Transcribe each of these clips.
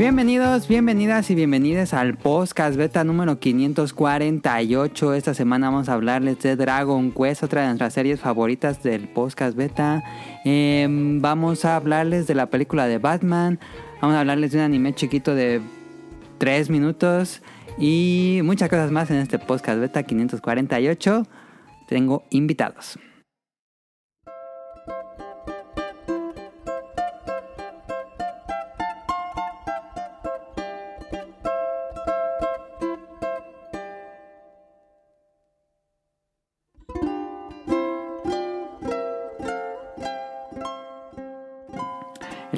Bienvenidos, bienvenidas y bienvenidas al podcast beta número 548. Esta semana vamos a hablarles de Dragon Quest, otra de nuestras series favoritas del podcast beta. Em, vamos a hablarles de la película de Batman. Vamos a hablarles de un anime chiquito de 3 minutos y muchas cosas más en este podcast beta 548. Tengo invitados.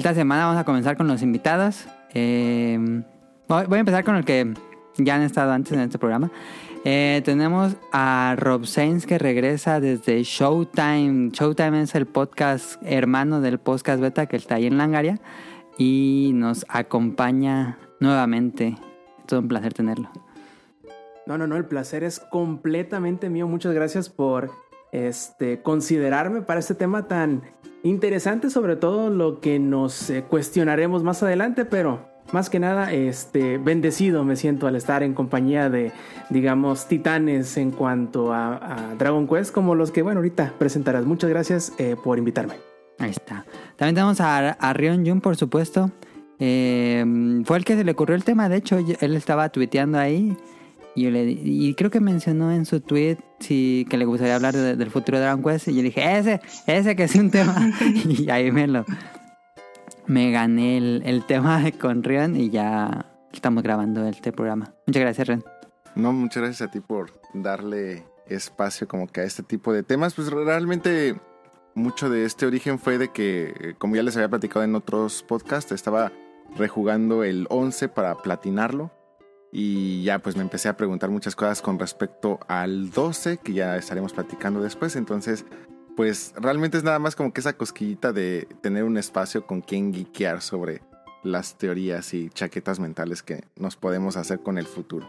Esta semana vamos a comenzar con los invitados. Eh, voy a empezar con el que ya han estado antes en este programa. Eh, tenemos a Rob Sainz que regresa desde Showtime. Showtime es el podcast hermano del podcast beta que está ahí en Langaria y nos acompaña nuevamente. Es todo un placer tenerlo. No, no, no, el placer es completamente mío. Muchas gracias por este, considerarme para este tema tan interesante, sobre todo lo que nos eh, cuestionaremos más adelante, pero más que nada, este, bendecido me siento al estar en compañía de, digamos, titanes en cuanto a, Dragon Quest, como los que, bueno, ahorita presentarás. Muchas gracias eh, por invitarme. Ahí está. También tenemos a, a Rion Jun, por supuesto. Eh, fue el que se le ocurrió el tema. De hecho, él estaba tuiteando ahí. Y, yo le, di- y creo que mencionó en su tweet sí, que le gustaría hablar de- del futuro de Dragon Quest. Y yo dije, ese, ese que es un tema. y ahí me lo. Me gané el, el tema de- con Rion y ya estamos grabando este programa. Muchas gracias, Rion. No, muchas gracias a ti por darle espacio como que a este tipo de temas. Pues realmente mucho de este origen fue de que, eh, como ya les había platicado en otros podcasts, estaba rejugando el 11 para platinarlo. Y ya pues me empecé a preguntar muchas cosas con respecto al 12, que ya estaremos platicando después. Entonces, pues realmente es nada más como que esa cosquillita de tener un espacio con quien geekear sobre las teorías y chaquetas mentales que nos podemos hacer con el futuro.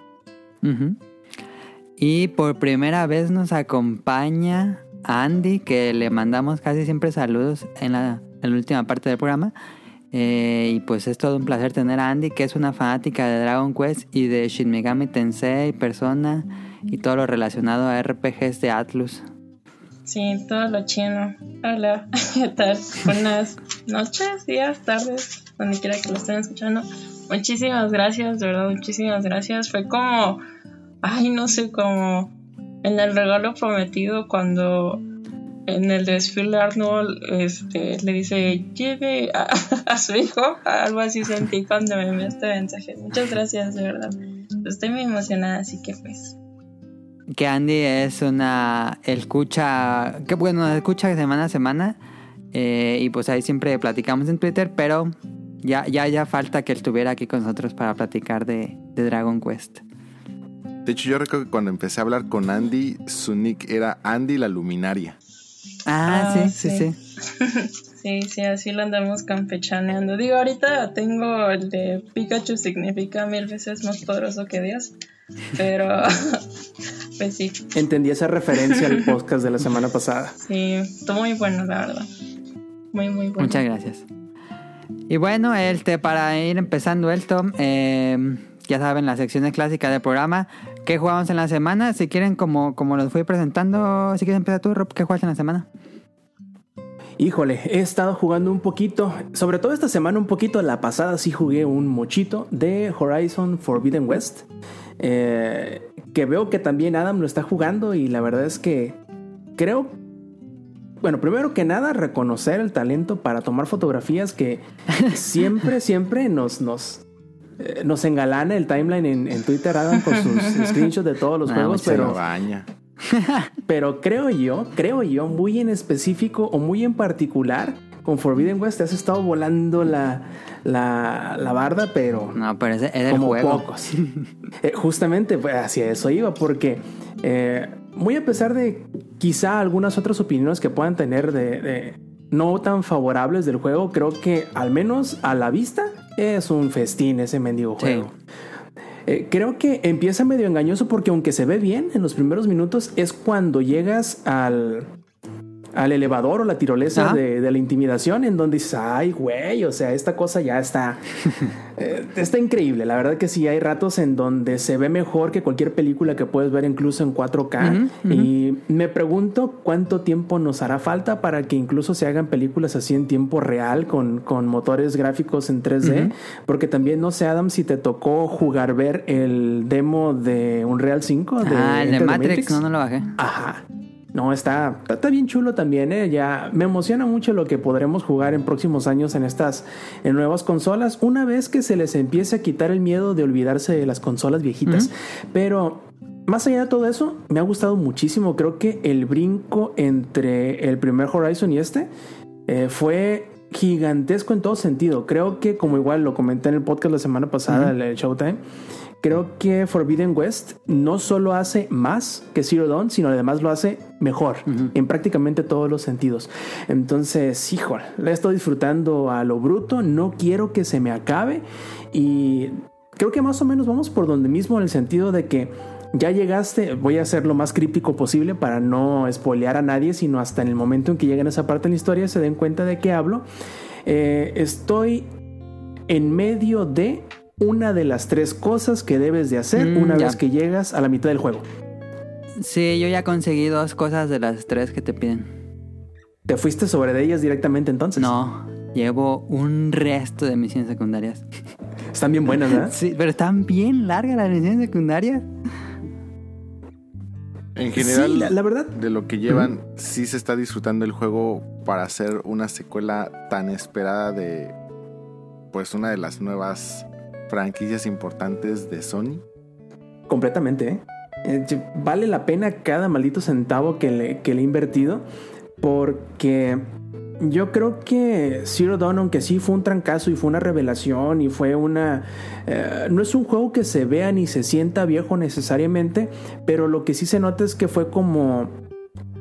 Y por primera vez nos acompaña Andy, que le mandamos casi siempre saludos en la última parte del programa. Eh, y pues es todo un placer tener a Andy, que es una fanática de Dragon Quest y de Shin Megami Tensei, Persona y todo lo relacionado a RPGs de Atlus. Sí, todo lo chino. Hola, ¿qué tal? Buenas noches, días, tardes, donde quiera que lo estén escuchando. Muchísimas gracias, de verdad, muchísimas gracias. Fue como, ay, no sé, como en el regalo prometido cuando en el desfile Arnold este, le dice, lleve a, a su hijo, algo así sentí cuando me envió este mensaje. Muchas gracias, de verdad. Estoy muy emocionada, así que pues, Que Andy es una escucha, que bueno, escucha semana a semana. eh, y pues ahí siempre platicamos en Twitter, pero ya, ya, ya falta que él estuviera aquí con nosotros para platicar de, de Dragon Quest. De hecho, yo recuerdo que cuando empecé a hablar con Andy, su nick era Andy la Luminaria. Ah, Ah, sí, sí, sí. sí. Sí, sí, así lo andamos campechaneando. Digo, ahorita tengo el de Pikachu significa mil veces más poderoso que Dios. Pero, pues sí, Entendí esa referencia al podcast de la semana pasada. sí, está muy bueno, la verdad. Muy, muy bueno. Muchas gracias. Y bueno, este, para ir empezando esto, eh, ya saben, las secciones clásicas del programa. ¿Qué jugamos en la semana? Si quieren, como, como los fui presentando, si quieres empezar tú, Rob, ¿qué juegas en la semana? Híjole, he estado jugando un poquito, sobre todo esta semana un poquito, la pasada sí jugué un mochito de Horizon Forbidden West, eh, que veo que también Adam lo está jugando y la verdad es que creo, bueno, primero que nada reconocer el talento para tomar fotografías que siempre, siempre nos, nos, eh, nos engalana el timeline en, en Twitter, Adam, con sus screenshots de todos los juegos, pero... baña. Pero creo yo, creo yo, muy en específico o muy en particular, con Forbidden West te has estado volando la, la, la barda, pero No, pero es el juego. pocos. Eh, justamente pues, hacia eso iba, porque eh, muy a pesar de quizá algunas otras opiniones que puedan tener de, de no tan favorables del juego, creo que al menos a la vista es un festín ese mendigo Sí. juego. Eh, creo que empieza medio engañoso porque aunque se ve bien en los primeros minutos es cuando llegas al al elevador o la tirolesa de, de la intimidación, en donde dices, ay, güey, o sea, esta cosa ya está, eh, está increíble. La verdad que sí, hay ratos en donde se ve mejor que cualquier película que puedes ver incluso en 4K. Ujú, Y me pregunto cuánto tiempo nos hará falta para que incluso se hagan películas así en tiempo real con, con motores gráficos en 3D. Porque también, no sé, Adam, si te tocó jugar ver el demo de Unreal 5. ah, el de Matrix, no, no lo bajé. Ajá. No, está, está, bien chulo también, ¿eh? Ya me emociona mucho lo que podremos jugar en próximos años en estas en nuevas consolas, una vez que se les empiece a quitar el miedo de olvidarse de las consolas viejitas. Pero más allá de todo eso, me ha gustado muchísimo. Creo que el brinco entre el primer Horizon y este eh, fue gigantesco en todo sentido. Creo que, como igual lo comenté en el podcast la semana pasada, el- el Showtime, creo que Forbidden West no solo hace más que Zero Dawn, sino además lo hace mejor en prácticamente todos los sentidos. Entonces, híjole, la estoy disfrutando a lo bruto, no quiero que se me acabe y creo que más o menos vamos por donde mismo en el sentido de que ya llegaste, voy a hacer lo más críptico posible para no spoilear a nadie, sino hasta en el momento en que lleguen a esa parte de la historia se den cuenta de qué hablo. Eh, estoy en medio de una de las tres cosas que debes de hacer Mm, una ya. vez que llegas a la mitad del juego. Sí, yo ya conseguí dos cosas de las tres que te piden. ¿Te fuiste sobre de ellas directamente entonces? No, llevo un resto de misiones secundarias. Están bien buenas, ¿verdad? Sí, pero están bien largas las misiones secundarias. En general, Sí, la, la verdad. de lo que llevan, sí se está disfrutando el juego para hacer una secuela tan esperada de pues una de las nuevas franquicias importantes de Sony. Completamente, ¿eh? Eh, Vale la pena cada maldito centavo que le, que le he invertido. Porque yo creo que Zero Dawn, aunque sí fue un trancazo y fue una revelación y fue una... eh, no es un juego que se vea ni se sienta viejo necesariamente, pero lo que sí se nota es que fue como...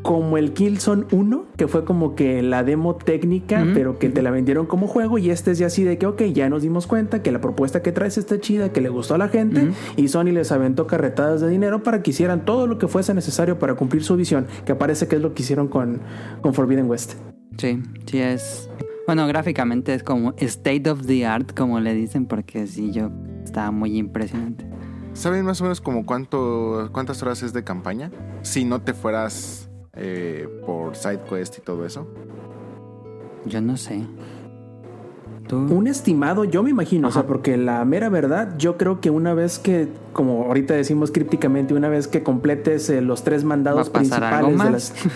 Como el Killzone 1, que fue como que la demo técnica, pero que te la vendieron como juego. Y este es ya así de que, ok, ya nos dimos cuenta que la propuesta que traes está chida, que le gustó a la gente. Y Sony les aventó carretadas de dinero para que hicieran todo lo que fuese necesario para cumplir su visión, que parece que es lo que hicieron con, con Forbidden West. Sí, sí es... Bueno, gráficamente es como state of the art, como le dicen, porque sí, yo... Está muy impresionante. ¿Saben más o menos como cuánto, cuántas horas es de campaña? Si no te fueras eh, por side quest y todo eso. Yo no sé. ¿Tú? Un estimado, yo me imagino, o sea, porque la mera verdad, yo creo que una vez que, como ahorita decimos crípticamente, una vez que completes eh, los tres mandados ¿Va a pasar algo principales de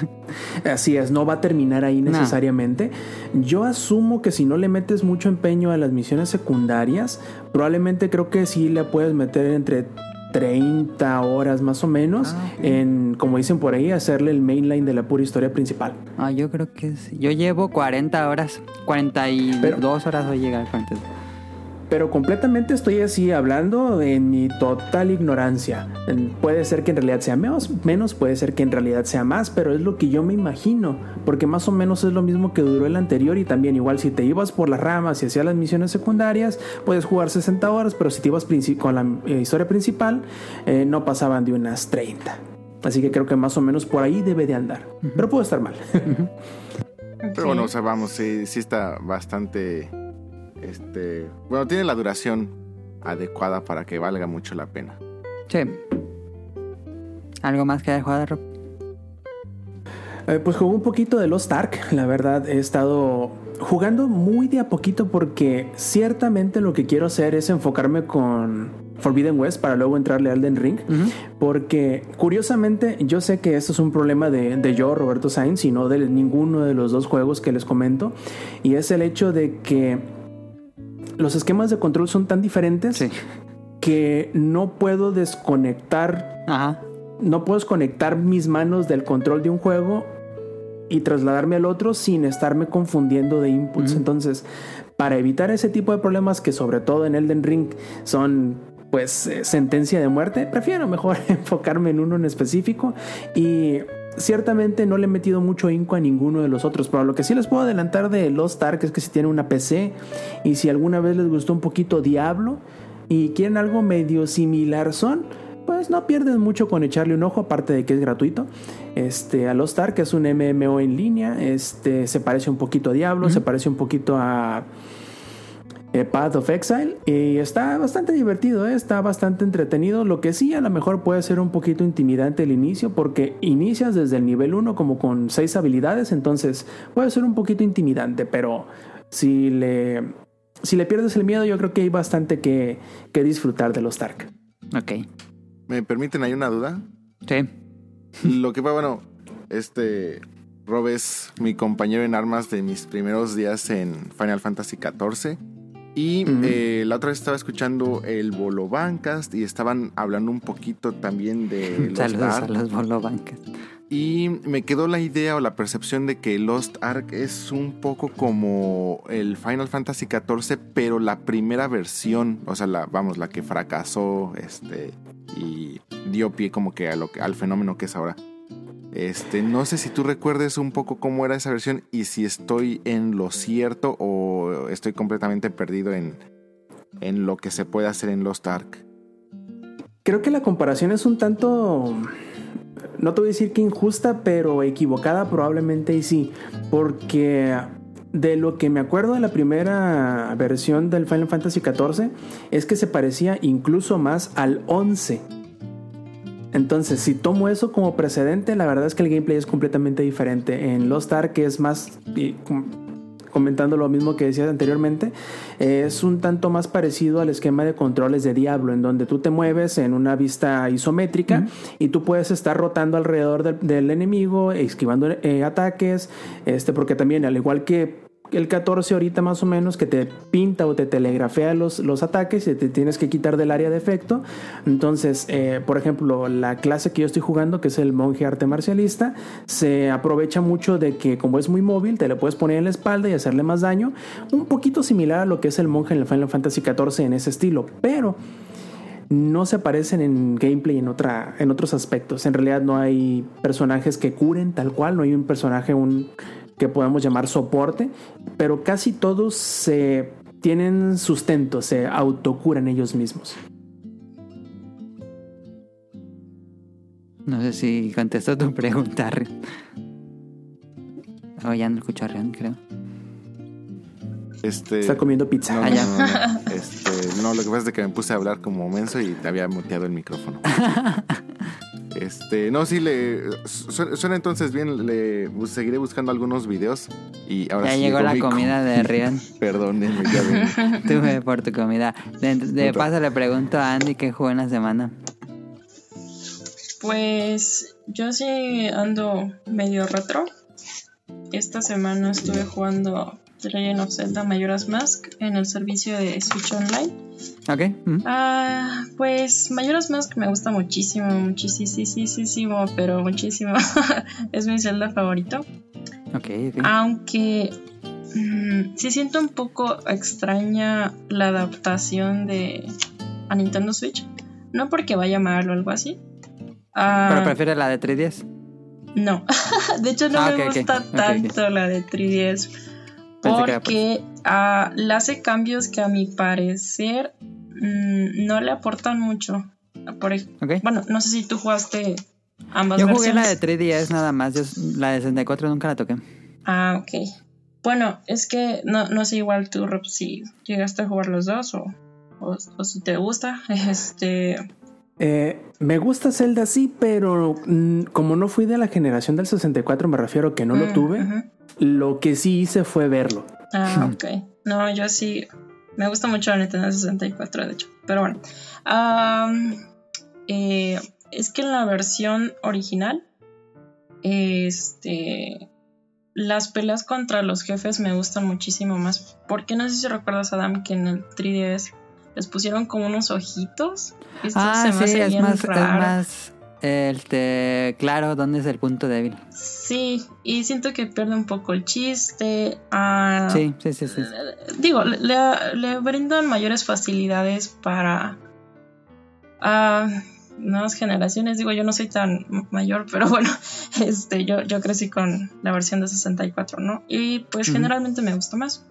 las. Así es, no va a terminar ahí No. necesariamente. Yo asumo que si no le metes mucho empeño a las misiones secundarias, probablemente creo que sí le puedes meter entre 30 horas más o menos Ah, en, como dicen por ahí, hacerle el mainline de la pura historia principal. Ah, yo creo que sí. Yo llevo 40 horas. 42 Pero- horas voy a llegar. 42. Pero completamente estoy así hablando en mi total ignorancia. Puede ser que en realidad sea menos, menos, puede ser que en realidad sea más, pero es lo que yo me imagino, porque más o menos es lo mismo que duró el anterior y también igual si te ibas por las ramas y hacías las misiones secundarias, puedes jugar 60 horas, pero si te ibas con la eh, historia principal, eh, no pasaban de unas 30. Así que creo que más o menos por ahí debe de andar. Pero puedo estar mal. Pero bueno, o sea, vamos, sí, sí está bastante. Este. Bueno, tiene la duración adecuada para que valga mucho la pena. Sí. ¿Algo más que haya jugado, Rob? Eh, pues jugué un poquito de Lost Ark. La verdad, he estado jugando muy de a poquito porque ciertamente lo que quiero hacer es enfocarme con Forbidden West para luego entrarle a Elden Ring. Porque curiosamente yo sé que esto es un problema de, de yo, Roberto Sainz, y no de ninguno de los dos juegos que les comento. Y es el hecho de que los esquemas de control son tan diferentes Sí. que no puedo desconectar Ajá. no puedo desconectar mis manos del control de un juego y trasladarme al otro sin estarme confundiendo de inputs. Entonces, para evitar ese tipo de problemas que sobre todo en Elden Ring son pues eh, sentencia de muerte, prefiero mejor enfocarme en uno en específico y ciertamente no le he metido mucho inco a ninguno de los otros, pero lo que sí les puedo adelantar de Lost Ark es que si tienen una PC y si alguna vez les gustó un poquito Diablo y quieren algo medio similar son pues no pierdes mucho con echarle un ojo, aparte de que es gratuito. Este, a Lost Ark, es un MMO en línea, este, se parece un poquito a Diablo, se parece un poquito a eh, Path of Exile y está bastante divertido, ¿eh? está bastante entretenido. Lo que sí a lo mejor puede ser un poquito intimidante el inicio porque inicias desde el nivel 1 como con 6 habilidades, entonces puede ser un poquito intimidante, pero si le, si le pierdes el miedo yo creo que hay bastante que, que disfrutar de los Dark. Ok. ¿Me permiten hay una duda? Sí. Lo que fue, bueno, este Rob es mi compañero en armas de mis primeros días en Final Fantasy XIV. Y eh, la otra vez estaba escuchando el Bolo Bancast y estaban hablando un poquito también de Lost Saludos Ark. a los Bolo Bancast. Y me quedó la idea o la percepción de que Lost Ark es un poco como el Final Fantasy XIV, pero la primera versión, o sea, la, vamos, la que fracasó este, y dio pie como que, a lo que al fenómeno que es ahora. Este, no sé si tú recuerdes un poco cómo era esa versión y si estoy en lo cierto o estoy completamente perdido en, en lo que se puede hacer en Lost Ark. Creo que la comparación es un tanto, no te voy a decir que injusta, pero equivocada probablemente y sí, porque de lo que me acuerdo de la primera versión del Final Fantasy XIV es que se parecía incluso más al 11 entonces, si tomo eso como precedente, la verdad es que el gameplay es completamente diferente. En Lost Ark, que es más, comentando lo mismo que decías anteriormente, es un tanto más parecido al esquema de controles de Diablo, en donde tú te mueves en una vista isométrica y tú puedes estar rotando alrededor del, enemigo, esquivando eh, ataques, este, porque también, al igual que el 14 ahorita más o menos que te pinta o te telegrafea los, los ataques y te tienes que quitar del área de efecto. Entonces, eh, por ejemplo, la clase que yo estoy jugando, que es el monje arte marcialista, se aprovecha mucho de que como es muy móvil, te le puedes poner en la espalda y hacerle más daño. Un poquito similar a lo que es el monje en el Final Fantasy XIV en ese estilo, pero no se parecen en gameplay en, otra, en otros aspectos. En realidad no hay personajes que curen tal cual, no hay un personaje, un que podemos llamar soporte, pero casi todos se tienen sustento, se autocuran ellos mismos. No sé si contestó tu pregunta, Oh, ya no escucho a Rian, creo. Este, Está comiendo pizza. No, este, no, lo que pasa es que me puse a hablar como menso y te había muteado el micrófono. Este, no, sí, le suena, entonces bien. Le seguiré buscando algunos videos. Y ahora ya llegó la comida de Rian. Perdónenme, ya Tuve por tu comida. De, paso le pregunto a Andy qué jugó en la semana. Pues yo sí ando medio retro. Esta semana estuve jugando Legend of Zelda Majora's Mask en el servicio de Switch Online. Ok. Ah, pues Majora's Mask me gusta muchísimo, muchísimo, pero muchísimo. es mi Zelda favorito. Ok, Aunque mm, sí siento un poco extraña la adaptación de a Nintendo Switch. No porque vaya mal o algo así. Ah, ¿Pero prefiere la de 3DS? No, de hecho no ah, me gusta tanto la de 3DS porque uh, le hace cambios que a mi parecer mm, no le aportan mucho. Por, Bueno, no sé si tú jugaste ambas Yo jugué la de 3DS nada más, la de 64 nunca la toqué. Ah, ok. Bueno, es que no, no sé igual tú, Rob, si llegaste a jugar los dos o, o, si te gusta. Este... Eh, me gusta Zelda sí, pero mm, como no fui de la generación del 64, me refiero que no lo mm, tuve. Lo que sí hice fue verlo. Ah, ok. No, yo sí. Me gusta mucho la Nintendo 64, de hecho. Pero bueno. Eh, es que en la versión original. Este. Las peleas contra los jefes me gustan muchísimo más. Porque no sé si recuerdas, Adam, que en el 3DS les pusieron como unos ojitos. ah, sí, es más, es más este, claro, ¿dónde es el punto débil? Sí, y siento que pierde un poco el chiste. Ah, sí, sí, sí, sí, Digo, le, brindan mayores facilidades para uh, nuevas generaciones. Digo, yo no soy tan mayor, pero bueno, este, yo, yo crecí con la versión de 64, ¿no? Y pues generalmente me gusta más.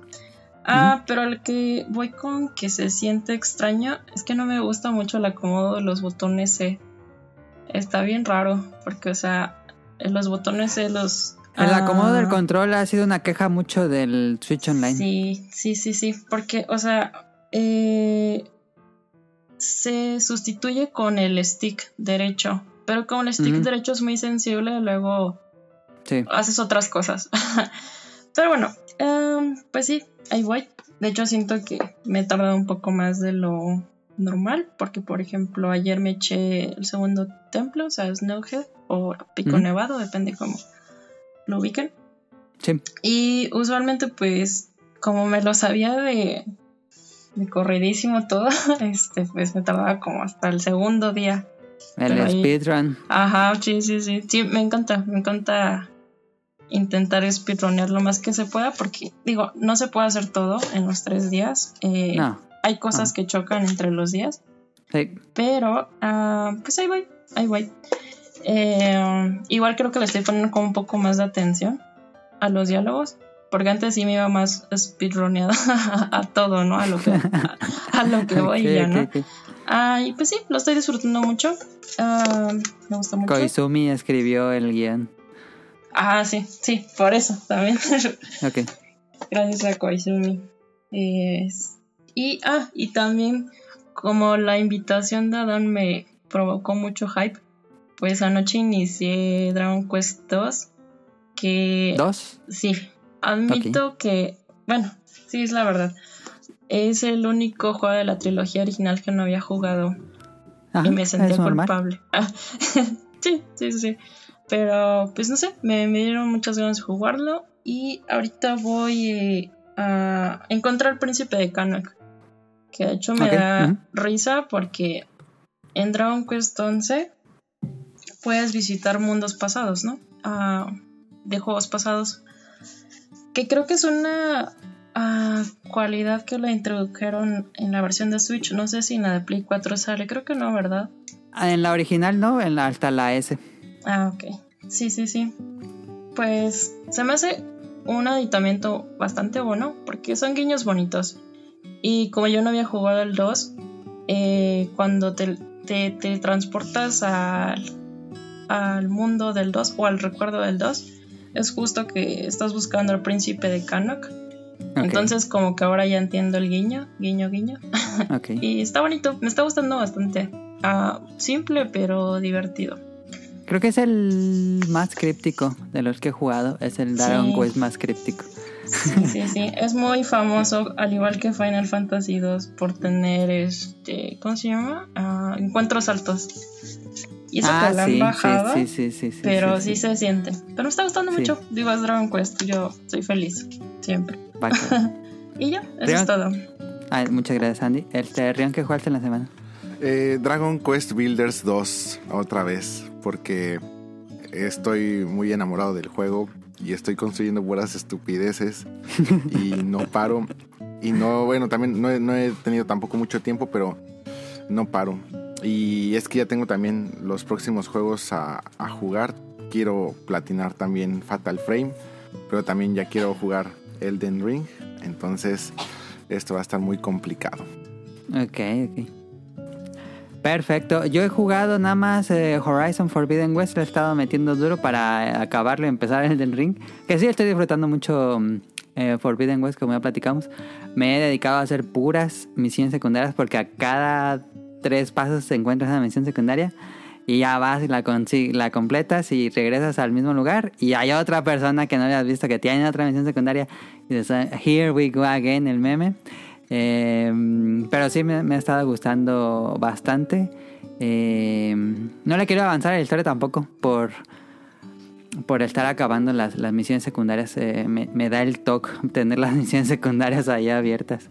Ah, pero el que voy con que se siente extraño es que no me gusta mucho el acomodo de los botones C. Está bien raro, porque, o sea, los botones C los... El acomodo del ah, control ha sido una queja mucho del Switch Online. Sí, sí, sí, sí, porque, o sea, eh, se sustituye con el stick derecho, pero como el stick derecho es muy sensible, luego Sí. haces otras cosas. pero bueno, em, pues sí, ahí voy. De hecho, siento que me he tardado un poco más de lo normal, porque por ejemplo, ayer me eché el segundo templo, o sea, Snowhead o Pico. Nevado, depende cómo lo ubiquen. Sí. Y usualmente, pues, como me lo sabía de, de corridísimo todo, este, pues me tardaba como hasta el segundo día. El speedrun. Ajá, sí, sí, sí. Sí, me encanta, me encanta intentar speedronear lo más que se pueda, porque, digo, no se puede hacer todo en los tres días. Eh, No. Hay cosas Ah. que chocan entre los días. Sí. Pero, ah, pues ahí voy, ahí voy. Eh, igual creo que le estoy poniendo como un poco más de atención a los diálogos. Porque antes sí me iba más speedroneado a todo, ¿no? A lo que, a, a lo que voy ya, ¿no? ok. Ah, y pues sí, lo estoy disfrutando mucho. Ah, me gusta mucho. Koizumi escribió el guion. Ah, sí, sí, por eso también. Ok. Gracias a Koizumi. Es- y, ah, y también como la invitación de Adán me provocó mucho hype, pues anoche inicié Dragon Quest 2, que ¿Dos? sí, admito que, bueno, sí es la verdad, es el único juego de la trilogía original que no había jugado Ajá, y me sentí es normal. culpable. Ah, sí, sí, sí. Pero, pues no sé, me, me dieron muchas ganas de jugarlo. Y ahorita voy eh, a encontrar al príncipe de Kanak. Que de hecho me da risa porque en Dragon Quest 11 puedes visitar mundos pasados, ¿no? Ah, de juegos pasados. Que creo que es una ah, cualidad que la introdujeron en la versión de Switch. No sé si en la de Play 4 sale, creo que no, ¿verdad? Ah, En la original no, en la, hasta la S. Ah, ok. Sí, sí, sí. Pues se me hace un aditamiento bastante bueno porque son guiños bonitos. Y como yo no había jugado el 2, eh, cuando te, te, te transportas al, al mundo del 2 o al recuerdo del 2, es justo que estás buscando al príncipe de Kanok. Ok, Entonces como que ahora ya entiendo el guiño, guiño, guiño. Y está bonito, me está gustando bastante. Ah, simple pero divertido. Creo que es el más críptico de los que he jugado. Es el Dragon Sí. Quest más críptico. Sí, sí, sí. Es muy famoso, al igual que Final Fantasy 2, por tener este. ¿Cómo se llama? Ah, encuentros altos. Y eso que le han sí, bajado, sí, sí, sí, sí, pero sí, sí. se siente. Pero me está gustando Sí. mucho. Digo, es Dragon Quest. Yo soy feliz. Siempre. Y ya, eso Rion. es todo. Ah, muchas gracias, Andy. Este Rion que jugaste en la semana. Eh, Dragon Quest Builders 2, otra vez, porque estoy muy enamorado del juego y estoy construyendo buenas estupideces y no paro. Y no, bueno, también no he, no he tenido tampoco mucho tiempo, pero no paro. Y es que ya tengo también los próximos juegos a, a jugar. Quiero platinar también Fatal Frame, pero también ya quiero jugar Elden Ring. Entonces, esto va a estar muy complicado. Ok, ok. Perfecto. Yo he jugado nada más eh, Horizon Forbidden West. Le he estado metiendo duro para acabarlo y empezar el del ring. Que sí, estoy disfrutando mucho mm, eh, Forbidden West, como ya platicamos. Me he dedicado a hacer puras misiones secundarias porque a cada tres pasos te encuentras una misión secundaria. Y ya vas y la, la completas y regresas al mismo lugar. Y hay otra persona que no habías visto que tiene otra misión secundaria. Y dices, here we go again, el meme. Eh, pero sí me, ha estado gustando bastante. Eh, no le quiero avanzar a la historia tampoco por, por estar acabando las, las misiones secundarias. eh, me, da el toque tener las misiones secundarias ahí abiertas.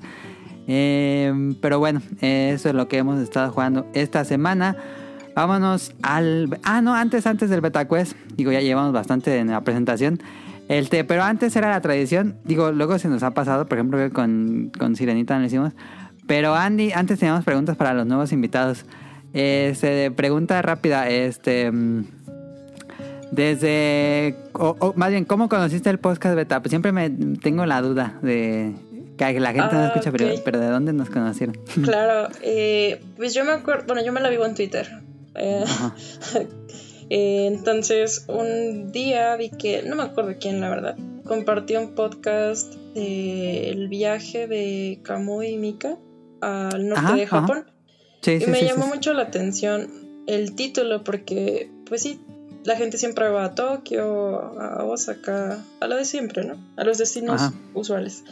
Eh, pero bueno, eso es lo que hemos estado jugando esta semana. Vámonos al... Ah, no, antes, antes del BetaQuest. Digo, ya llevamos bastante en la presentación. Este, pero antes era la tradición. Digo, luego se nos ha pasado, por ejemplo, que con, con Sirenita no lo hicimos. Pero Andy, antes teníamos preguntas para los nuevos invitados. Este, pregunta rápida, este... mm, Desde... O, o más bien, ¿cómo conociste el podcast beta? Pues siempre me tengo la duda de Que la gente no Ah, escucha, pero, ¿de dónde nos conocieron? Claro, eh, pues yo me acuerdo, bueno, yo me la vivo en Twitter. Eh. eh, entonces, un día vi que, no me acuerdo quién, la verdad, compartió un podcast del viaje de Kamui y Mika al norte Ajá, de ajá. Japón. Sí, Y sí, me sí, llamó mucho la atención el título porque, pues sí, la gente siempre va a Tokio, a Osaka, a lo de siempre, ¿no? A los destinos Ajá. usuales.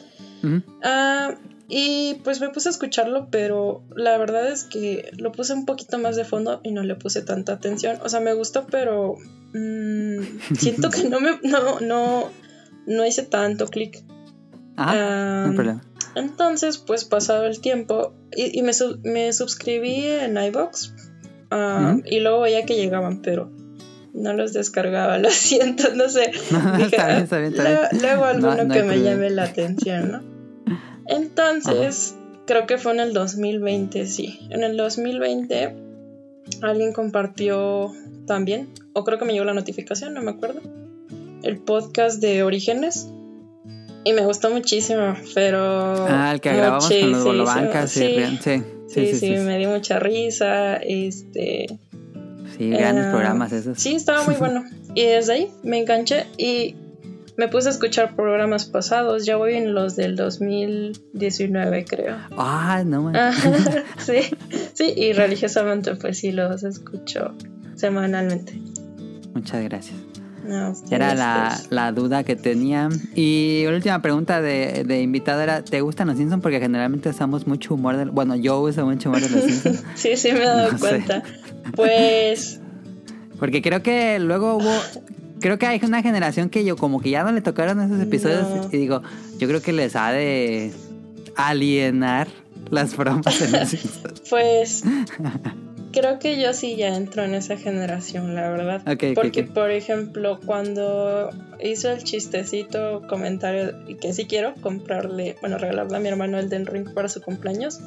Ah, y pues me puse a escucharlo, pero la verdad es que lo puse un poquito más de fondo y no le puse tanta atención. O sea, me gustó, pero mm, siento que no me no, no, no hice tanto clic. Ah, no entonces, pues pasado el tiempo, y, y me, me suscribí en iBox y luego veía que llegaban, pero no los descargaba, lo siento, no sé. Dije, está bien, "Ah, está bien, está luego, bien. luego alguno No- no hay que me llame la atención, ¿no? Entonces, creo que fue en el 2020, sí. En el 2020 alguien compartió también, o creo que me llegó la notificación, no me acuerdo, el podcast de Orígenes. Y me gustó muchísimo, pero... Ah, el que grabamos con los bolobancas. Sí, sí, Rian, sí, sí, sí, me dio mucha risa, este... Sí, grandes programas esos. Sí, estaba muy bueno. Y desde ahí me enganché y me puse a escuchar programas pasados. Ya voy en los del 2019, creo. Ah, no, man. Sí, sí, y religiosamente pues sí los escucho semanalmente. Muchas gracias. No, Era la, la duda que tenía. Y última pregunta de, de invitado era, ¿te gustan los Simpsons? Porque generalmente usamos mucho humor del... Bueno, yo uso mucho humor de los Simpsons. Sí, sí me he dado No sé. cuenta. Pues Porque creo que luego hubo... Creo que hay una generación que yo como que ya no le tocaron esos episodios. No. Y digo, yo creo que les ha de alienar las bromas los Simpsons. Pues creo que yo sí ya entro en esa generación, la verdad. Porque, por ejemplo, cuando hizo el chistecito comentario y que sí quiero comprarle, bueno, regalarle a mi hermano el Den Ring para su cumpleaños,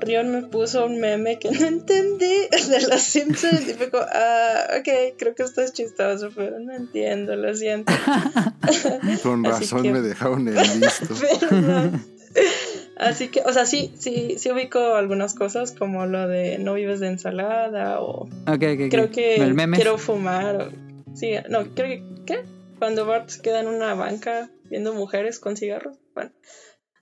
Rion me puso un meme que no entendí de los Simpsons y fue como, ah, ok, creo que esto es chistoso, pero no entiendo, lo siento. Con razón que- me dejaron en visto. Perdón. Así que, o sea, sí, sí, sí ubico algunas cosas como lo de no vives de ensalada o Ok, ok, ok. creo que El meme. quiero fumar. o- sí, no, creo que, ¿qué? Cuando Bart se queda en una banca viendo mujeres con cigarros. Bueno,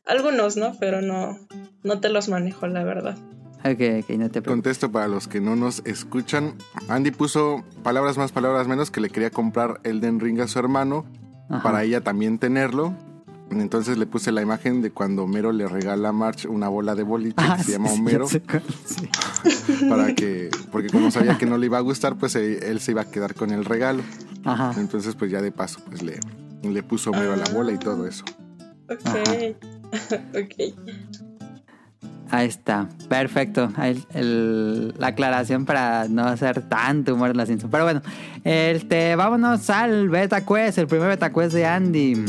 algunos, ¿no? Pero no, no te los manejo, la verdad. Ok, ok, no te preocupes. Contesto para los que no nos escuchan. Andy puso palabras más, palabras menos que le quería comprar Elden Ring a su hermano Ajá. para ella también tenerlo. Entonces le puse la imagen de cuando Homero le regala a March una bola de boliche Ah, que se sí, llama sí, Homero cuál, sí. para que porque como sabía que no le iba a gustar pues eh, él se iba a quedar con el regalo. Ajá. Entonces pues ya de paso pues le, le puso Homero a la bola y todo eso. Ok. ok. Ahí está, perfecto. Ahí el- la aclaración para no hacer tanto humor en la Simpsons. Pero bueno, este, vámonos al Beta Quest, el primer Beta Quest de Andy.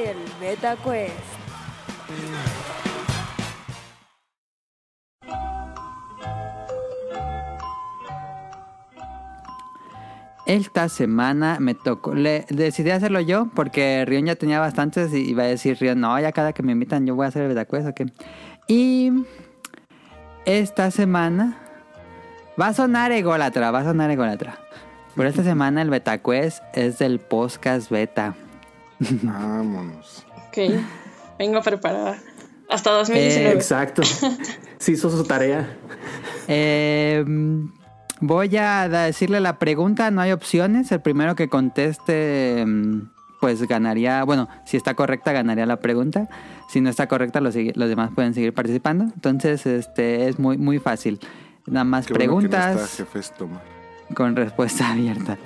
Del Beta Quest. Esta semana me tocó, decidí hacerlo yo porque Rion ya tenía bastantes y iba a decir Rion, no, ya cada que me invitan yo voy a hacer el Beta Quest, ¿o qué? Y esta semana va a sonar ególatra, va a sonar ególatra. Pero esta semana el Beta Quest es del podcast Beta. Vámonos. Ok. Vengo preparada. Hasta 2019. Exacto. Sí hizo su tarea. Eh, voy a decirle la pregunta, no hay opciones. El primero que conteste, mm, pues ganaría. Bueno, si está correcta, ganaría la pregunta. Si no está correcta, los, demás pueden seguir participando. Entonces, este es muy, muy fácil. Nada más Qué bueno que no preguntas está jefe Estómago. Con respuesta abierta.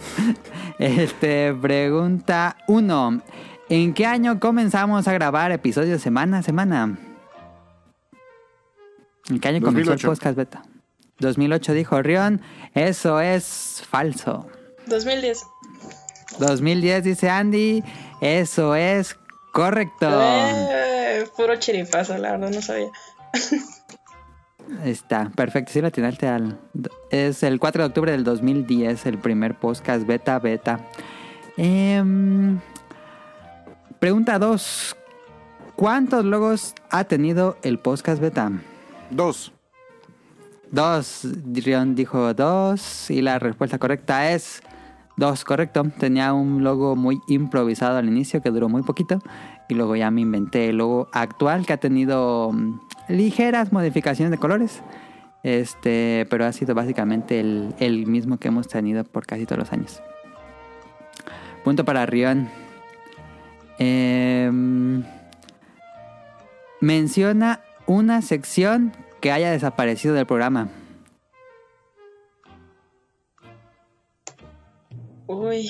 Este, pregunta 1. ¿En qué año comenzamos a grabar episodios semana a semana? ¿En qué año comenzó el 2008. podcast beta? 2008 dijo Rion. Eso es falso. 2010. 2010 dice Andy. Eso es Correcto. Eh, puro chiripazo, la verdad, no sabía. Está, perfecto. Sí, la atinaste al. Es el 4 de octubre del 2010, el primer podcast beta beta. Em, pregunta 2. ¿Cuántos logos ha tenido el podcast beta? Dos. Dos. Rion dijo dos. Y la respuesta correcta es dos, correcto. Tenía un logo muy improvisado al inicio que duró muy poquito. Y luego ya me inventé el logo actual que ha tenido mm, ligeras modificaciones de colores. Este, pero ha sido básicamente el, mismo que hemos tenido por casi todos los años. Punto para Rion. Em, menciona una sección que haya desaparecido del programa. Uy.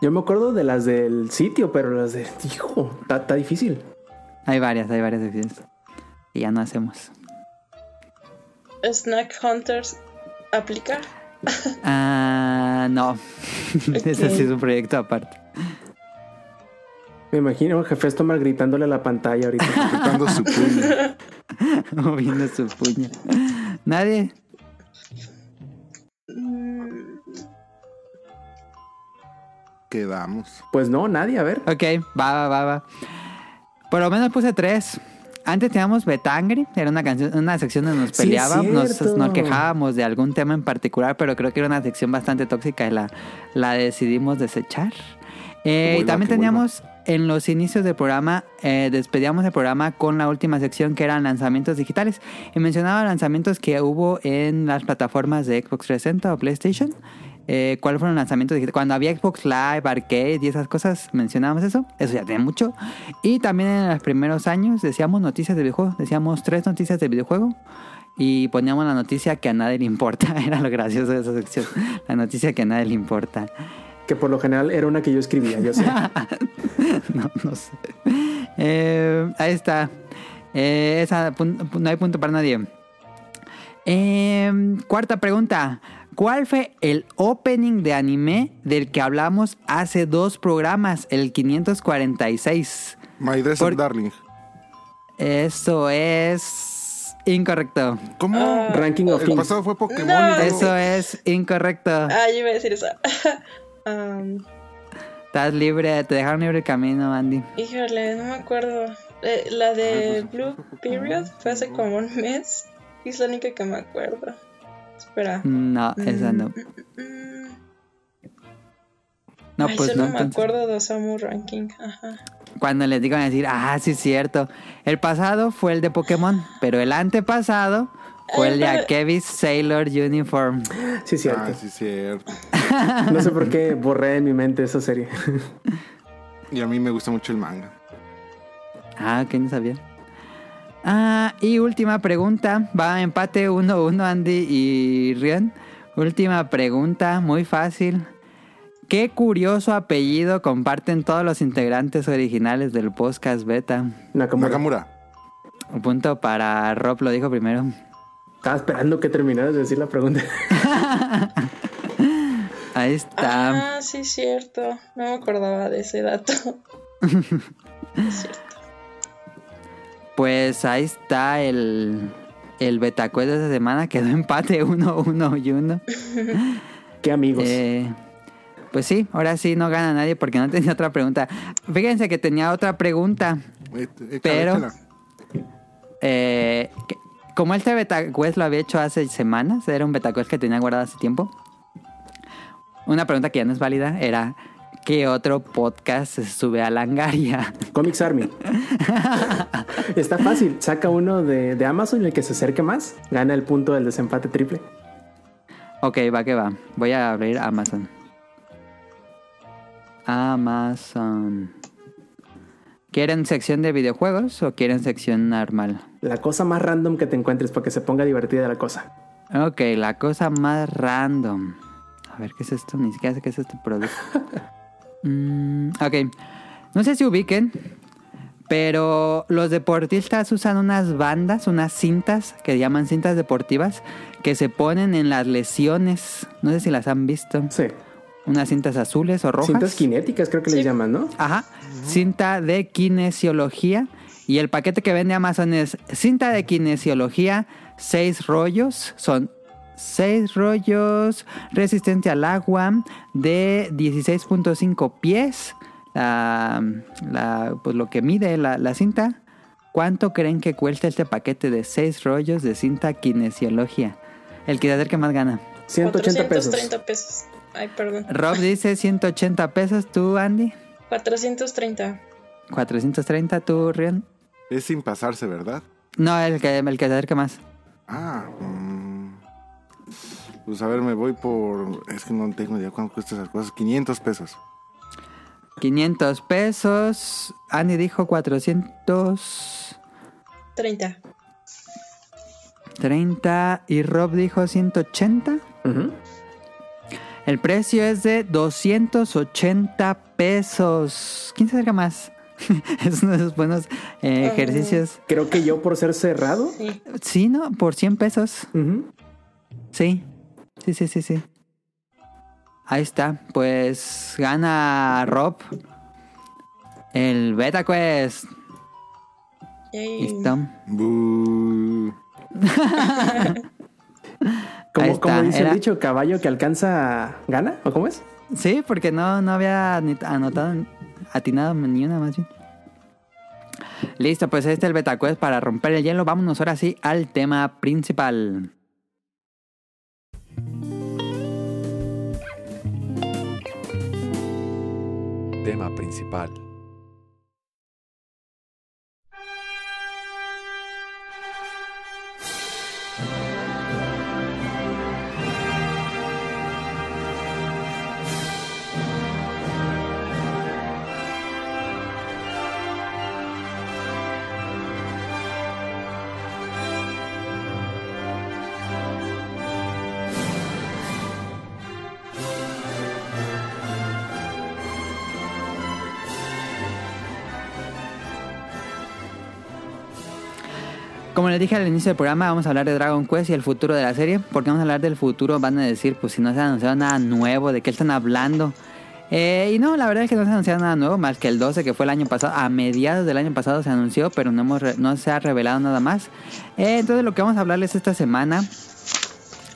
Yo me acuerdo de las del sitio, pero las de. Hijo, está, difícil. Hay varias, hay varias secciones. Y ya no hacemos. Snack Hunters aplica. Ah, no. Ese sí es un proyecto aparte. Me imagino a Jefe Tomar gritándole a la pantalla ahorita. Apretando su puño. Moviendo su puño. Nadie. Mm, Quedamos. pues no, nadie, a ver. Ok, va, va, va, va. Por lo menos puse tres. Antes teníamos Betangri, era una canción, una sección donde nos Sí, peleábamos, nos, cierto. nos quejábamos de algún tema en particular, pero creo que era una sección bastante tóxica y la, la decidimos desechar. Eh, y también teníamos en los inicios del programa, eh, despedíamos el programa con la última sección que eran lanzamientos digitales. Y mencionaba lanzamientos que hubo en las plataformas de Xbox 360 o PlayStation. Eh, ¿Cuáles fueron los lanzamientos digitales? Cuando había Xbox Live, Arcade y esas cosas, mencionábamos eso. Eso ya tiene mucho. Y también en los primeros años decíamos noticias de videojuegos. Decíamos tres noticias de videojuego. Y poníamos la noticia que a nadie le importa. Era lo gracioso de esa sección. La noticia que a nadie le importa. Que por lo general era una que yo escribía, yo sé. no, no sé. Eh, ahí está. Eh, esa, no hay punto para nadie. Eh, cuarta pregunta. ¿Cuál fue el opening de anime del que hablamos hace dos programas, el 546? My Dress Por- Darling. Eso es incorrecto. ¿Cómo? Ranking of El Kings. pasado fue Pokémon. No. y luego- Eso es incorrecto. Ah, yo iba a decir eso. Um, Estás libre, te dejaron libre el camino, Andy. híjole, no me acuerdo. Eh, la de Ah, pues, Blue Period fue hace como un mes. Y es la única que me acuerdo. Espera. No, esa no. Mm, No, ay, pues solo no. me entonces. acuerdo de Osamu Ranking. Ajá. Cuando les digan a decir, ah, sí es cierto. El pasado fue el de Pokémon, pero el antepasado fue el de Akevis Sailor Uniform. Sí, cierto. Ah, sí, cierto. No sé por qué borré en mi mente esa serie. Y a mí me gusta mucho el manga. Ah, que no sabía. Ah, y última pregunta. Va empate 1-1 Andy y Rion. Última pregunta, muy fácil. ¿Qué curioso apellido comparten todos los integrantes originales del podcast beta? Nakamura. Nakamura. Un punto para Rob, lo dijo primero. Estaba esperando que terminaras de decir la pregunta. Ahí está. Ah, sí, cierto. No me acordaba de ese dato. es cierto. Pues ahí está el, el Betacuest de esta semana. Quedó empate 1-1 y 1. Qué amigos. Eh, pues sí, ahora sí no gana nadie porque no tenía otra pregunta. Fíjense que tenía otra pregunta. Échala, Pero- échala. Eh, como este Betacuest lo había hecho hace semanas, era un Betacuest que tenía guardado hace tiempo. Una pregunta que ya no es válida era: ¿qué otro podcast se sube a Langaria? Comics Army. Está fácil. Saca uno de, de Amazon y el que se acerque más gana el punto del desempate triple. ok, va que va. Voy a abrir Amazon. Amazon. ¿Quieren sección de videojuegos o quieren sección normal? La cosa más random que te encuentres para que se ponga divertida la cosa. Ok, la cosa más random. A ver, ¿qué es esto? Ni siquiera sé qué es este producto. Mm, ok. No sé si ubiquen, pero los deportistas usan unas bandas, unas cintas que llaman cintas deportivas que se ponen en las lesiones. No sé si las han visto. Sí. unas cintas azules o rojas. Cintas cinéticas, creo que les llaman, ¿no? Ajá, cinta de kinesiología. Y el paquete que vende Amazon es cinta de kinesiología, seis rollos, son seis rollos, resistente al agua, de 16.5 pies, la, la- pues lo que mide la, la cinta. ¿Cuánto creen que cuesta este paquete de seis rollos de cinta kinesiología? El que se acerque más gana. 180 pesos. 430 pesos. Ay, perdón. Rob dice 180 pesos, tú Andy, 430. 430, tú Rion. Es sin pasarse, ¿verdad? No, el que, el que se acerque más. Ah, mm, pues a ver, me voy por. Es que no tengo idea cuánto cuesta esas cosas. 500 pesos. 500 pesos. Andy dijo 430 30. y Rob dijo 180. Ujú. El precio es de 280 pesos. ¿Quién se acerca más? es uno de esos buenos eh, ejercicios. Creo que yo por ser cerrado. Sí. Sí, ¿no? Por 100 pesos. ujú. Sí. Sí, sí, sí, sí. Ahí está. Pues gana Rob. El Beta Quest. Yay. Listo. Como, Ahí está, como dice era- el dicho, caballo que alcanza gana, ¿o cómo es? Sí, porque no, no había ni- anotado, atinado ni una más bien. Listo, pues este es el betacuest para romper el hielo. Vámonos ahora sí al tema principal. Tema principal. Como les dije al inicio del programa, vamos a hablar de Dragon Quest y el futuro de la serie. Porque vamos a hablar del futuro, van a decir, pues si no se ha anunciado nada nuevo, ¿de qué están hablando? Eh, y no, la verdad es que no se ha anunciado nada nuevo, más que el 12 que fue el año pasado. A mediados del año pasado se anunció, pero no, hemos no se ha revelado nada más. Eh, entonces lo que vamos a hablarles esta semana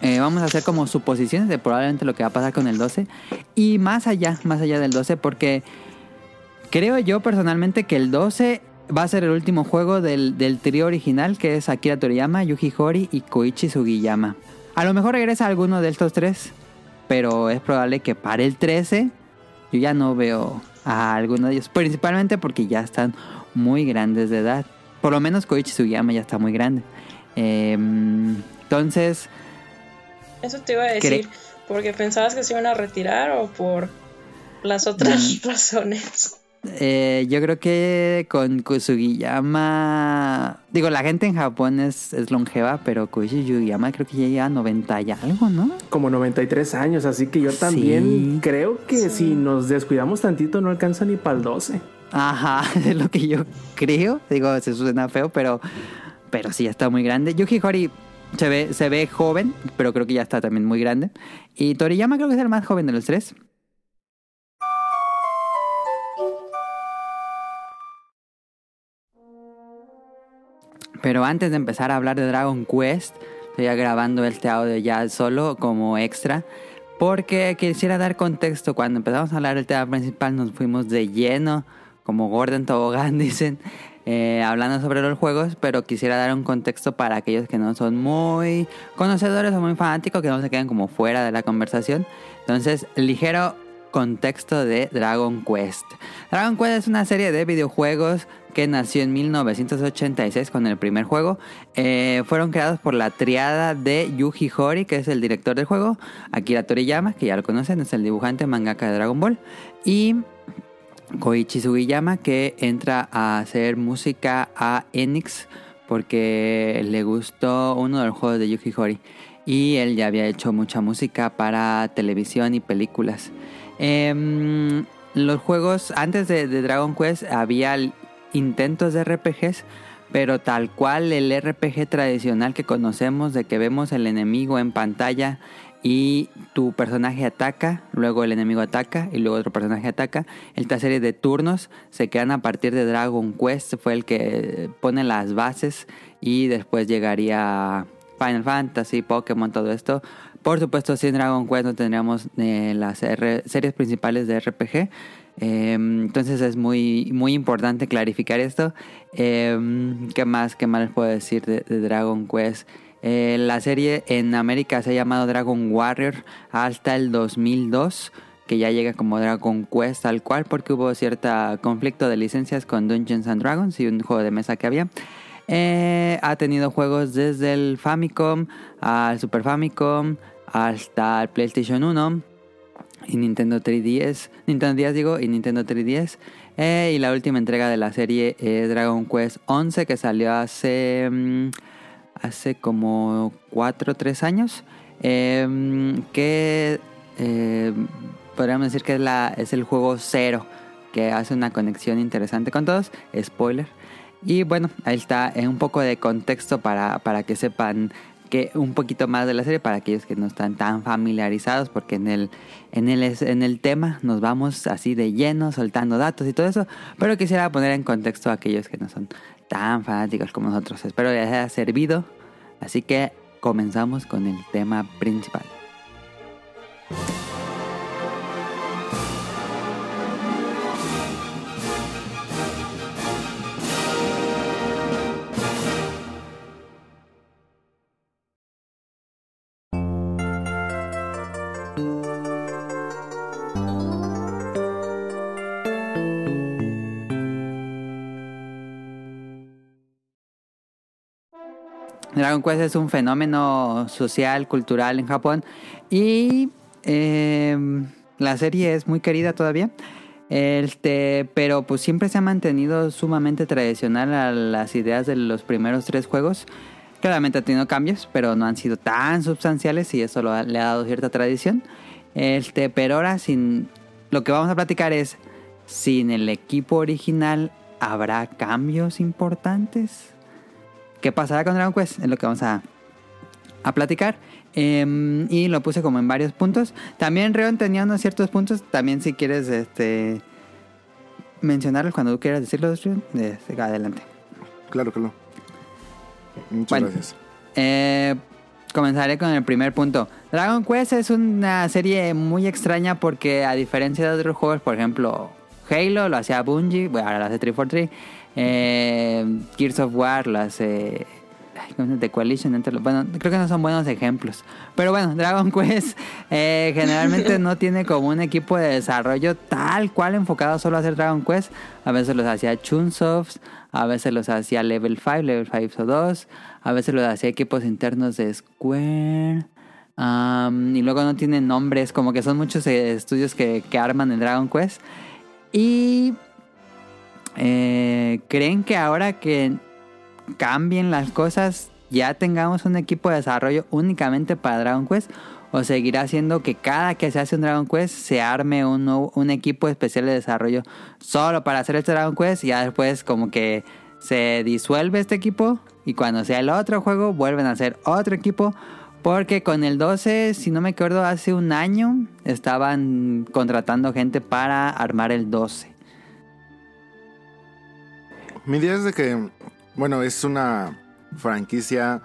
eh, vamos a hacer como suposiciones de probablemente lo que va a pasar con el 12. Y más allá, más allá del 12, porque creo yo personalmente que el 12 va a ser el último juego del, del trío original, que es Akira Toriyama, Yuji Horii y Koichi Sugiyama. A lo mejor regresa alguno de estos tres, pero es probable que para el 13 yo ya no veo a alguno de ellos. Principalmente porque ya están muy grandes de edad. Por lo menos Koichi Sugiyama ya está muy grande. Em, entonces... Eso te iba a decir. Porque pensabas que se iban a retirar o por las otras razones. Eh, yo creo que con Kusugiyama. Digo, la gente en Japón es, es longeva, pero Koichi Sugiyama creo que ya llega a 90 y algo, ¿no? Como 93 años, así que yo también Sí. creo que si nos descuidamos tantito no alcanza ni para el 12. Ajá, es lo que yo creo. Digo, se suena feo, pero, pero sí, ya está muy grande. Yuji Horii se ve, se ve joven, pero creo que ya está también muy grande. Y Toriyama creo que es el más joven de los tres. Pero antes de empezar a hablar de Dragon Quest, estoy grabando este audio ya solo como extra. Porque quisiera dar contexto. Cuando empezamos a hablar del tema principal, nos fuimos de lleno, como Gordon Tobogán, dicen, eh, hablando sobre los juegos. Pero quisiera dar un contexto para aquellos que no son muy conocedores o muy fanáticos, que no se queden como fuera de la conversación. Entonces, ligero contexto de Dragon Quest. Dragon Quest es una serie de videojuegos que nació en 1986 con el primer juego. Eh, fueron creados por la triada de Yuji Horii, que es el director del juego, Akira Toriyama, que ya lo conocen, es el dibujante mangaka de Dragon Ball, y Koichi Sugiyama, que entra a hacer música a Enix porque le gustó uno de los juegos de Yuji Horii. Y él ya había hecho mucha música para televisión y películas. Em, los juegos, antes de, de Dragon Quest, había intentos de RPGs, pero tal cual el RPG tradicional que conocemos, de que vemos el enemigo en pantalla y tu personaje ataca, luego el enemigo ataca y luego otro personaje ataca. Esta serie de turnos se quedan a partir de Dragon Quest, fue el que pone las bases y después llegaría Final Fantasy, Pokémon, todo esto. Por supuesto, sin Dragon Quest no tendríamos eh, las series principales de RPG. Eh, entonces es muy, muy importante clarificar esto. Eh, ¿Qué más? ¿Qué más les puedo decir de, de Dragon Quest? Eh, la serie en América se ha llamado Dragon Warrior hasta el 2002, que ya llega como Dragon Quest tal cual, porque hubo cierto conflicto de licencias con Dungeons and Dragons y un juego de mesa que había. Eh, ha tenido juegos desde el Famicom al Super Famicom hasta el PlayStation 1 y Nintendo 3DS, Nintendo 10 digo, y Nintendo 3DS. Eh, y la última entrega de la serie es Dragon Quest 11 que salió hace mm, hace como 4 o 3 años. eh, que eh, podríamos decir que es, la, es el juego cero que hace una conexión interesante con todos. Spoiler. Y bueno, ahí está eh, un poco de contexto para, para que sepan que un poquito más de la serie para aquellos que no están tan familiarizados porque en el en el en el tema nos vamos así de lleno soltando datos y todo eso pero quisiera poner en contexto a aquellos que no son tan fanáticos como nosotros. Espero les haya servido así que comenzamos con el tema principal Dragon Quest es un fenómeno social, cultural en Japón y eh, la serie es muy querida todavía. Este, pero pues siempre se ha mantenido sumamente tradicional a las ideas de los primeros tres juegos. Claramente ha tenido cambios, pero no han sido tan sustanciales y eso lo ha- le ha dado cierta tradición. Este, pero ahora sin lo que vamos a platicar es sin el equipo original habrá cambios importantes. ¿Qué pasará con Dragon Quest? Es lo que vamos a, a platicar. Em, y lo puse como en varios puntos. También Reon tenía unos ciertos puntos. También si quieres este mencionarlos cuando tú quieras decirlos, Reon, este, adelante. Claro, claro. Muchas Bueno. gracias. Eh, comenzaré con el primer punto. Dragon Quest es una serie muy extraña porque a diferencia de otros juegos, por ejemplo, Halo lo hacía Bungie, bueno, ahora lo hace 343. Eh, Gears of War lo hace ay, ¿cómo se llama? The Coalition. entre los- bueno, creo que no son buenos ejemplos. Pero bueno, Dragon Quest eh, generalmente no tiene como un equipo de desarrollo tal cual enfocado solo a hacer Dragon Quest. A veces los hacía Chunsoft, a veces los hacía Level 5, Level 5 o 2, a veces los hacía equipos internos de Square. Y luego no tienen nombres, como que son muchos eh, estudios que, que arman el Dragon Quest. Y eh, creen que ahora que cambien las cosas, ya tengamos un equipo de desarrollo únicamente para Dragon Quest. O seguirá siendo que cada que se hace un Dragon Quest se arme un, un equipo especial de desarrollo solo para hacer este Dragon Quest. Y ya después, como que se disuelve este equipo. Y cuando sea el otro juego, vuelven a hacer otro equipo. Porque con el 12, si no me acuerdo, hace un año estaban contratando gente para armar el 12. Mi idea es de que, bueno, es una franquicia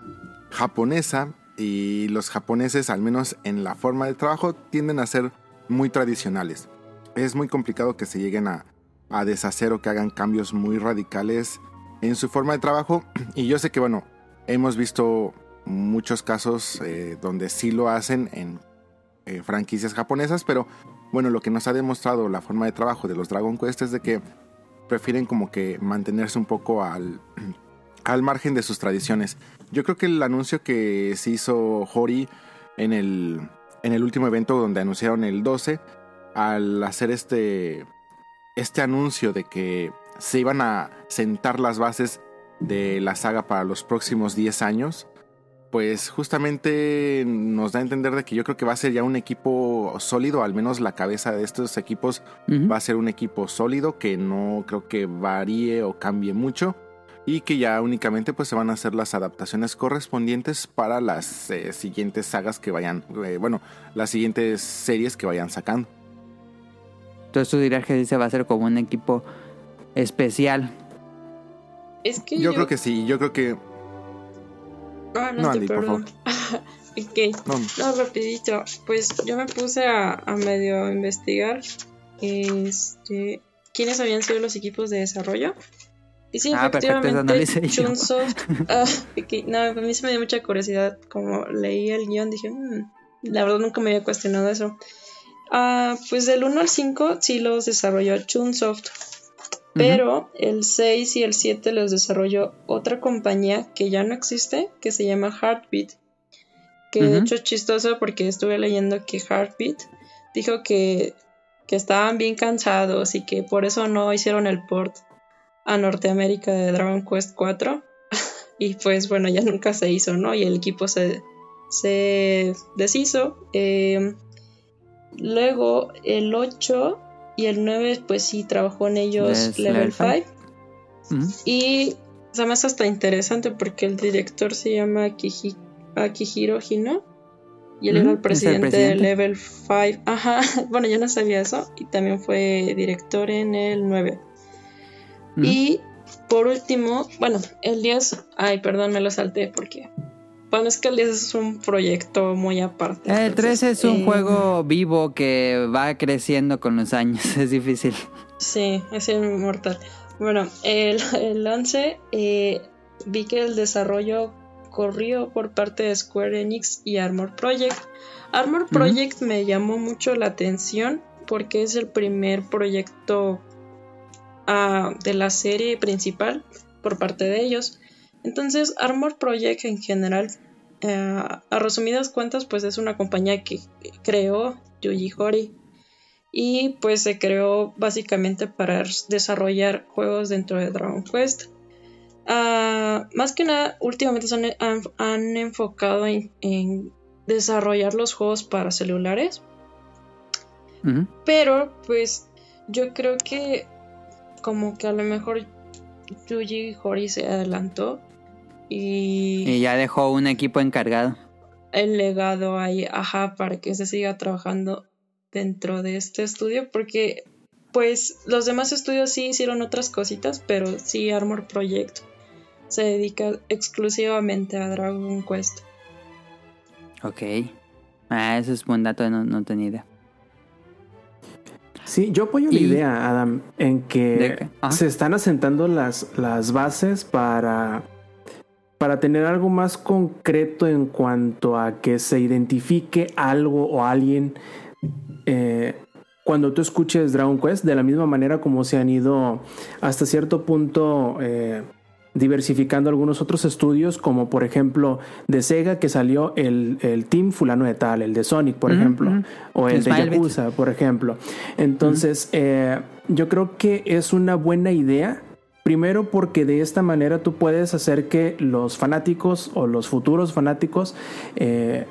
japonesa y los japoneses, al menos en la forma de trabajo, tienden a ser muy tradicionales. Es muy complicado que se lleguen a, a deshacer o que hagan cambios muy radicales en su forma de trabajo. Y yo sé que, bueno, hemos visto muchos casos eh, donde sí lo hacen en franquicias japonesas, pero bueno, lo que nos ha demostrado la forma de trabajo de los Dragon Quest es de que prefieren como que mantenerse un poco al, al margen de sus tradiciones. Yo creo que el anuncio que se hizo Hori en el, en el último evento donde anunciaron el 12, al hacer este, este anuncio de que se iban a sentar las bases de la saga para los próximos 10 años, pues justamente nos da a entender de que yo creo que va a ser ya un equipo sólido, al menos la cabeza de estos equipos va a ser un equipo sólido que no creo que varíe o cambie mucho. y que ya únicamente pues se van a hacer las adaptaciones correspondientes para las eh, siguientes sagas que vayan, eh, bueno, las siguientes series que vayan sacando. Entonces tú dirías que sí se va a hacer como un equipo especial. Es que Yo creo que sí, yo creo que Ah, no, No, Andy, por perdón. ok, no, no, rapidito. Pues yo me puse a, a medio investigar este, quiénes habían sido los equipos de desarrollo. Y sí, Ah, efectivamente. Chunsoft. ah, ok, no, a mí se me dio mucha curiosidad. Como leí el guion, dije, "Mm, la verdad nunca me había cuestionado eso. Ah, pues del 1 al 5 sí los desarrolló Chunsoft. Pero el 6 y el 7 los desarrolló otra compañía que ya no existe, que se llama Heartbeat. Que de hecho es chistoso porque estuve leyendo que Heartbeat dijo que, que estaban bien cansados y que por eso no hicieron el port a Norteamérica de Dragon Quest 4. y pues bueno, ya nunca se hizo, ¿no? Y el equipo se, se deshizo. Eh, luego el 8 y el 9 pues sí trabajó en ellos Level Level 5. five. Ujú. Y se me hace hasta interesante porque el director se llama Akiji- Akihiro Hino. Y él era el es el presidente, de. Level 5. Ajá, bueno, yo no sabía eso. Y también fue director en el 9. Ujú. Y por último, bueno, el 10. Ay, perdón, me lo salté porque. Bueno, es que el 10 es un proyecto muy aparte. El entonces, 13 es un eh, juego vivo que va creciendo con los años. Es difícil. Sí, es inmortal. Bueno, el, el 11 eh, vi que el desarrollo corrió por parte de Square Enix y Armor Project. Armor Project me llamó mucho la atención porque es el primer proyecto ah, de la serie principal por parte de ellos. Entonces, Armor Project en general, eh, a resumidas cuentas, pues es una compañía que creó Yuji Horii y pues se creó básicamente para desarrollar juegos dentro de Dragon Quest. Ah, más que nada, últimamente se han, han- han enfocado en, en desarrollar los juegos para celulares, pero pues yo creo que como que a lo mejor Yuji Horii se adelantó y Y ya dejó un equipo encargado. el legado ahí, ajá, para que se siga trabajando dentro de este estudio, porque pues los demás estudios sí hicieron otras cositas, pero sí Armor Project se dedica exclusivamente a Dragon Quest. Ok. Ah, eso es buen dato, no, no tenía idea. Sí, yo apoyo la Y- idea, Adam, en ¿De que se están asentando las, las bases para, para tener algo más concreto en cuanto a que se identifique algo o alguien eh, cuando tú escuches Dragon Quest, de la misma manera como se han ido hasta cierto punto eh, diversificando algunos otros estudios, como por ejemplo de Sega que salió el, el Team fulano de tal, el de Sonic, por ejemplo, o el de. Yakuza, por ejemplo. Entonces, eh, yo creo que es una buena idea. Primero porque de esta manera tú puedes hacer que los fanáticos o los futuros fanáticos eh,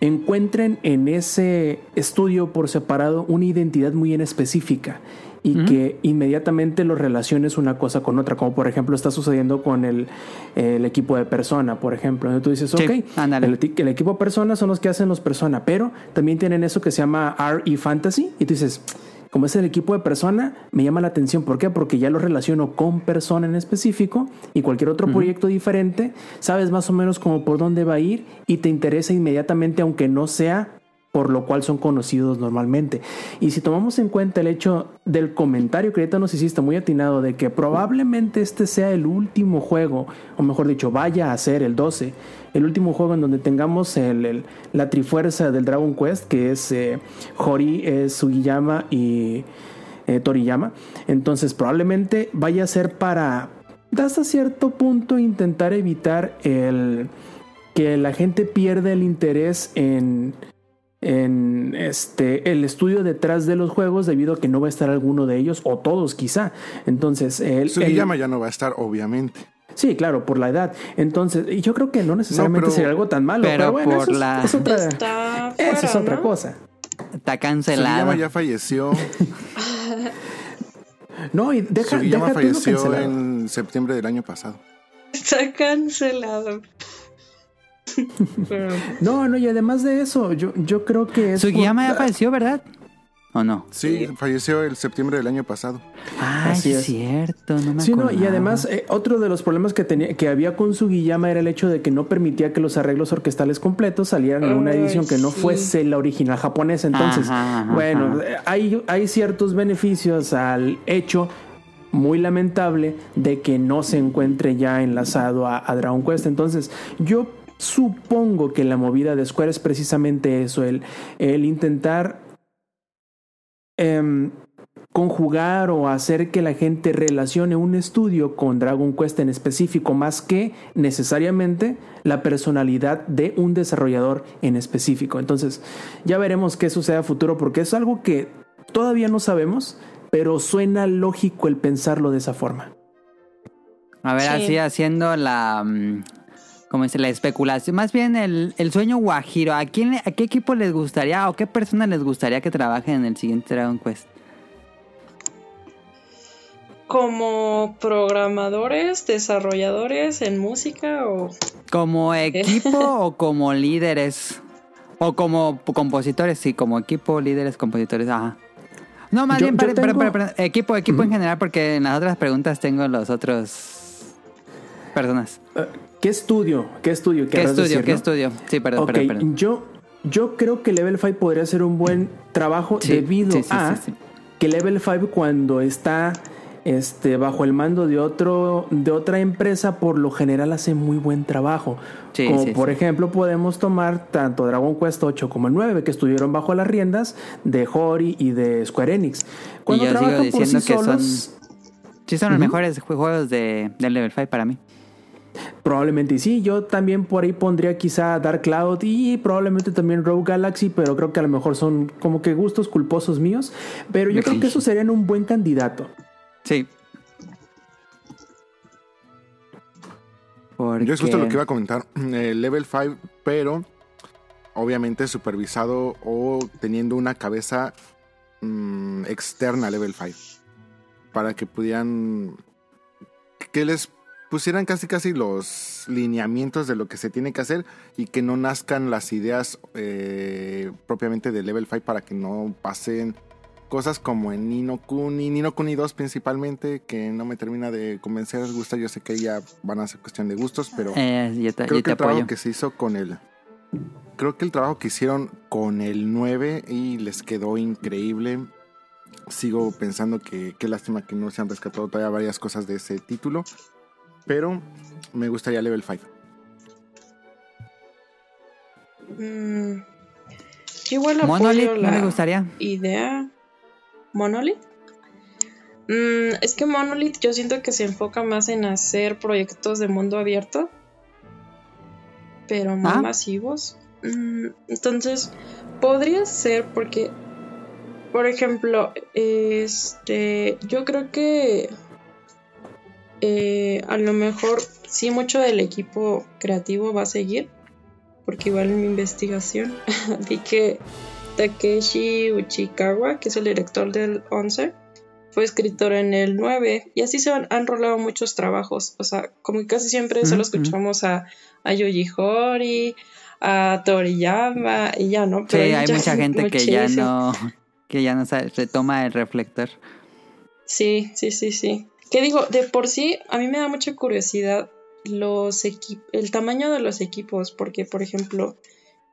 encuentren en ese estudio por separado una identidad muy en específica y que inmediatamente lo relaciones una cosa con otra, como por ejemplo está sucediendo con el, el equipo de persona, por ejemplo, donde tú dices, Sí, ok, el, equipo persona son los que hacen los persona, pero también tienen eso que se llama RE Fantasy y tú dices, como es el equipo de persona, me llama la atención. ¿Por qué? Porque ya lo relaciono con persona en específico y cualquier otro proyecto diferente, sabes más o menos como por dónde va a ir y te interesa inmediatamente, aunque no sea por lo cual son conocidos normalmente. Y si tomamos en cuenta el hecho del comentario que ahorita nos hiciste muy atinado de que probablemente este sea el último juego, o mejor dicho, vaya a ser el 12, el último juego en donde tengamos el, el- la trifuerza del Dragon Quest, que es eh, Hori, Sugiyama y eh, Toriyama. Entonces probablemente vaya a ser para, hasta cierto punto, intentar evitar el que la gente pierda el interés en en este el estudio detrás de los juegos debido a que no va a estar alguno de ellos o todos quizá entonces el, Sugiyama el- ya no va a estar, obviamente. Sí claro por la edad entonces y yo creo que no necesariamente pero- sería algo tan malo pero pero, bueno, por eso es- la- es, otra, Está eso es fuera, otra ¿no? cosa Está cancelado. Ya falleció. No, y deja, deja falleció cancelado. en septiembre del año pasado. Está cancelado. No, no, y además de eso, yo, yo creo que es. Sugiyama ya por- falleció, ¿verdad? ¿O no? Sí, falleció el septiembre del año pasado. Ah, Así es cierto, no me Sí, no, y además eh, otro de los problemas que tenía que había con Sugiyama era el hecho de que no permitía que los arreglos orquestales completos salieran en una edición que no sí. fuese la original japonesa. Entonces, Ajá, ajá, bueno, ajá. hay, hay ciertos beneficios al hecho muy lamentable de que no se encuentre ya enlazado a, a Dragon Quest. Entonces, yo supongo que la movida de Square es precisamente eso, el, el intentar em, conjugar o hacer que la gente relacione un estudio con Dragon Quest en específico, más que necesariamente la personalidad de un desarrollador en específico. Entonces, ya veremos qué sucede a futuro, porque es algo que todavía no sabemos, pero suena lógico el pensarlo de esa forma. A ver, Sí. así haciendo la. ¿Cómo dice? La especulación. Más bien el, el sueño guajiro. ¿A, quién, ¿A qué equipo les gustaría o qué persona les gustaría que trabaje en el siguiente Dragon Quest? como programadores, desarrolladores en música o ¿Como equipo o como líderes? O como compositores, sí, como equipo, líderes, compositores, ajá. No, más Yo- bien, tengo- pare- equipo, equipo en general, porque en las otras preguntas tengo los otros personas. Eh, ¿Qué estudio? ¿Qué estudio? ¿Qué estudio? decir, ¿Qué no? estudio? Sí, perdón, Ok, perdón, perdón. Yo, yo creo que Level 5 podría ser un buen trabajo Sí, debido sí, sí, a que Level 5 cuando está este, bajo el mando de, otro, de otra empresa, por lo general hace muy buen trabajo. Sí, como sí, por sí. ejemplo podemos tomar tanto Dragon Quest 8 como el 9, que estuvieron bajo las riendas de Hori y de Square Enix. Cuando yo sigo trabajan por sí diciendo que son- solos... Sí, son los Ujú. mejores jue- juegos de, de Level 5 para mí. Probablemente sí, yo también por ahí pondría quizá Dark Cloud y probablemente también Rogue Galaxy, pero creo que a lo mejor son como que gustos culposos míos, pero yo creo que esos serían un buen candidato. Sí. Porque... Yo es justo lo que iba a comentar. eh, level 5, pero obviamente supervisado o teniendo una cabeza mm, externa a Level 5. Para que pudieran. Que les pusieran casi casi los lineamientos de lo que se tiene que hacer y que no nazcan las ideas eh, propiamente de Level 5 para que no pasen cosas como en Nino Kuni, Nino Kuni 2 principalmente, que no me termina de convencer, gusta, yo sé que ya van a ser cuestión de gustos, pero Eh, yo te, creo yo que te el trabajo que se hizo con el creo que el trabajo que hicieron con el 9 y les quedó increíble. Sigo pensando que qué lástima que no se han rescatado todavía varias cosas de ese título, pero me gustaría Level 5. Mm, yo igual Monolith, ¿no la le gustaría? idea. ¿Monolith? Mm, es que Monolith yo siento que se enfoca más en hacer proyectos de mundo abierto, pero más Ah. masivos. Mm, entonces, podría ser porque, por ejemplo, este, yo creo que eh, a lo mejor sí mucho del equipo creativo va a seguir, porque igual en mi investigación vi que Takeshi Uchikawa, que es el director del 11, fue escritor en el 9 y así se han, han rolado muchos trabajos, o sea, como que casi siempre solo escuchamos a, a Yoji Hori, a Toriyama y ya, ¿no? Sí, hay mucha gente que ya no que ya no sabe, retoma el reflector. Sí, sí, sí, sí. Que digo, de por sí, a mí me da mucha curiosidad los el tamaño de los equipos, porque por ejemplo,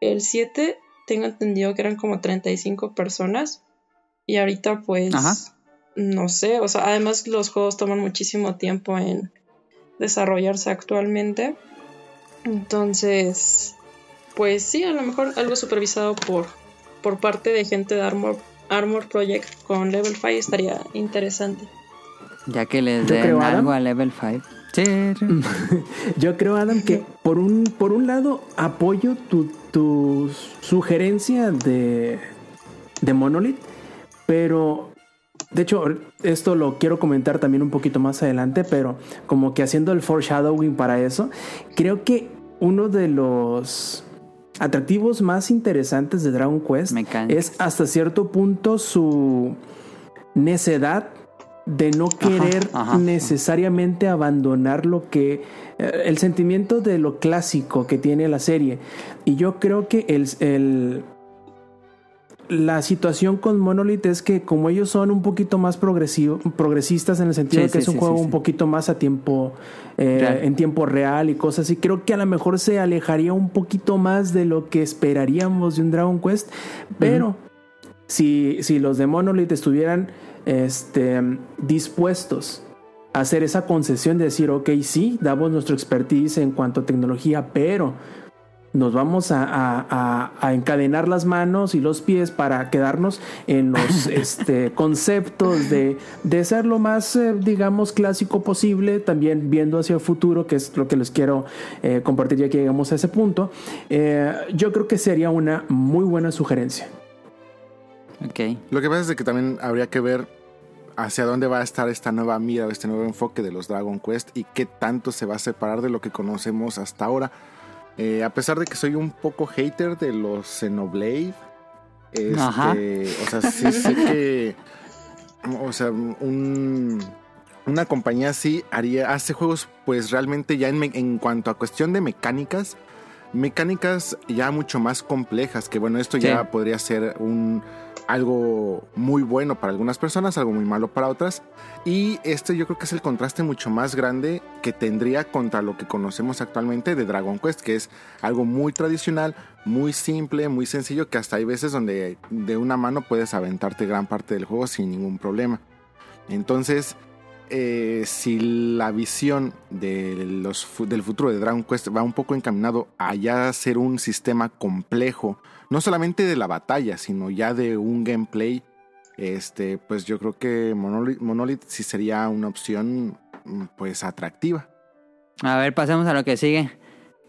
el 7 tengo entendido que eran como 35 personas y ahorita pues Ajá. no sé, o sea, además los juegos toman muchísimo tiempo en desarrollarse actualmente. Entonces, pues sí, a lo mejor algo supervisado por por parte de gente de Armor Armor Project con Level 5 estaría interesante. Ya que les den creo, Adam. algo a level 5. Sí, sí. Yo creo, Adam, que por un, por un lado apoyo tu, tu sugerencia de, de Monolith, pero de hecho esto lo quiero comentar también un poquito más adelante, pero como que haciendo el foreshadowing para eso, creo que uno de los atractivos más interesantes de Dragon Quest es hasta cierto punto su necedad de no querer ajá. necesariamente abandonar lo que eh, el sentimiento de lo clásico que tiene la serie. Y yo creo que el, el la situación con Monolith es que como ellos son un poquito más progresivo, progresistas en el sentido Sí, de que sí, es un sí, juego un poquito más a tiempo eh, en tiempo real y cosas así, creo que a lo mejor se alejaría un poquito más de lo que esperaríamos de un Dragon Quest, pero si, si los de Monolith estuvieran este, dispuestos a hacer esa concesión de decir, ok, sí, damos nuestro expertise en cuanto a tecnología, pero nos vamos a, a- a- a encadenar las manos y los pies para quedarnos en los este, conceptos de, de ser lo más, eh, digamos, clásico posible, también viendo hacia el futuro, que es lo que les quiero eh, compartir ya que llegamos a ese punto. Eh, yo creo que sería una muy buena sugerencia. Ok. Lo que pasa es de que también habría que ver hacia dónde va a estar esta nueva mira, este nuevo enfoque de los Dragon Quest y qué tanto se va a separar de lo que conocemos hasta ahora. Eh, a pesar de que soy un poco hater de los Xenoblade, este, Ajá. o sea, sí sé que, o sea, un- una compañía así haría, hace juegos pues realmente ya en, cuanto a cuestión de mecánicas, mecánicas ya mucho más complejas, que bueno, esto Sí. ya podría ser un algo muy bueno para algunas personas, algo muy malo para otras. Y este yo creo que es el contraste mucho más grande que tendría contra lo que conocemos actualmente de Dragon Quest, que es algo muy tradicional, muy simple, muy sencillo, que hasta hay veces donde de una mano puedes aventarte gran parte del juego sin ningún problema. Entonces, eh, si la visión del futuro de Dragon Quest va un poco encaminado a ya ser un sistema complejo, no solamente de la batalla, sino ya de un gameplay, este, pues yo creo que Monolith, Monolith sí sería una opción mm, pues atractiva. A ver, pasemos a lo que sigue.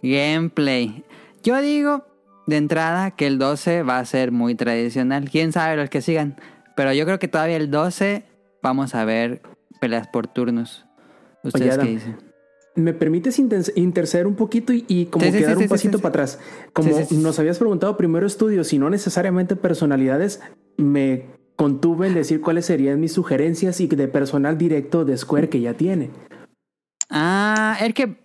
Gameplay. Yo digo de entrada que el 12 va a ser muy tradicional. Quién sabe los que sigan. Pero yo creo que todavía el 12 vamos a ver peleas por turnos. ¿Ustedes Adam, qué dicen? ¿Me permites interceder un poquito y, y como Sí, quedar sí, un pasito para atrás? Como nos habías preguntado primero estudios y no necesariamente personalidades, me contuve en decir cuáles serían mis sugerencias y de personal directo de Square que ya tiene. Ah, el que.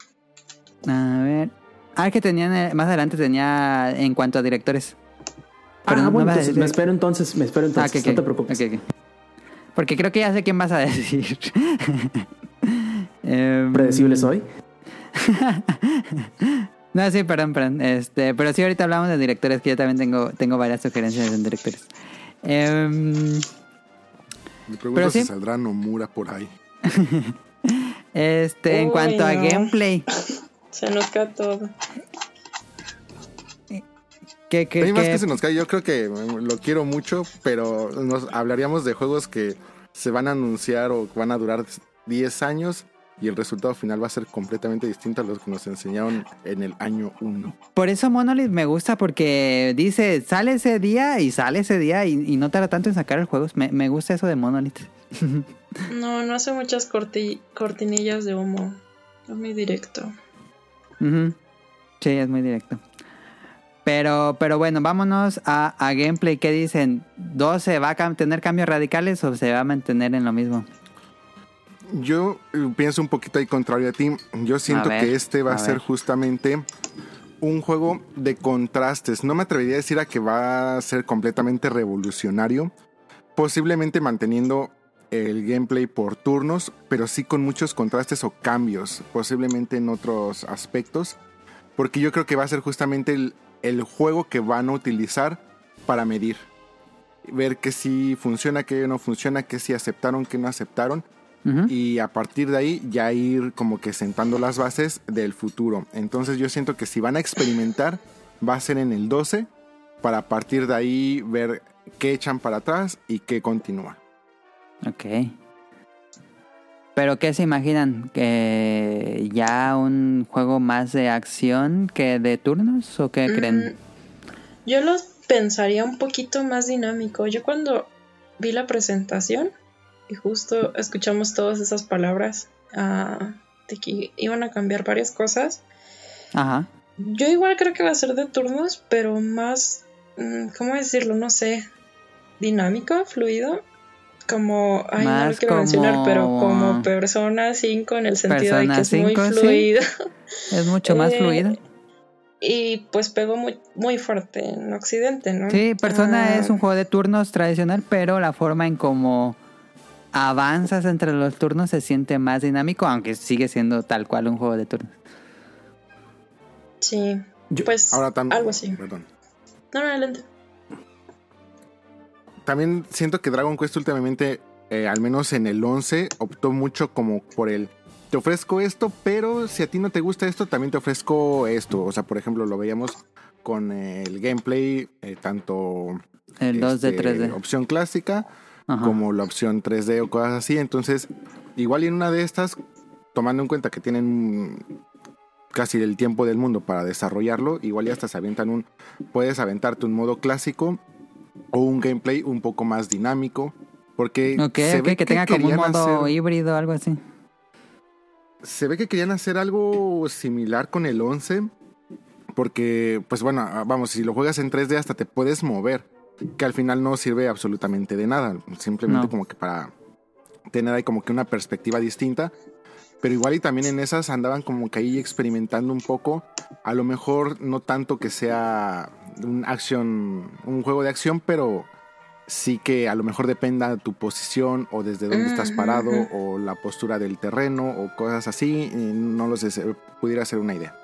A ver. Ah, el que tenían. Más adelante tenía en cuanto a directores. Pero ah, no bueno, entonces decir- me espero entonces, me espero Ah, entonces, ok, no te preocupes. ok, ok. Porque creo que ya sé quién vas a decir. Em, Predecible soy. No, sí, perdón, perdón. Este, pero sí, ahorita hablamos de directores, que yo también tengo, tengo varias sugerencias en directores. Em, Me pregunto Pero si sí. saldrá Nomura por ahí. este, en cuanto a no. gameplay, Se nos cae todo. ¿qué, qué, Hay más que se nos cae, yo creo que mm, lo quiero mucho, pero nos hablaríamos de juegos que se van a anunciar o que van a durar 10 años y el resultado final va a ser completamente distinto a los que nos enseñaron en el año 1. Por eso Monolith me gusta porque dice, sale ese día y sale ese día y, y no tarda tanto en sacar el juego. Me, me gusta eso de Monolith. No, no hace muchas corti- cortinillas de humo. Es muy directo. Ujú. Sí, es muy directo. Pero, pero bueno, vámonos a, a gameplay. ¿Qué dicen? ¿12 va a cam- tener cambios radicales o se va a mantener en lo mismo? Yo eh, pienso un poquito ahí contrario a ti. Yo siento ver, que este va a, a ser ver. justamente un juego de contrastes. No me atrevería a decir a que va a ser completamente revolucionario. Posiblemente manteniendo el gameplay por turnos, pero sí con muchos contrastes o cambios, posiblemente en otros aspectos. Porque yo creo que va a ser justamente el, el juego que van a utilizar para medir. Ver que si funciona, que no funciona, que si aceptaron, que no aceptaron Y a partir de ahí ya ir como que sentando las bases del futuro. Entonces yo siento que si van a experimentar va a ser en el 12 para a partir de ahí ver qué echan para atrás y qué continúa. Ok. ¿Pero qué se imaginan? ¿Que ya un juego más de acción que de turnos? ¿O qué creen? Mm, Yo los pensaría un poquito más dinámico. Yo cuando vi la presentación y justo escuchamos todas esas palabras ah, de que iban a cambiar varias cosas, Ajá. yo igual creo que va a ser de turnos, pero más, mm, ¿cómo decirlo? No sé, dinámico, fluido. como, ay, no lo Más quiero mencionar, pero como- Persona 5 en el sentido de que es muy 5, sí. fluido. Es mucho más Eh, fluido. Y pues pegó muy, muy fuerte en Occidente, ¿no? Sí, Persona Ah, es un juego de turnos tradicional, pero la forma en cómo avanzas entre los turnos se siente más dinámico, aunque sigue siendo tal cual un juego de turnos. Sí, Yo- pues Ahora también. algo así. Perdón. No, no, adelante. También siento que Dragon Quest últimamente, eh, al menos en el 11, optó mucho como por el... Te ofrezco esto, pero si a ti no te gusta esto, también te ofrezco esto. O sea, por ejemplo, lo veíamos con el gameplay, eh, tanto El 2 de este, 3D. opción clásica Ajá. como la opción 3D o cosas así. Entonces, igual y en una de estas, tomando en cuenta que tienen casi el tiempo del mundo para desarrollarlo, igual y hasta se avientan un... Puedes aventarte un modo clásico o un gameplay un poco más dinámico. Porque Ok, se ve que tenga como un modo hacer- híbrido o algo así. se ve que querían hacer algo similar con el 11. Porque, pues bueno, vamos, si lo juegas en 3D hasta te puedes mover. Que al final no sirve absolutamente de nada. Simplemente No. como que para tener ahí como que una perspectiva distinta. Pero igual y también en esas andaban como que ahí experimentando un poco. A lo mejor no tanto que sea un acción, un juego de acción, pero sí que a lo mejor dependa tu posición o desde dónde estás Ujú, parado o la postura del terreno o cosas así. eh, No lo sé, se- pudiera ser una idea.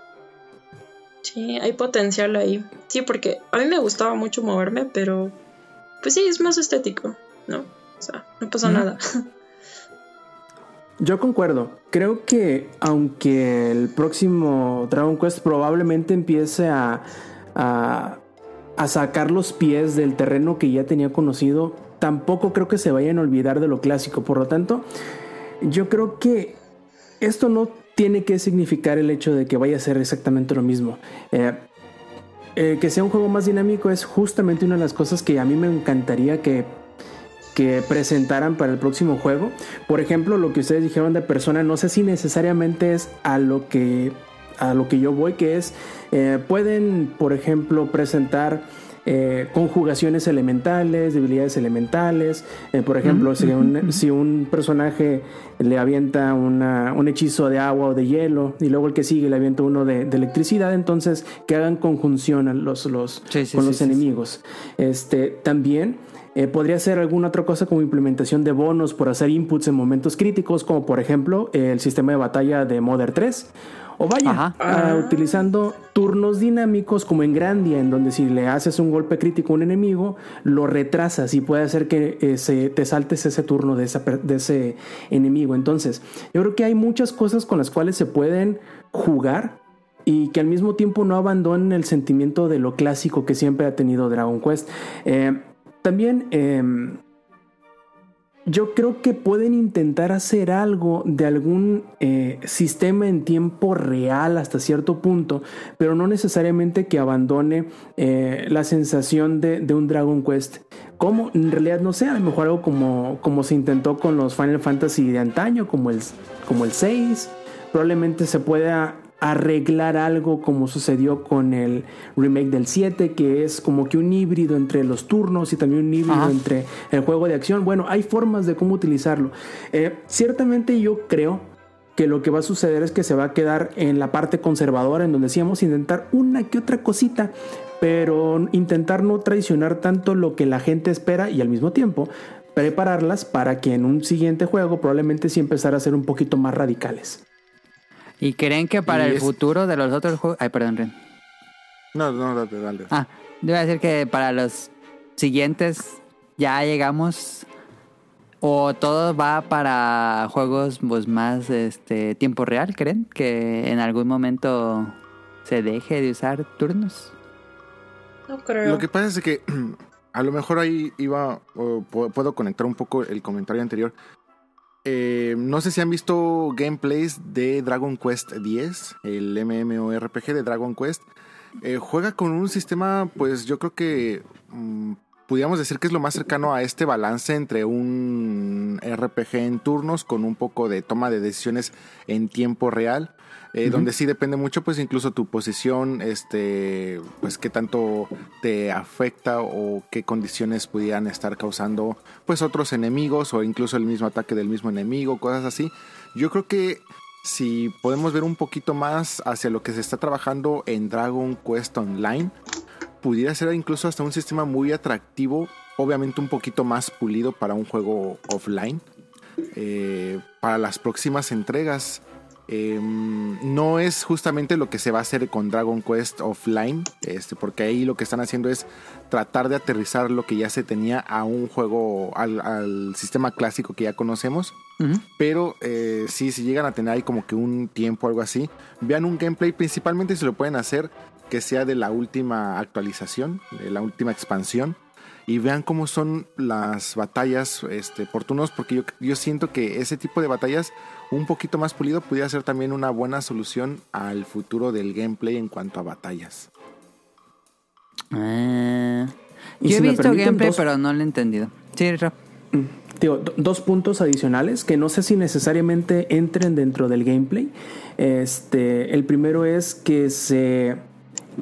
Sí, hay potencial ahí. Sí, porque a mí me gustaba mucho moverme, pero pues sí, es más estético, ¿no? O sea, no pasa nada. Yo concuerdo. Creo que aunque el próximo Dragon Quest probablemente empiece a, a, a sacar los pies del terreno que ya tenía conocido, tampoco creo que se vayan a olvidar de lo clásico. Por lo tanto, yo creo que esto no tiene que significar el hecho de que vaya a ser exactamente lo mismo. Eh, eh, que sea un juego más dinámico es justamente una de las cosas que a mí me encantaría que que presentaran para el próximo juego. Por ejemplo, lo que ustedes dijeron de persona, no sé si necesariamente es a lo que a lo que yo voy, que es eh, pueden, por ejemplo, presentar eh, conjugaciones elementales, debilidades elementales. Eh, por ejemplo, si, un, si un personaje le avienta una- un hechizo de agua o de hielo y luego el que sigue le avienta uno de, de electricidad, entonces que hagan conjunción los, los, Sí, sí, con sí, los enemigos. Este, también eh, podría ser alguna otra cosa como implementación de bonos por hacer inputs en momentos críticos, como por ejemplo el sistema de batalla de Modern 3. O vaya, ah, utilizando turnos dinámicos como en Grandia, en donde si le haces un golpe crítico a un enemigo, lo retrasas y puede hacer que eh, se- te saltes ese turno de, esa per- de ese enemigo. Entonces, yo creo que hay muchas cosas con las cuales se pueden jugar y que al mismo tiempo no abandonen el sentimiento de lo clásico que siempre ha tenido Dragon Quest. Eh, también em, yo creo que pueden intentar hacer algo de algún eh, sistema en tiempo real hasta cierto punto, pero no necesariamente que abandone eh, la sensación de, un Dragon Quest. Como en realidad no sé, a lo mejor algo como, como se intentó con los Final Fantasy de antaño, como el, como el 6. Probablemente se pueda arreglar algo como sucedió con el remake del 7, que es como que un híbrido entre los turnos y también un híbrido Ajá. entre el juego de acción. Bueno, hay formas de cómo utilizarlo. Eh, ciertamente yo creo que lo que va a suceder es que se va a quedar en la parte conservadora, en donde decíamos intentar una que otra cosita, pero intentar no traicionar tanto lo que la gente espera y al mismo tiempo prepararlas para que en un siguiente juego probablemente sí empezar a ser un poquito más radicales. ¿Y creen que para Y el es- futuro de los otros juegos... Ay, perdón, Ren. No, no, dale, dale. Ah, yo iba a decir que para los siguientes ya llegamos o todo va para juegos pues más este tiempo real, ¿creen? Que en algún momento se deje de usar turnos. No creo. Lo que pasa es que a lo mejor ahí iba, o puedo conectar un poco el comentario anterior. Eh, no sé si han visto gameplays de Dragon Quest X, el MMORPG de Dragon Quest. Eh, juega con un sistema, pues yo creo que mm, pudiéramos decir que es lo más cercano a este balance entre un RPG en turnos con un poco de toma de decisiones en tiempo real. Eh, donde sí depende mucho, pues incluso tu posición, este, pues qué tanto te afecta o qué condiciones pudieran estar causando, pues otros enemigos o incluso el mismo ataque del mismo enemigo, cosas así. Yo creo que si podemos ver un poquito más hacia lo que se está trabajando en Dragon Quest Online, pudiera ser incluso hasta un sistema muy atractivo, obviamente un poquito más pulido para un juego offline. Eh, para las próximas entregas. Em, no es justamente lo que se va a hacer con Dragon Quest Offline, este, porque ahí lo que están haciendo es tratar de aterrizar lo que ya se tenía a un juego, al, sistema clásico que ya conocemos. Pero eh, si llegan a tener ahí como que un tiempo o algo así, vean un gameplay, principalmente si lo pueden hacer, que sea de la última actualización, de la última expansión y vean cómo son las batallas este, por turnos, porque yo, yo siento que ese tipo de batallas un poquito más pulido pudiera ser también una buena solución al futuro del gameplay en cuanto a batallas. Ah. yo he visto gameplay, pero no lo he entendido. Sí, mm, dos puntos adicionales que no sé si necesariamente entren dentro del gameplay. Este, el primero es que se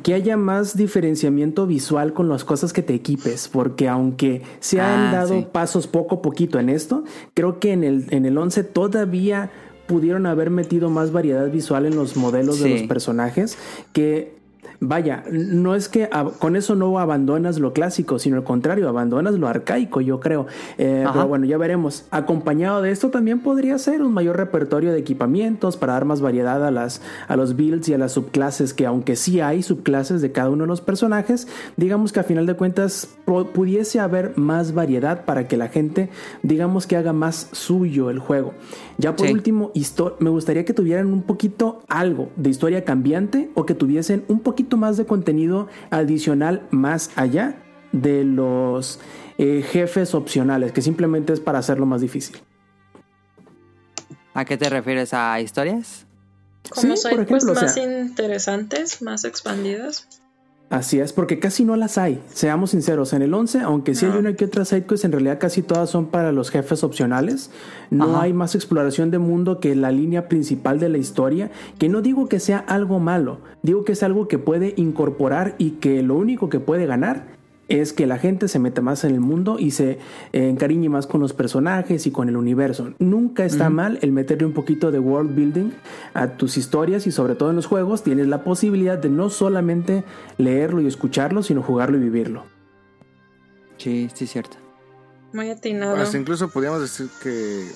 que haya más diferenciamiento visual con las cosas que te equipes, porque aunque se han ah, dado pasos poco a poquito en esto, creo que en el, en el 11 todavía pudieron haber metido más variedad visual en los modelos de los personajes que vaya, no es que con eso no abandonas lo clásico, sino al contrario, abandonas lo arcaico, yo creo. Eh, pero bueno, ya veremos. Acompañado de esto también podría ser un mayor repertorio de equipamientos para dar más variedad a, las, a los builds y a las subclases, que aunque sí hay subclases de cada uno de los personajes, digamos que a final de cuentas pudiese haber más variedad para que la gente, digamos que haga más suyo el juego. Ya por último, me gustaría que tuvieran un poquito algo de historia cambiante o que tuviesen un poquito más de contenido adicional más allá de los eh, jefes opcionales, que simplemente es para hacerlo más difícil. ¿A qué te refieres? ¿A historias? Como sí, por más interesantes, más expandidas. Así es, porque casi no las hay, seamos sinceros. En el 11, aunque sí hay una que otra sidequest, en realidad casi todas son para los jefes opcionales. No hay más exploración de mundo que la línea principal de la historia, que no digo que sea algo malo, digo que es algo que puede incorporar y que lo único que puede ganar es que la gente se meta más en el mundo y se eh, encariñe más con los personajes y con el universo. Nunca está mal el meterle un poquito de world building a tus historias y sobre todo en los juegos tienes la posibilidad de no solamente leerlo y escucharlo, sino jugarlo y vivirlo. Sí, sí es cierto. Muy atinado. Hasta incluso podríamos decir que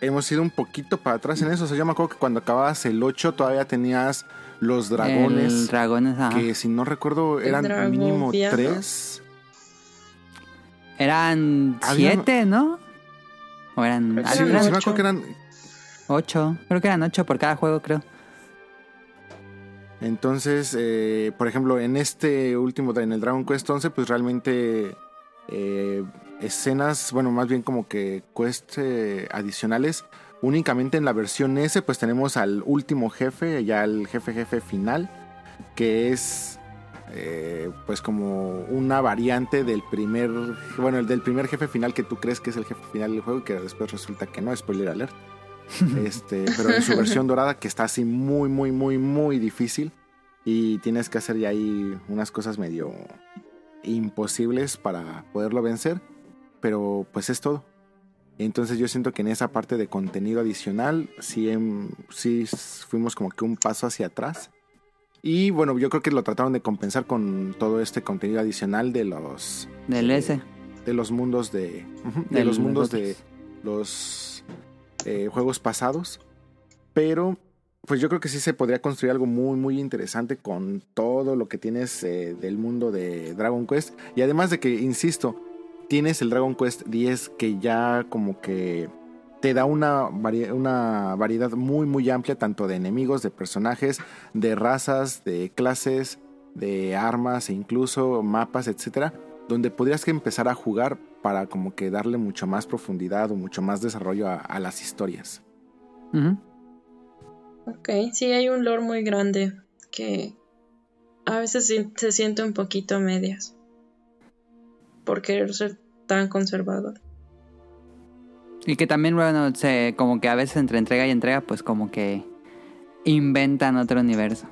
hemos ido un poquito para atrás en eso. O sea, yo me acuerdo que cuando acababas el 8 todavía tenías los dragones. dragones, Que si no recuerdo eran mínimo tres. Eran siete, ¿no? O eran. Sí, sí me acuerdo que eran. Ocho. Creo que eran ocho por cada juego, creo. Entonces, eh, por ejemplo, en este último, en el Dragon Quest 11, pues realmente eh, escenas, bueno, más bien como que quest eh, adicionales, Únicamente en la versión S pues tenemos al último jefe, ya el jefe jefe final, que es eh, pues como una variante del primer, bueno, el del primer jefe final que tú crees que es el jefe final del juego y que después resulta que no, spoiler alert. Este, pero en su versión dorada que está así muy, muy, muy, muy difícil y tienes que hacer ya ahí unas cosas medio imposibles para poderlo vencer, pero pues es todo. Entonces yo siento que en esa parte de contenido adicional sí, em, sí fuimos como que un paso hacia atrás. Y bueno, yo creo que lo trataron de compensar con todo este contenido adicional de los... Del S. De los mundos de... De los mundos de los eh, juegos pasados. Pero pues yo creo que sí se podría construir algo muy, muy interesante con todo lo que tienes eh, del mundo de Dragon Quest. Y además de que, insisto, tienes el Dragon Quest 10 que ya como que te da una, una variedad muy muy amplia tanto de enemigos, de personajes, de razas, de clases, de armas e incluso mapas, etcétera, donde podrías que empezar a jugar para como que darle mucho más profundidad o mucho más desarrollo a, las historias. Ok, sí hay un lore muy grande que a veces se siente un poquito a medias por querer ser tan conservador. Y que también, bueno, se, como que a veces entre entrega y entrega, pues como que inventan otro universo.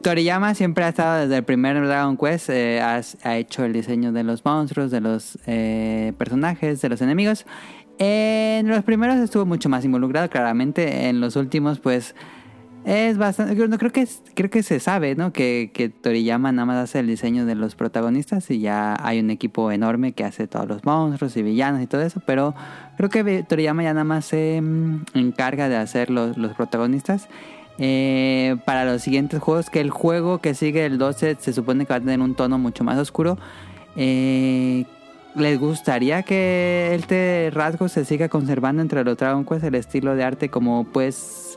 Toriyama siempre ha estado desde el primer Dragon Quest, eh, ha, hecho el diseño de los monstruos, de los eh, personajes, de los enemigos. En los primeros estuvo mucho más involucrado, claramente. En los últimos, pues, es bastante... No, creo, que, es- creo que se sabe, ¿no? Que, que Toriyama nada más hace el diseño de los protagonistas y ya hay un equipo enorme que hace todos los monstruos y villanos y todo eso. Pero creo que Toriyama ya nada más se mm, encarga de hacer los, los protagonistas. Eh, para los siguientes juegos, que el juego que sigue el 12 se supone que va a tener un tono mucho más oscuro. Eh, ¿Les gustaría que este rasgo se siga conservando entre los Dragon Quest? El estilo de arte como pues...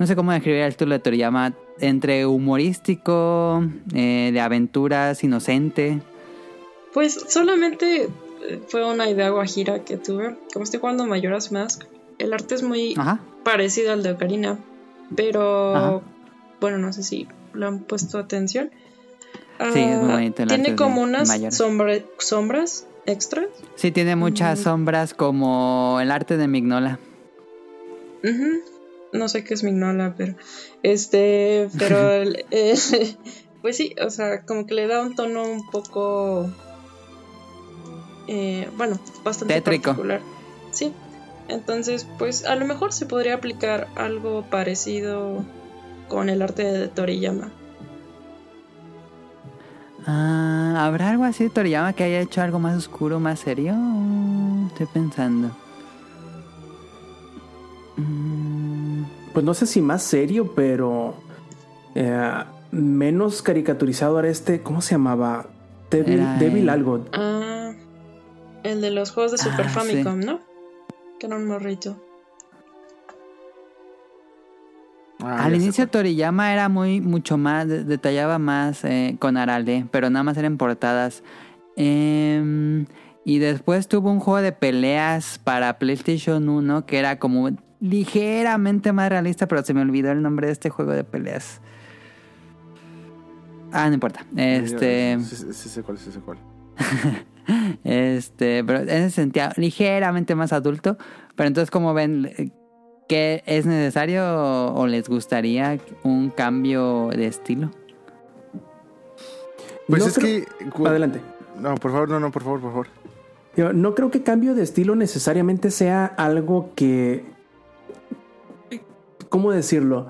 No sé cómo describir el estilo de Toriyama. Entre humorístico, eh, de aventuras, inocente. Pues solamente eh, fue una idea guajira que tuve. Como estoy jugando Majora's Mask, el arte es muy Ajá. parecido al de Ocarina, pero Ajá. bueno, no sé si lo han puesto atención. Sí, es muy Ah, bonito el arte Tiene como unas sombra- sombras extras. Sí, tiene muchas Mm. sombras como el arte de Mignola. Ujú. No sé qué es Mignola, pero este, pero el- eh, pues sí, o sea, como que le da un tono un poco, eh, bueno, bastante Tétrico. particular. Sí, entonces, pues a lo mejor se podría aplicar algo parecido con el arte de Toriyama. Ah, ¿Habrá algo así de Toriyama que haya hecho algo más oscuro, más serio? Estoy pensando. Mm, Pues no sé si más serio, pero eh, menos caricaturizado era este, ¿cómo se llamaba? Devil, Era Devil algo. Ah, el de los juegos de Super Ah, Famicom, ¿no? Que era un morrito. Ah, Al inicio. Toriyama era muy mucho más, de- detallaba más eh, con Arale, pero nada más eran portadas. Em, y después tuvo un juego de peleas para PlayStation 1 que era como ligeramente más realista, pero se me olvidó el nombre de este juego de peleas. Ah, no importa. Este, Sí, sí, sí sé cuál, sí sé cuál. este, pero en ese sentido ligeramente más adulto. Pero entonces, como ven, ¿qué es necesario o, o les gustaría un cambio de estilo? Pues No es creo- que... Adelante. No, por favor, no, no, por favor, por favor. Yo no creo que cambio de estilo necesariamente sea algo que. ¿Cómo decirlo?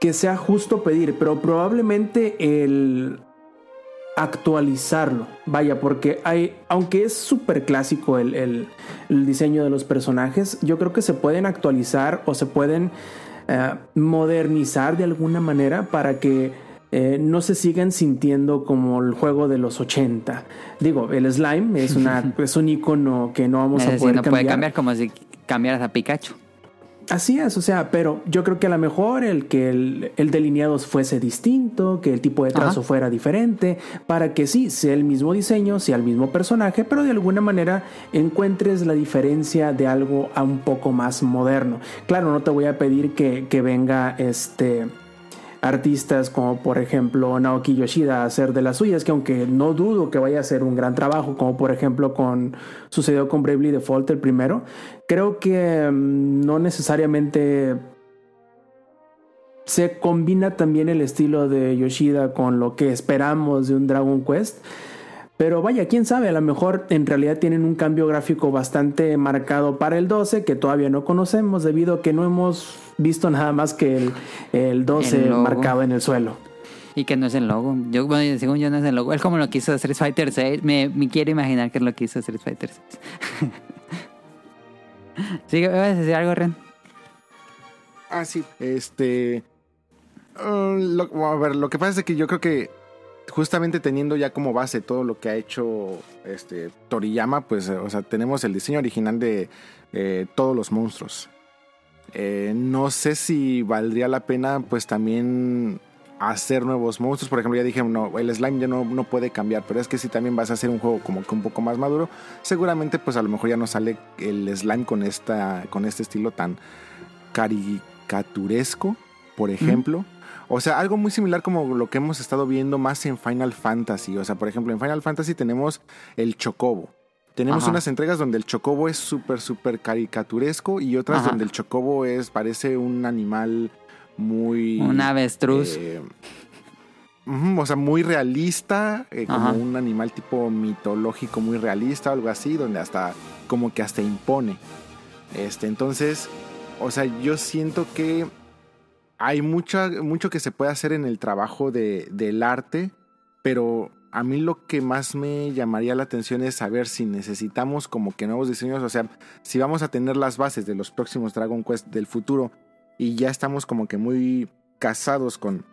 Que sea justo pedir, pero probablemente el actualizarlo. Vaya, porque hay, aunque es súper clásico el, el- el diseño de los personajes, yo creo que se pueden actualizar o se pueden eh, modernizar de alguna manera para que eh, no se sigan sintiendo como el juego de los 80. Digo, el slime es, una, es un icono que no vamos Es a decir, poder no cambiar. puede cambiar como si cambiaras a Pikachu. Así es, o sea, pero yo creo que a lo mejor el que el, el delineado fuese distinto, que el tipo de trazo Ajá. fuera diferente, para que sí, sea el mismo diseño, sea el mismo personaje, pero de alguna manera encuentres la diferencia de algo a un poco más moderno. Claro, no te voy a pedir que, que venga este artistas como por ejemplo Naoki Yoshida a hacer de las suyas, que aunque no dudo que vaya a hacer un gran trabajo, como por ejemplo con sucedió con Bravely Default el primero, creo que mm, no necesariamente se combina también el estilo de Yoshida con lo que esperamos de un Dragon Quest. Pero vaya, quién sabe, a lo mejor en realidad tienen un cambio gráfico bastante marcado para el 12 que todavía no conocemos debido a que no hemos visto nada más que el, el 12 El logo. marcado en el suelo. Y que no es el logo. Yo, bueno, según yo no es el logo. Es como lo que hizo Street Fighter 6. Me, me quiero imaginar que es lo que hizo Street Fighter 6. ¿Sí? ¿Vas a decir algo, Ren? Ah, sí. Este. uh, lo- a ver, lo que pasa es que yo creo que justamente teniendo ya como base todo lo que ha hecho este Toriyama, pues, eh, o sea, tenemos el diseño original de eh, todos los monstruos. Eh, no sé si valdría la pena, pues, también hacer nuevos monstruos. Por ejemplo, ya dije, no, el slime ya no, no puede cambiar, pero es que si también vas a hacer un juego como que un poco más maduro, seguramente, pues, a lo mejor ya no sale el slime con esta, con este estilo tan caricaturesco, por ejemplo. O sea, algo muy similar como lo que hemos estado viendo más en Final Fantasy. O sea, por ejemplo, en Final Fantasy tenemos el Chocobo. Tenemos Ajá. unas entregas donde el Chocobo es súper, súper caricaturesco y otras Ajá. donde el Chocobo es, parece un animal muy... Un avestruz. eh, o sea, muy realista, eh, como un animal tipo mitológico muy realista, algo así, donde hasta como que hasta impone. Este, entonces, o sea, yo siento que hay mucha, mucho que se puede hacer en el trabajo de, del arte, pero a mí lo que más me llamaría la atención es saber si necesitamos como que nuevos diseños, o sea, si vamos a tener las bases de los próximos Dragon Quest del futuro y ya estamos como que muy casados con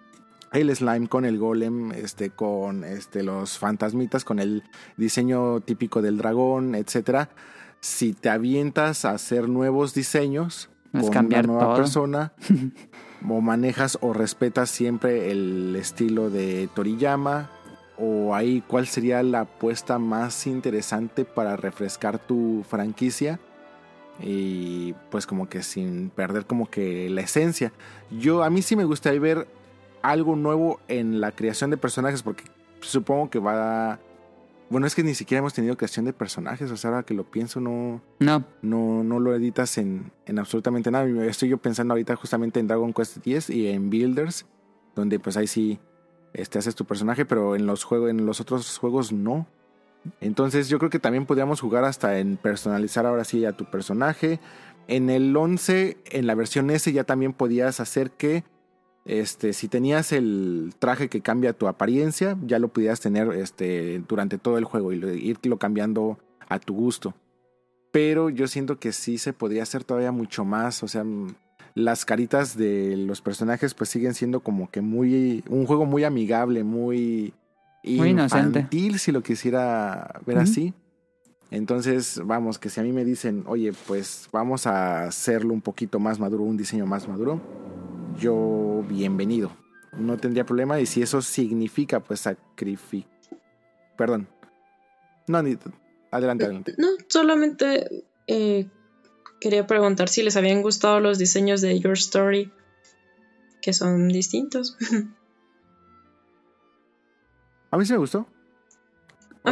el slime, con el golem, este, con este, los fantasmitas, con el diseño típico del dragón, etcétera. Si te avientas a hacer nuevos diseños Es con cambiar una nueva todo. persona, o manejas o respetas siempre el estilo de Toriyama, o ahí cuál sería la apuesta más interesante para refrescar tu franquicia y pues como que sin perder como que la esencia. Yo a mí sí me gustaría ver algo nuevo en la creación de personajes porque supongo que va a... Bueno, es que ni siquiera hemos tenido creación de personajes, o sea, ahora que lo pienso no No, no, no lo editas en, en absolutamente nada. Estoy yo pensando ahorita justamente en Dragon Quest X y en Builders, donde pues ahí sí este, haces tu personaje, pero en los, juegos, en los otros juegos no. Entonces yo creo que también podríamos jugar hasta en personalizar ahora sí a tu personaje. En el 11, en la versión S ya también podías hacer que este, si tenías el traje que cambia tu apariencia, ya lo pudieras tener este, durante todo el juego y lo- irlo cambiando a tu gusto pero yo siento que sí se podría hacer todavía mucho más. O sea, mm, las caritas de los personajes pues siguen siendo como que muy... Un juego muy amigable, muy... Muy inocente. infantil, si lo quisiera ver así. Entonces, vamos, que si a mí me dicen, oye, pues vamos a hacerlo un poquito más maduro, un diseño más maduro, yo bienvenido. No tendría problema. Y si eso significa, pues, sacrificar... Perdón. No, ni... Adelante, adelante. No, solamente eh, quería preguntar si les habían gustado los diseños de Your Story, que son distintos. A mí sí me gustó.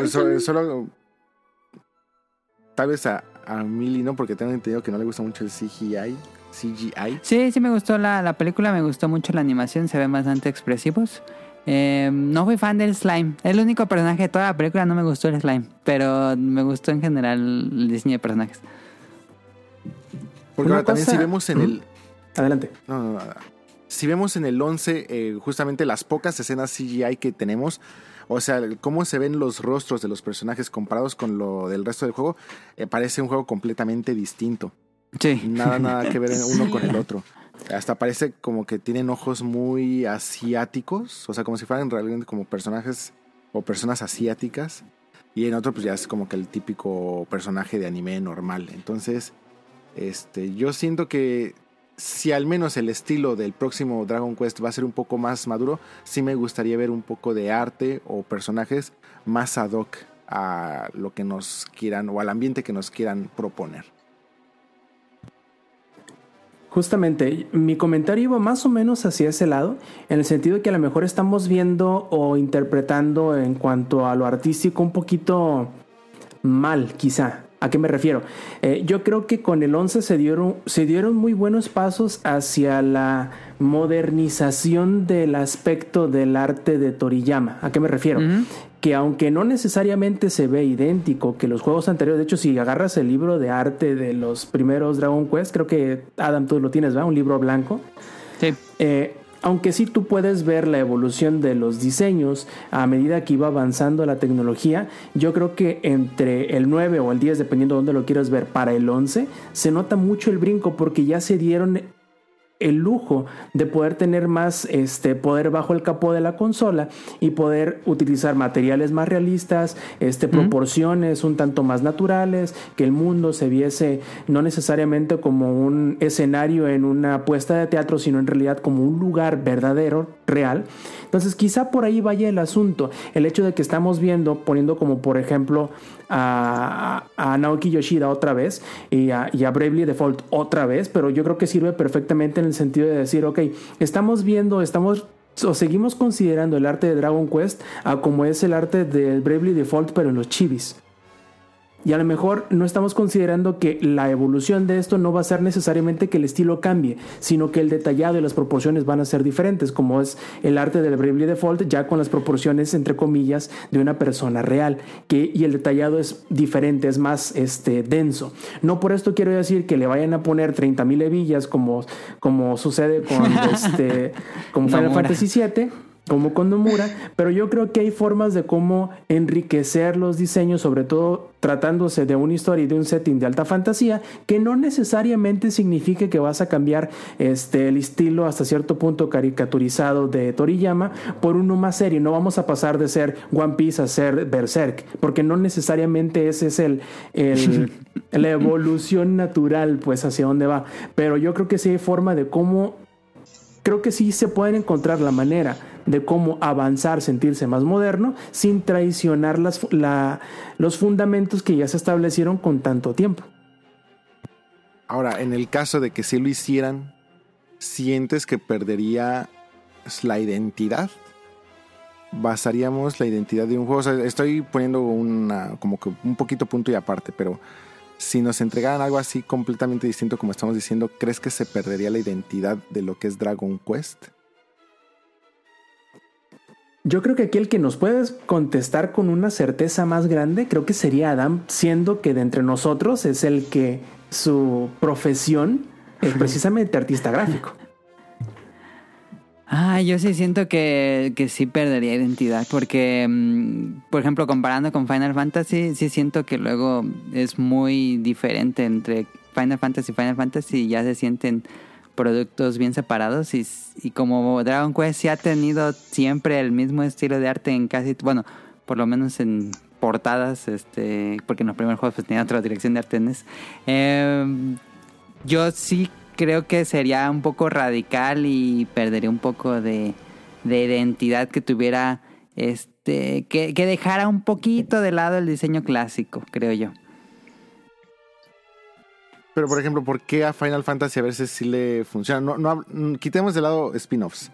So- solo. Tal vez a, a Millie no, porque tengo entendido que no le gusta mucho el CGI. CGI. Sí, sí me gustó la, la película, me gustó mucho la animación, se ven bastante expresivos. Eh, no fui fan del slime. El único personaje de toda la película no me gustó el slime, pero me gustó en general el diseño de personajes. Porque Una ahora también si vemos en el. Adelante. No, no, no. Si vemos en el 11, eh, justamente las pocas escenas CGI que tenemos, o sea, cómo se ven los rostros de los personajes comparados con lo del resto del juego, eh, parece un juego completamente distinto. Sí. Nada, nada que ver uno con el otro. Hasta parece como que tienen ojos muy asiáticos, o sea, como si fueran realmente como personajes o personas asiáticas. Y en otro, pues ya es como que el típico personaje de anime normal. Entonces, este, yo siento que si al menos el estilo del próximo Dragon Quest va a ser un poco más maduro, sí me gustaría ver un poco de arte o personajes más ad hoc a lo que nos quieran o al ambiente que nos quieran proponer. Justamente, mi comentario iba más o menos hacia ese lado, en el sentido de que a lo mejor estamos viendo o interpretando en cuanto a lo artístico un poquito mal, quizá. ¿A qué me refiero? Eh, yo creo que con el 11 se dieron, se dieron muy buenos pasos hacia la modernización del aspecto del arte de Toriyama. ¿A qué me refiero? Que aunque no necesariamente se ve idéntico que los juegos anteriores, de hecho si agarras el libro de arte de los primeros Dragon Quest, creo que Adam tú lo tienes, ¿va? Un libro blanco. Sí. Eh, aunque sí tú puedes ver la evolución de los diseños a medida que iba avanzando la tecnología, yo creo que entre el 9 o el 10, dependiendo de dónde lo quieras ver, para el 11, se nota mucho el brinco porque ya se dieron el lujo de poder tener más este poder bajo el capó de la consola y poder utilizar materiales más realistas, este proporciones un tanto más naturales, que el mundo se viese no necesariamente como un escenario en una puesta de teatro, sino en realidad como un lugar verdadero, real. Entonces, quizá por ahí vaya el asunto, el hecho de que estamos viendo poniendo como por ejemplo a, a Naoki Yoshida otra vez y a, y a Bravely Default otra vez, pero yo creo que sirve perfectamente en el sentido de decir, ok, estamos viendo, estamos o seguimos considerando el arte de Dragon Quest a como es el arte de Bravely Default, pero en los chivis. Y a lo mejor no estamos considerando que la evolución de esto no va a ser necesariamente que el estilo cambie, sino que el detallado y las proporciones van a ser diferentes, como es el arte del Bravely Default, ya con las proporciones, entre comillas, de una persona real. Que, y el detallado es diferente, es más este, denso. No por esto quiero decir que le vayan a poner 30.000 hebillas como, como sucede con este, como Final. Fantasy VII como con Nomura, pero yo creo que hay formas de cómo enriquecer los diseños, sobre todo tratándose de una historia y de un setting de alta fantasía, que no necesariamente signifique que vas a cambiar este, el estilo hasta cierto punto caricaturizado de Toriyama por uno más serio. No vamos a pasar de ser One Piece a ser Berserk, porque no necesariamente ese es el, el- la evolución natural, pues hacia dónde va. Pero yo creo que sí hay forma de cómo creo que sí se pueden encontrar la manera de cómo avanzar, sentirse más moderno, sin traicionar las, la- los fundamentos que ya se establecieron con tanto tiempo. Ahora, en el caso de que sí lo hicieran, ¿sientes que perdería la identidad? Basaríamos la identidad de un juego. Estoy poniendo una, como que un poquito punto y aparte, pero si nos entregaran algo así completamente distinto como estamos diciendo, ¿crees que se perdería la identidad de lo que es Dragon Quest? Yo creo que aquí el que nos puede contestar con una certeza más grande, creo que sería Adam, siendo que de entre nosotros es el que su profesión es precisamente artista gráfico. Ah, yo sí siento que, que sí perdería identidad, porque, mm, por ejemplo, comparando con Final Fantasy, sí siento que luego es muy diferente entre Final Fantasy y Final Fantasy y ya se sienten productos bien separados y, como Dragon Quest sí ha tenido siempre el mismo estilo de arte en casi, bueno, por lo menos en portadas, este, porque en los primeros juegos pues, tenía otra dirección de arte en ese. Eh, yo sí creo que sería un poco radical y perdería un poco de, de identidad que tuviera este que, que dejara un poquito de lado el diseño clásico, creo yo. Pero, por ejemplo, ¿por qué a Final Fantasy a veces sí le funciona? No, no, mm, quitemos de lado spin-offs.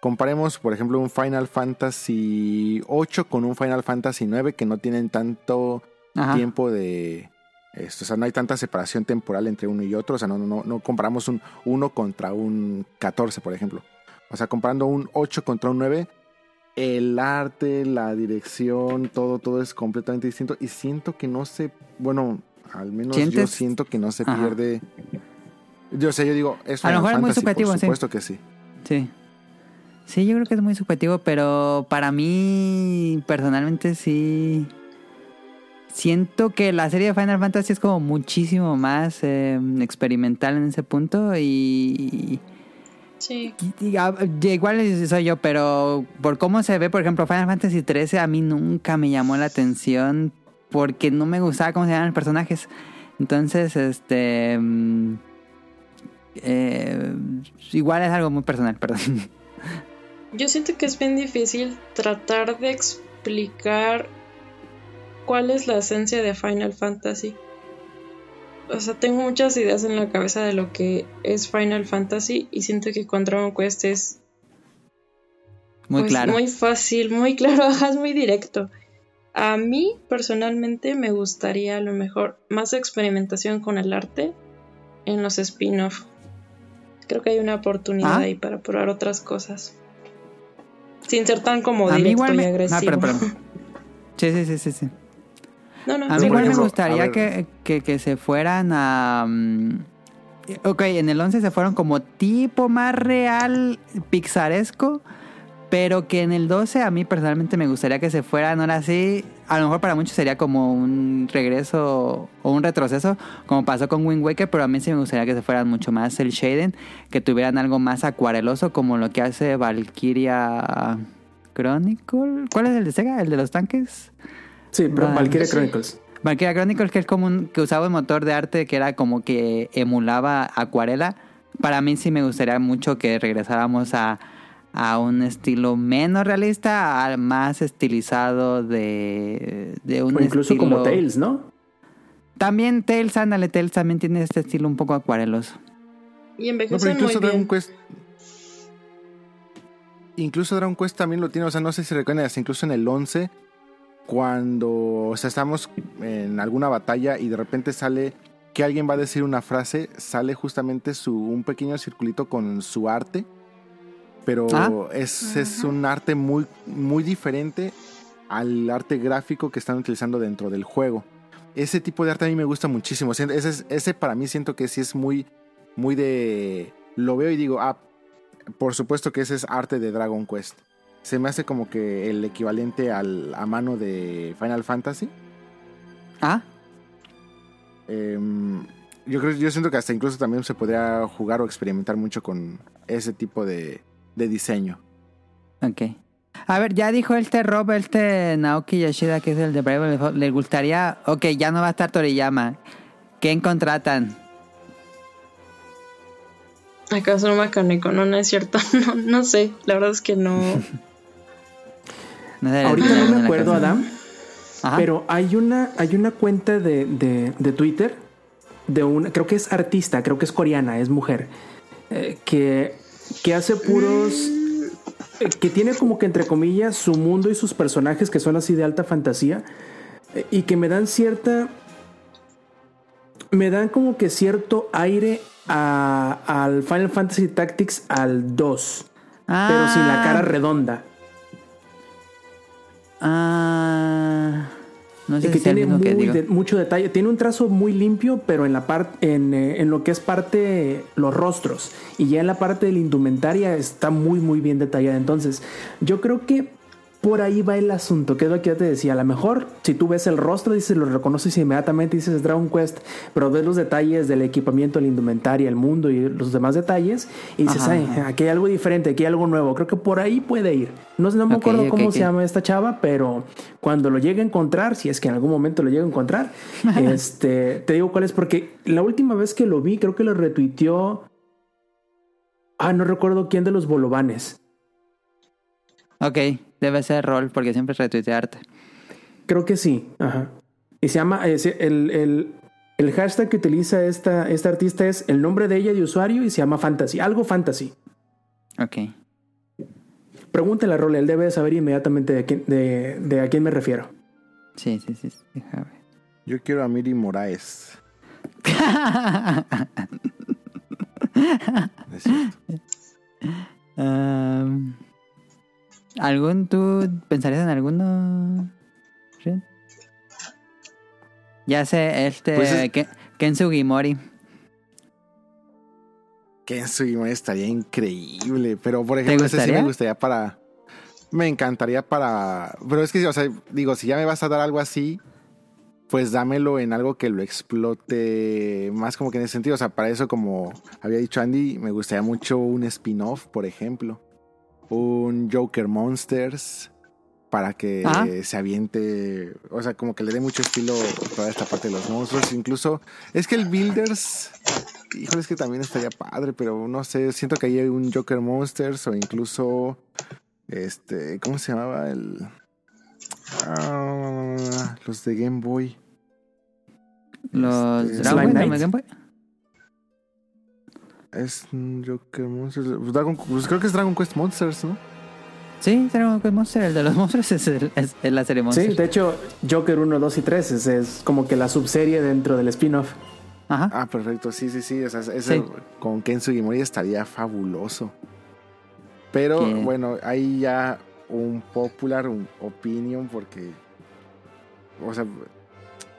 Comparemos, por ejemplo, un Final Fantasy 8 con un Final Fantasy 9 que no tienen tanto Ajá. tiempo de... Esto, o sea, no hay tanta separación temporal entre uno y otro. O sea, no, no, no comparamos un 1 contra un 14, por ejemplo. O sea, comparando un 8 contra un 9, el arte, la dirección, todo, todo es completamente distinto. Y siento que no se... Bueno, al menos yo siento que no se Ajá. pierde... Yo sé, yo digo, es A lo mejor es muy subjetivo, por sí. supuesto que sí. Sí. Sí, yo creo que es muy subjetivo, pero para mí personalmente sí siento que la serie de Final Fantasy es como muchísimo más eh, experimental en ese punto y, Sí. y- y, igual soy yo, pero por cómo se ve, por ejemplo, Final Fantasy 13 a mí nunca me llamó la atención porque no me gustaba cómo se llaman los personajes. Entonces, este mm, eh, igual es algo muy personal, perdón. Yo siento que es bien difícil tratar de explicar cuál es la esencia de Final Fantasy. O sea, tengo muchas ideas en la cabeza de lo que es Final Fantasy y siento que con Dragon Quest es Muy pues, claro. muy fácil, muy claro, es muy directo. A mí personalmente me gustaría a lo mejor más experimentación con el arte en los spin-off. Creo que hay una oportunidad Ah. ahí para probar otras cosas. Sin ser tan como a mí directo igual y me... agresivo. Ah, perdón, perdón. Sí, sí, sí, sí, sí. No, no, A mí igual me gustaría que, que se fueran a... mm, Ok, en el 11 se fueron como tipo más real, pixaresco, pero que en el 12 a mí personalmente me gustaría que se fueran ahora sí. A lo mejor para muchos sería como un regreso o un retroceso, como pasó con Wind Waker, pero a mí sí me gustaría que se fueran mucho más el Shaden, que tuvieran algo más acuareloso como lo que hace Valkyria Chronicle. ¿Cuál es el de Sega? ¿El de los tanques? Sí, pero Ah, Valkyria. Chronicles. Valkyria Chronicles, que es como un, que usaba un motor de arte que era como que emulaba acuarela. Para mí sí me gustaría mucho que regresáramos a, a un estilo menos realista, al más estilizado de, de un O incluso estilo... como Tails, ¿no? También Tails, ándale, Tails también tiene este estilo un poco acuareloso. Y No, pero muy incluso Dragon bien. Quest. Incluso Dragon Quest también lo tiene, o sea, no sé si recuerdan, hasta incluso en el 11 cuando o sea, estamos en alguna batalla y de repente sale que alguien va a decir una frase, sale justamente su, un pequeño circulito con su arte, pero Ah. es, es un arte muy, muy diferente al arte gráfico que están utilizando dentro del juego. Ese tipo de arte a mí me gusta muchísimo. Ese para mí siento que sí es muy, muy de... Lo veo y digo, ah, por supuesto que ese es arte de Dragon Quest. Se me hace como que el equivalente al, a mano de Final Fantasy. Ah, Em, yo creo, yo siento que hasta incluso también se podría jugar o experimentar mucho con ese tipo de, de diseño. ok. A ver, ya dijo este Rob, este Naoki Yoshida, que es el de Bravely Default, le gustaría... Ok, ya no va a estar Toriyama. ¿Quién contratan? ¿Acaso un mecánico? No, no es cierto. No, no sé. La verdad es que no. No sé, Ahorita ¿tiene no me acuerdo? Adam, Ajá. pero hay una, hay una cuenta de, de- de Twitter de una, creo que es artista, creo que es coreana, es mujer, eh, que, que hace puros, eh, que tiene como que entre comillas su mundo y sus personajes que son así de alta fantasía eh, y que me dan cierta, me dan como que cierto aire a- al Final Fantasy Tactics al 2, pero sin la cara redonda. Ah, no sé que si tiene que muy de- mucho detalle. Tiene un trazo muy limpio, pero en la parte, en, eh, en lo que es parte los rostros. Y ya en la parte de la indumentaria está muy, muy bien detallada. Entonces, yo creo que por ahí va el asunto, que es lo que yo te decía. A lo mejor, si tú ves el rostro, dices, lo reconoces inmediatamente, dices es Dragon Quest, pero ves los detalles del equipamiento, la indumentaria, el mundo y los demás detalles, y dices, Ajá, ay, ajá. aquí hay algo diferente, aquí hay algo nuevo. Creo que por ahí puede ir. No, no me acuerdo cómo se llama esta chava, pero cuando lo llegue a encontrar, si es que en algún momento lo llegue a encontrar, este, te digo cuál es, porque la última vez que lo vi, creo que lo retuiteó. Ah, no recuerdo quién de los bolovanes. Ok, debe ser rol porque siempre retuitea arte. Creo que sí. Ajá. Y se llama. es el, el, el hashtag que utiliza esta, esta artista es el nombre de ella de usuario y se llama Fantasy. Algo Fantasy. Ok. Pregúntale a Rol, él debe saber inmediatamente de, quién- de, de a quién me refiero. Sí, sí, sí. sí. Yo quiero a Miri Moraes. Es cierto. Um, ¿Algún tú pensarías en alguno? Ya sé, este Pues es- Ken- Ken Sugimori. Kenzo Imori estaría increíble. Pero por ejemplo, ese sí me gustaría para. Me encantaría para. Pero es que, o sea, digo, si ya me vas a dar algo así, pues dámelo en algo que lo explote más como que en ese sentido. O sea, para eso, como había dicho Andy, me gustaría mucho un spin-off, por ejemplo. Un Joker Monsters. Para que Ah. se aviente. O sea, como que le dé mucho estilo toda esta parte de los monstruos. Incluso. Es que el Builders. Híjole, es que también estaría padre, pero no sé. Siento que ahí hay un Joker Monsters o incluso. Este. ¿Cómo se llamaba? El. Ah, los de Game Boy. Los Este, Dragon Ball. Game Boy. Es Joker Monsters. pues, Dragon- pues creo que es Dragon Quest Monsters, ¿no? Sí, Dragon Quest Monster, el de los monstruos es, el- es- es la serie Monster. Sí, de hecho, Joker 1, 2 y 3 es, es como que la subserie dentro del spin-off. Ajá. Ah, perfecto. Sí, sí, sí. O sea, ese Sí. con Ken Sugimori estaría fabuloso. Pero bueno, hay ya un popular un opinion porque. O sea,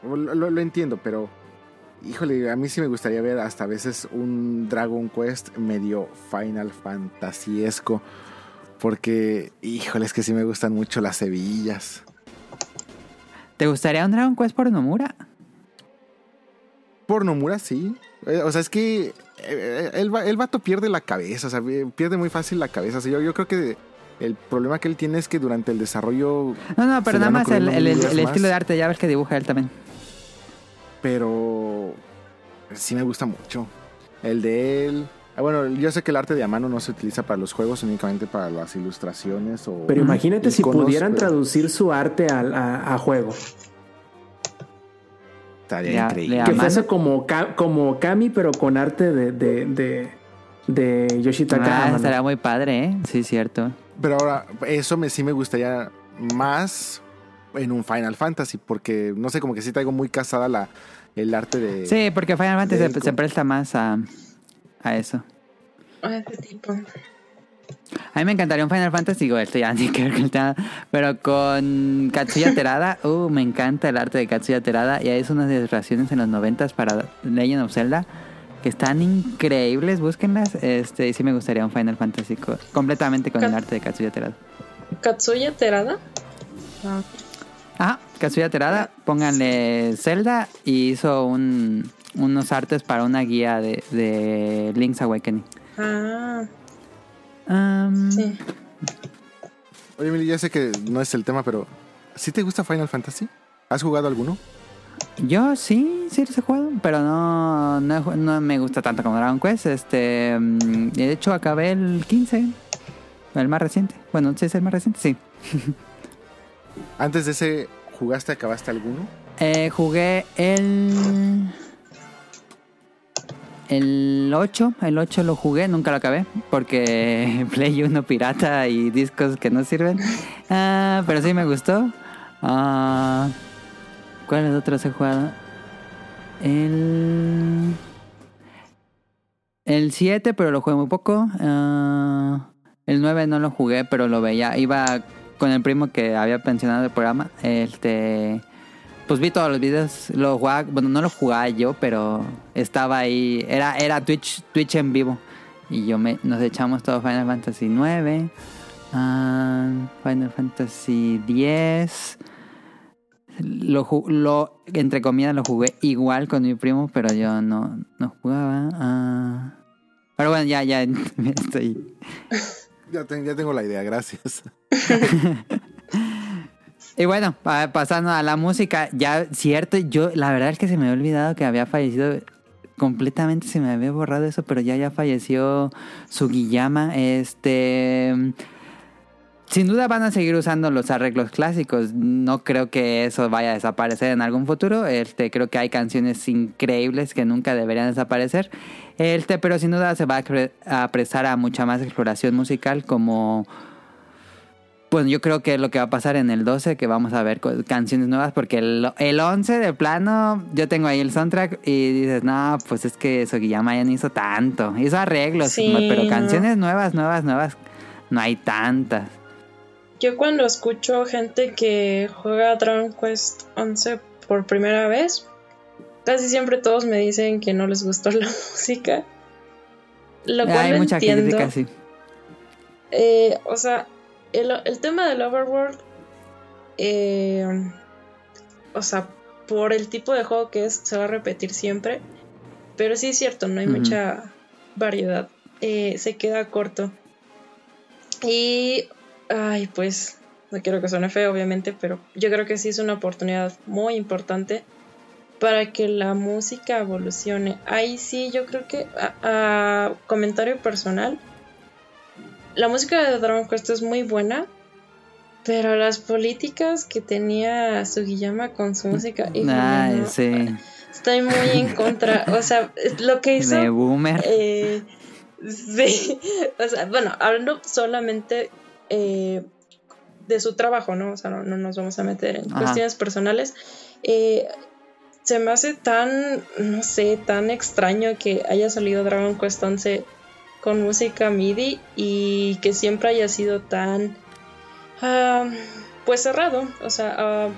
lo, lo- lo entiendo, pero. Híjole, a mí sí me gustaría ver hasta a veces un Dragon Quest medio Final Fantasyesco. Porque, híjole, es que sí me gustan mucho las hebillas. ¿Te gustaría un Dragon Quest por Nomura? Por Nomura, sí. Eh, o sea, es que eh, el, va- el vato pierde la cabeza, o sea, eh, pierde muy fácil la cabeza. O sea, yo, yo creo que el problema que él tiene es que durante el desarrollo, No, no, pero nada más el, el- el- el estilo de arte, ya ves que dibuja él también. Pero sí me gusta mucho. El de él. ah, bueno, yo sé que el arte de a mano no se utiliza para los juegos, únicamente para las ilustraciones o. Pero imagínate si pudieran pero- traducir su arte al- a, a juego. Estaría Le- increíble. le Que fuese como, como Kami, pero con arte de, de, de, de Yoshitaka Ah, estaría muy padre, ¿eh? Sí, cierto. Pero ahora, eso me, sí me gustaría más en un Final Fantasy, porque no sé, como que sí traigo muy casada la, el arte de... Sí, porque Final Fantasy se, se presta más a, a eso. A ese tipo. A mí me encantaría un Final Fantasy, digo, esto ya ni que ver con el tema, pero con Katsuya Terada, uh, me encanta el arte de Katsuya Terada y hay unas ilustraciones en los noventas para Legend of Zelda que están increíbles, búsquenlas, este, y sí me gustaría un Final Fantasy co- completamente con el arte de Katsuya Terada. Katsuya Terada. Ah, Ajá, Katsuya Terada, pónganle Zelda y hizo un, unos artes para una guía de, de Link's Awakening. ah, Um, sí. Oye, Emily, ya sé que no es el tema, pero ¿sí te gusta Final Fantasy? ¿Has jugado alguno? Yo sí, sí los he jugado, pero no, no, no me gusta tanto como Dragon Quest. Este, mm, de hecho, acabé el 15, el más reciente. Bueno, sí es el más reciente, sí. Antes de ese, ¿jugaste, acabaste alguno? Eh, jugué el. El 8, el 8 lo jugué, nunca lo acabé, porque Play 1 pirata y discos que no sirven. Ah, pero sí me gustó. Ah, ¿Cuáles otros he jugado? El. El 7, pero lo jugué muy poco. Ah, el 9 no lo jugué, pero lo veía. Iba con el primo que había pensionado el programa. Este. Pues vi todos los videos, lo jugaba, bueno, no lo jugaba yo, pero estaba ahí, era, era Twitch, Twitch en vivo. Y yo me, nos echamos todo Final Fantasy 9, Final Fantasy 10. Lo, lo, entre comillas, lo jugué igual con mi primo, pero yo no, no jugaba. ah. pero bueno, ya, ya estoy. Ya, te- ya tengo la idea, gracias. Y bueno, pa- pasando a la música, ya cierto, yo la verdad es que se me había olvidado que había fallecido, completamente se me había borrado eso, pero ya ya falleció Sugiyama, este... Sin duda van a seguir usando los arreglos clásicos. No creo que eso vaya a desaparecer en algún futuro. Este, creo que hay canciones increíbles que nunca deberían desaparecer. Este, pero sin duda se va a, a prestar a mucha más exploración musical como bueno, yo creo que es lo que va a pasar en el 12, que vamos a ver canciones nuevas, porque el, el 11 de plano, yo tengo ahí el soundtrack y dices, no, pues es que Sugiyama ya no hizo tanto. Hizo arreglos, Sí, pero no. canciones nuevas, nuevas, nuevas, no hay tantas. Yo cuando escucho gente que juega Dragon Quest 11 por primera vez, casi siempre todos me dicen que no les gustó la música. Lo cual hay mucha entiendo. crítica, sí. Eh, o sea, el, el tema del Overworld, eh, o sea, por el tipo de juego que es, se va a repetir siempre. Pero sí es cierto, no hay mucha variedad. Eh, se queda corto. Y, ay, pues, no quiero que suene feo, obviamente, pero yo creo que sí es una oportunidad muy importante para que la música evolucione. Ahí sí, yo creo que, a, a comentario personal, la música de Dragon Quest es muy buena, pero las políticas que tenía Sugiyama con su música, híjole, Ay, no, sí. estoy muy en contra. O sea, lo que hizo. De boomer. eh, sí, o sea, bueno, hablando solamente eh, de su trabajo, ¿no? O sea, no, no nos vamos a meter en Ajá. cuestiones personales. Eh, se me hace tan, no sé, tan extraño que haya salido Dragon Quest 11 con música MIDI y que siempre haya sido tan, ah, pues cerrado, o sea, ah,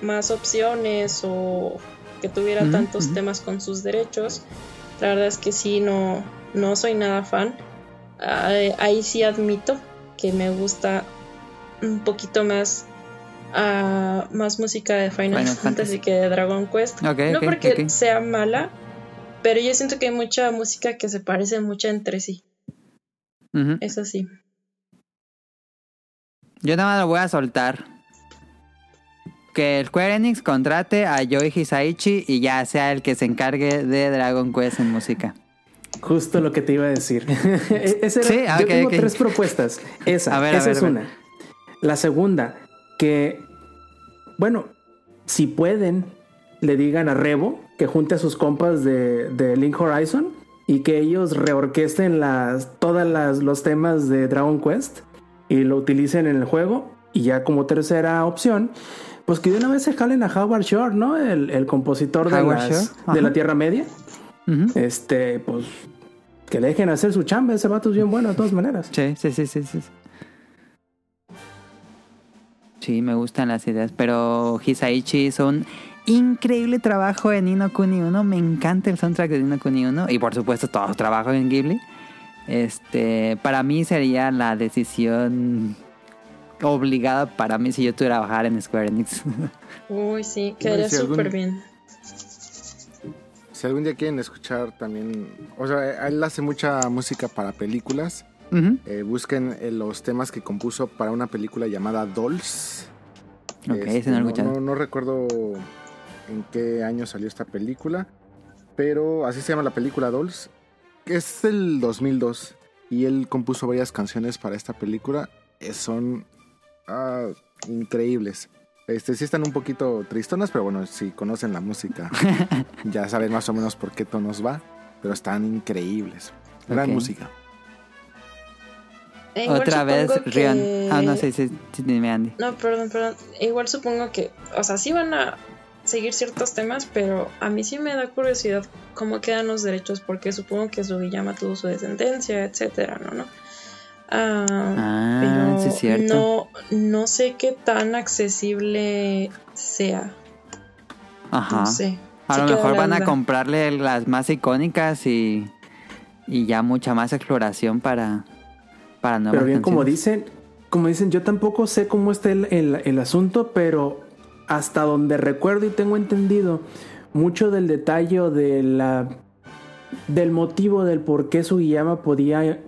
más opciones o que tuviera tantos temas con sus derechos. La verdad es que sí, no, no soy nada fan. Ah, ahí sí admito que me gusta un poquito más ah, más música de Final, Final Fantasy, Fantasy. que de Dragon Quest. No porque sea mala, pero yo siento que hay mucha música que se parece mucho entre sí. Ujú. Eso sí. Yo nada más lo voy a soltar. Que el Square Enix contrate a Yoji Hisaichi y ya sea el que se encargue de Dragon Quest en música. Justo lo que te iba a decir. E- Ese era- Sí, ah, yo tengo tres propuestas. Esa, A ver, a esa ver, es a ver. una. La segunda, que, bueno, si pueden, le digan a Revo que junte a sus compas de, de Link Horizon y que ellos reorquesten las, todas las, los temas de Dragon Quest y lo utilicen en el juego. Y ya como tercera opción, Pues que de una vez se jalen a Howard Shore, ¿no? El, el compositor de, las- de la Tierra Media. Este, pues que le dejen hacer su chamba. Ese vato es bien bueno de todas maneras. Sí, sí, sí, sí, sí. Sí, me gustan las ideas, pero Hisaichi hizo un increíble trabajo en Nino Kuni 1. Me encanta el soundtrack de Nino Kuni 1 y por supuesto todo su trabajo en Ghibli. Este, para mí sería la decisión obligada para mí si yo tuviera que trabajar en Square Enix. Uy, sí, quedaría súper bien. Si algún día quieren escuchar también, o sea, él hace mucha música para películas. Eh, busquen eh, los temas que compuso para una película llamada Dolls. Ok, Este, no no, no- recuerdo en qué año salió esta película, pero así se llama la película Dolls. Es del 2002 y él compuso varias canciones para esta película. eh, son ah, increíbles. Este, sí están un poquito tristonas, pero bueno, si conocen la música, ya saben más o menos por qué tonos va, pero están increíbles. Gran música. E igual Otra vez, que- Rion. Ah, no, sí, sí, sí, dime, Andy. No, perdón, perdón. Igual supongo que, o sea, sí van a seguir ciertos temas, pero a mí sí me da curiosidad cómo quedan los derechos, porque supongo que Sugiyama tuvo su descendencia, etcétera, ¿no? ¿no? Ah, Ah, pero sí, es cierto. no, no sé qué tan accesible sea. Ajá. No sé. A Sí lo mejor van a comprarle las más icónicas y, y ya mucha más exploración para, para nuevas Pero bien, como dicen, como dicen, yo tampoco sé cómo está el, el- el asunto, pero hasta donde recuerdo y tengo entendido, mucho del detalle de la, del motivo del por qué Sugiyama podía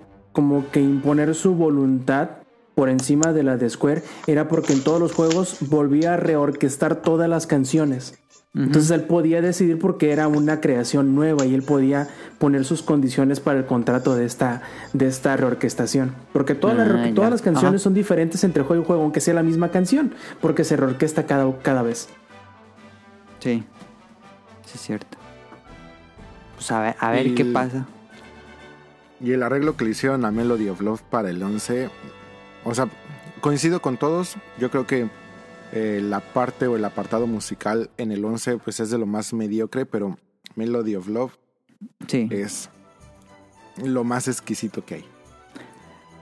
como que imponer su voluntad por encima de la de Square era porque en todos los juegos volvía a reorquestar todas las canciones. Entonces él podía decidir porque era una creación nueva y él podía poner sus condiciones para el contrato de esta, de esta reorquestación. Porque todas, las, Ah, todas las canciones Ajá. son diferentes entre juego y juego, aunque sea la misma canción, porque se reorquesta cada, cada vez. Sí, sí es cierto. Pues a ver, a ver qué pasa. Y el arreglo que le hicieron a Melody of Love para el 11, o sea, coincido con todos. Yo creo que eh, la parte o el apartado musical en el 11 pues es de lo más mediocre, pero Melody of Love Sí. es lo más exquisito que hay.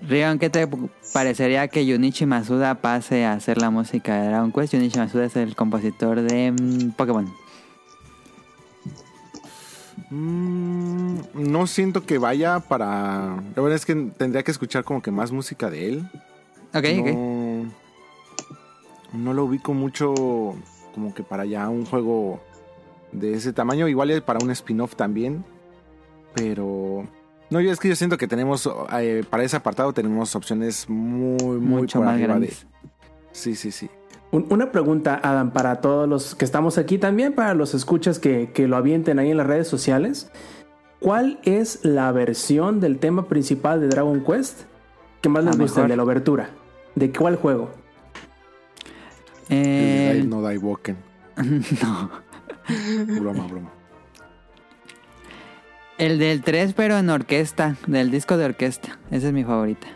Rion, ¿qué te parecería que Junichi Masuda pase a hacer la música de Dragon Quest? Junichi Masuda es el compositor de mm, Pokémon. Mm, no siento que vaya para... La verdad es que tendría que escuchar como que más música de él. Ok, ok. no, no lo ubico mucho como que para ya un juego de ese tamaño. Igual es para un spin-off también. Pero... No, yo es que yo siento que tenemos, eh, para ese apartado tenemos opciones muy, muy Mucho por más arriba de... Sí, sí, sí. Un- Una pregunta, Adam, para todos los que estamos aquí, también para los escuchas que, que lo avienten ahí en las redes sociales. ¿Cuál es la versión del tema principal de Dragon Quest que más les La gusta? mejor. El de la obertura. ¿De cuál juego? El Eh, Dai no no. Broma, broma. El del 3, pero en orquesta, del disco de orquesta. Esa es mi favorita.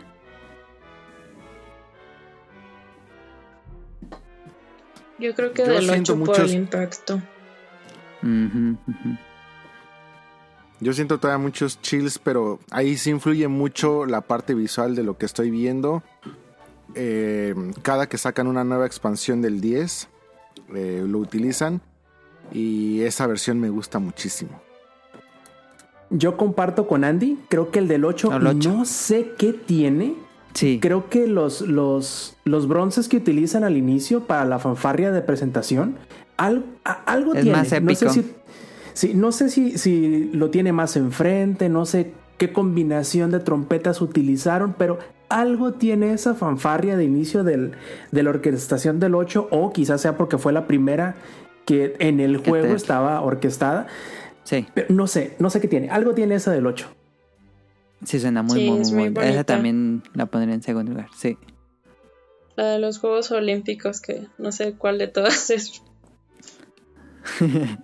Yo creo que Yo del siento 8 por muchos- el impacto. Yo siento todavía muchos chills, pero ahí sí influye mucho la parte visual de lo que estoy viendo. Eh, cada que sacan una nueva expansión del 10, eh, lo utilizan. Y esa versión me gusta muchísimo. Yo comparto con Andy, creo que el del 8, El ocho. no sé qué tiene. Sí. Creo que los, los, los bronces que utilizan al inicio para la fanfarria de presentación, al- a- algo Es tiene. más No sé épico. si, sí, no sé si, si lo tiene más enfrente, no sé qué combinación de trompetas utilizaron, pero algo tiene esa fanfarria de inicio del, de la orquestación del 8, o quizás sea porque fue la primera que en el juego estaba orquestada. Sí, Pero no sé, no sé qué tiene. Algo tiene esa del 8. Sí suena muy, Sí, muy, es muy, muy Esa también la pondría en segundo lugar, sí. La de los Juegos Olímpicos, que no sé cuál de todas es.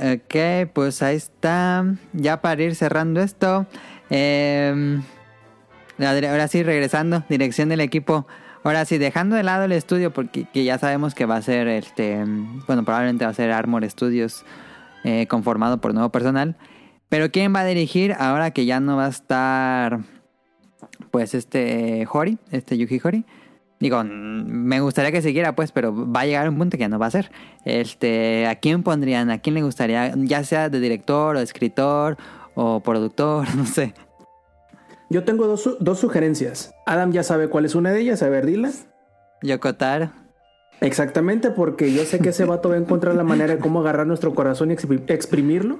Ok, pues ahí está. Ya para ir cerrando esto. eh, ahora sí, regresando. Dirección del equipo. Ahora sí, dejando de lado el estudio, porque que ya sabemos que va a ser, este, bueno, probablemente va a ser Armor Studios eh, conformado por nuevo personal. Pero ¿quién va a dirigir ahora que ya no va a estar, pues, este Hori, este Yuki Hori? Digo, me gustaría que siguiera, pues, pero va a llegar un punto que ya no va a ser. Este, ¿a quién pondrían? ¿A quién le gustaría? Ya sea de director o escritor o productor, no sé. Yo tengo dos, dos sugerencias. Adam ya sabe cuál es una de ellas, a ver, dila. Yokotar. Exactamente, porque yo sé que ese vato va a encontrar la manera de cómo agarrar nuestro corazón y expri- exprimirlo,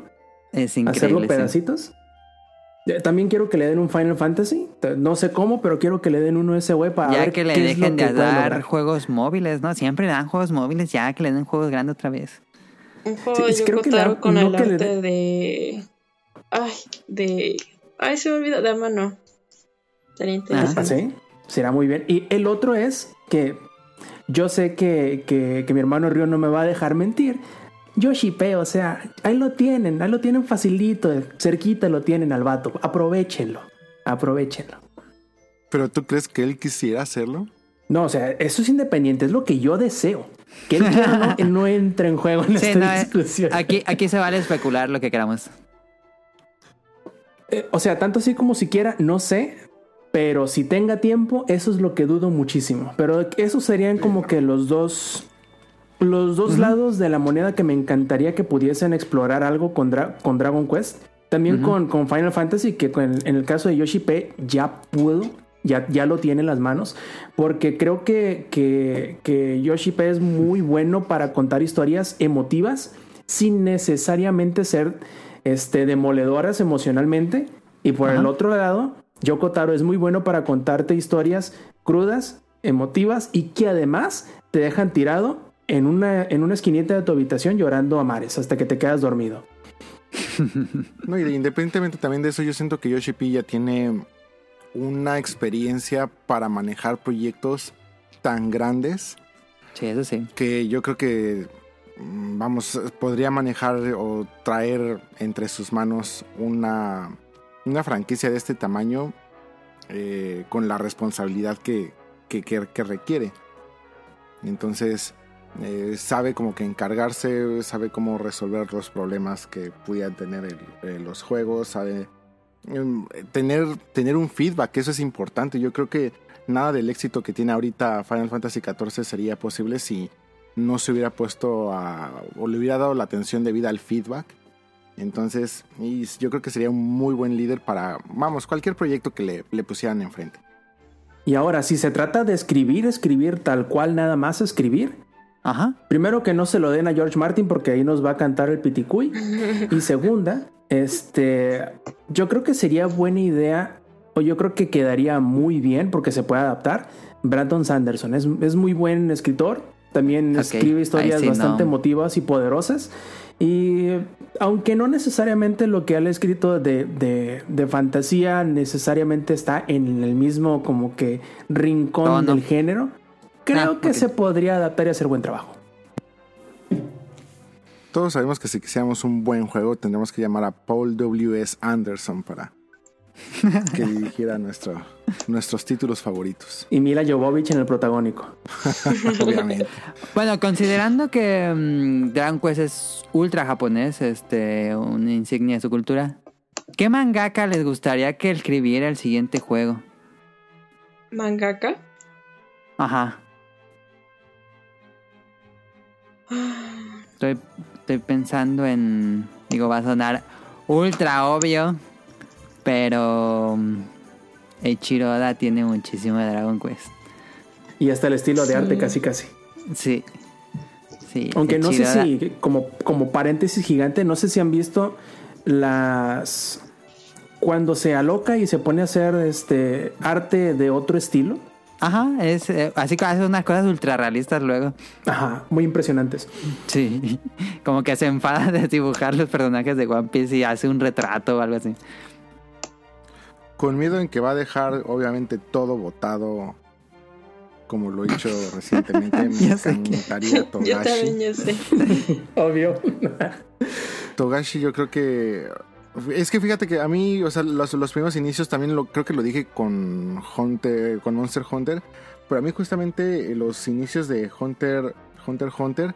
Es hacerlo increíble. sí. pedacitos. Eh, También quiero que le den un Final Fantasy. No sé cómo, pero quiero que le den uno ese güey para Ya ver que le qué dejen de dar juegos móviles, ¿no? Siempre le dan juegos móviles, ya que le den juegos grandes otra vez. Un juego Sí, creo que la- con no el le arte de. Ay, de. Ay, se me olvidó. De mano. Sería Ah, interesante. sí, será muy bien. Y el otro es que yo sé que, que- que mi hermano Río no me va a dejar mentir. Yo shipeo, o sea, ahí lo tienen, ahí lo tienen facilito, cerquita lo tienen al vato. Aprovechenlo, aprovechenlo. ¿Pero tú crees que él quisiera hacerlo? No, o sea, eso es independiente, es lo que yo deseo. Que él quiera no, no entre en juego en Sí, esta no, eh, discusión. aquí, aquí se vale especular lo que queramos. Eh, o sea, tanto así como siquiera, no sé. Pero si tenga tiempo, eso es lo que dudo muchísimo. Pero esos serían como que los dos. Los dos lados de la moneda que me encantaría que pudiesen explorar algo con, Dra- con Dragon Quest. También con, con Final Fantasy, que con- en el caso de Yoshi P ya pudo, ya, ya lo tiene en las manos. Porque creo que, que, que Yoshi P es muy bueno para contar historias emotivas sin necesariamente ser este, demoledoras emocionalmente. Y por el otro lado, Yoko Taro es muy bueno para contarte historias crudas, emotivas y que además te dejan tirado en una, en una esquinita de tu habitación llorando a mares hasta que te quedas dormido. No, y independientemente también de eso, yo siento que Yoshi P ya tiene una experiencia para manejar proyectos tan grandes Sí, eso sí. que yo creo que, mm, vamos, podría manejar o traer entre sus manos una, una franquicia de este tamaño eh, con la responsabilidad que, que, que- que requiere. Entonces, eh, sabe como que encargarse, sabe cómo resolver los problemas que pudieran tener eh, los juegos, sabe mm, tener, tener un feedback, eso es importante. Yo creo que nada del éxito que tiene ahorita Final Fantasy XIV sería posible si no se hubiera puesto a, o le hubiera dado la atención debida al feedback. Entonces, y yo creo que sería un muy buen líder para, vamos, cualquier proyecto que le, le pusieran enfrente. Y ahora, si se trata de escribir, escribir tal cual nada más escribir, Ajá. Primero que no se lo den a George Martin porque ahí nos va a cantar el piticuy. Y segunda, este, yo creo que sería buena idea, o yo creo que quedaría muy bien porque se puede adaptar. Brandon Sanderson es, es muy buen escritor, también escribe historias bastante no. emotivas y poderosas. Y aunque no necesariamente lo que él ha escrito de, de- de fantasía necesariamente está en el mismo como que rincón del género, creo Ah, que se podría adaptar y hacer buen trabajo. Todos sabemos que si quisiéramos un buen juego tendríamos que llamar a Paul W.S. Anderson para que dirigiera nuestro, nuestros títulos favoritos. Y Mila Jovovich en el protagónico. Obviamente. Bueno, considerando que mm, Dragon Quest es ultra japonés, este, una insignia de su cultura, ¿qué mangaka les gustaría que escribiera el siguiente juego? Mangaka. Ajá. Estoy, estoy pensando en. Digo, va a sonar ultra obvio. Pero. mm, Eiichiro Oda tiene muchísimo de Dragon Quest. Y hasta el estilo de arte casi casi. Sí. Sí. Aunque no sé Oda- si, como, como paréntesis gigante, no sé si han visto las... Cuando se aloca y se pone a hacer este arte de otro estilo. Ajá, es eh, así que hace unas cosas ultra realistas luego. Ajá, muy impresionantes. Sí. Como que se enfada de dibujar los personajes de One Piece y hace un retrato o algo así. Con miedo en que va a dejar, obviamente, todo botado como lo he hecho recientemente. Me Ya sé que- encantaría Yo también, Togashi. yo sé. Obvio. Togashi, yo creo que. Es que fíjate que a mí, o sea, los, los primeros inicios también lo creo que lo dije con Hunter, con Monster Hunter. pero a mí justamente los inicios de Hunter Hunter Hunter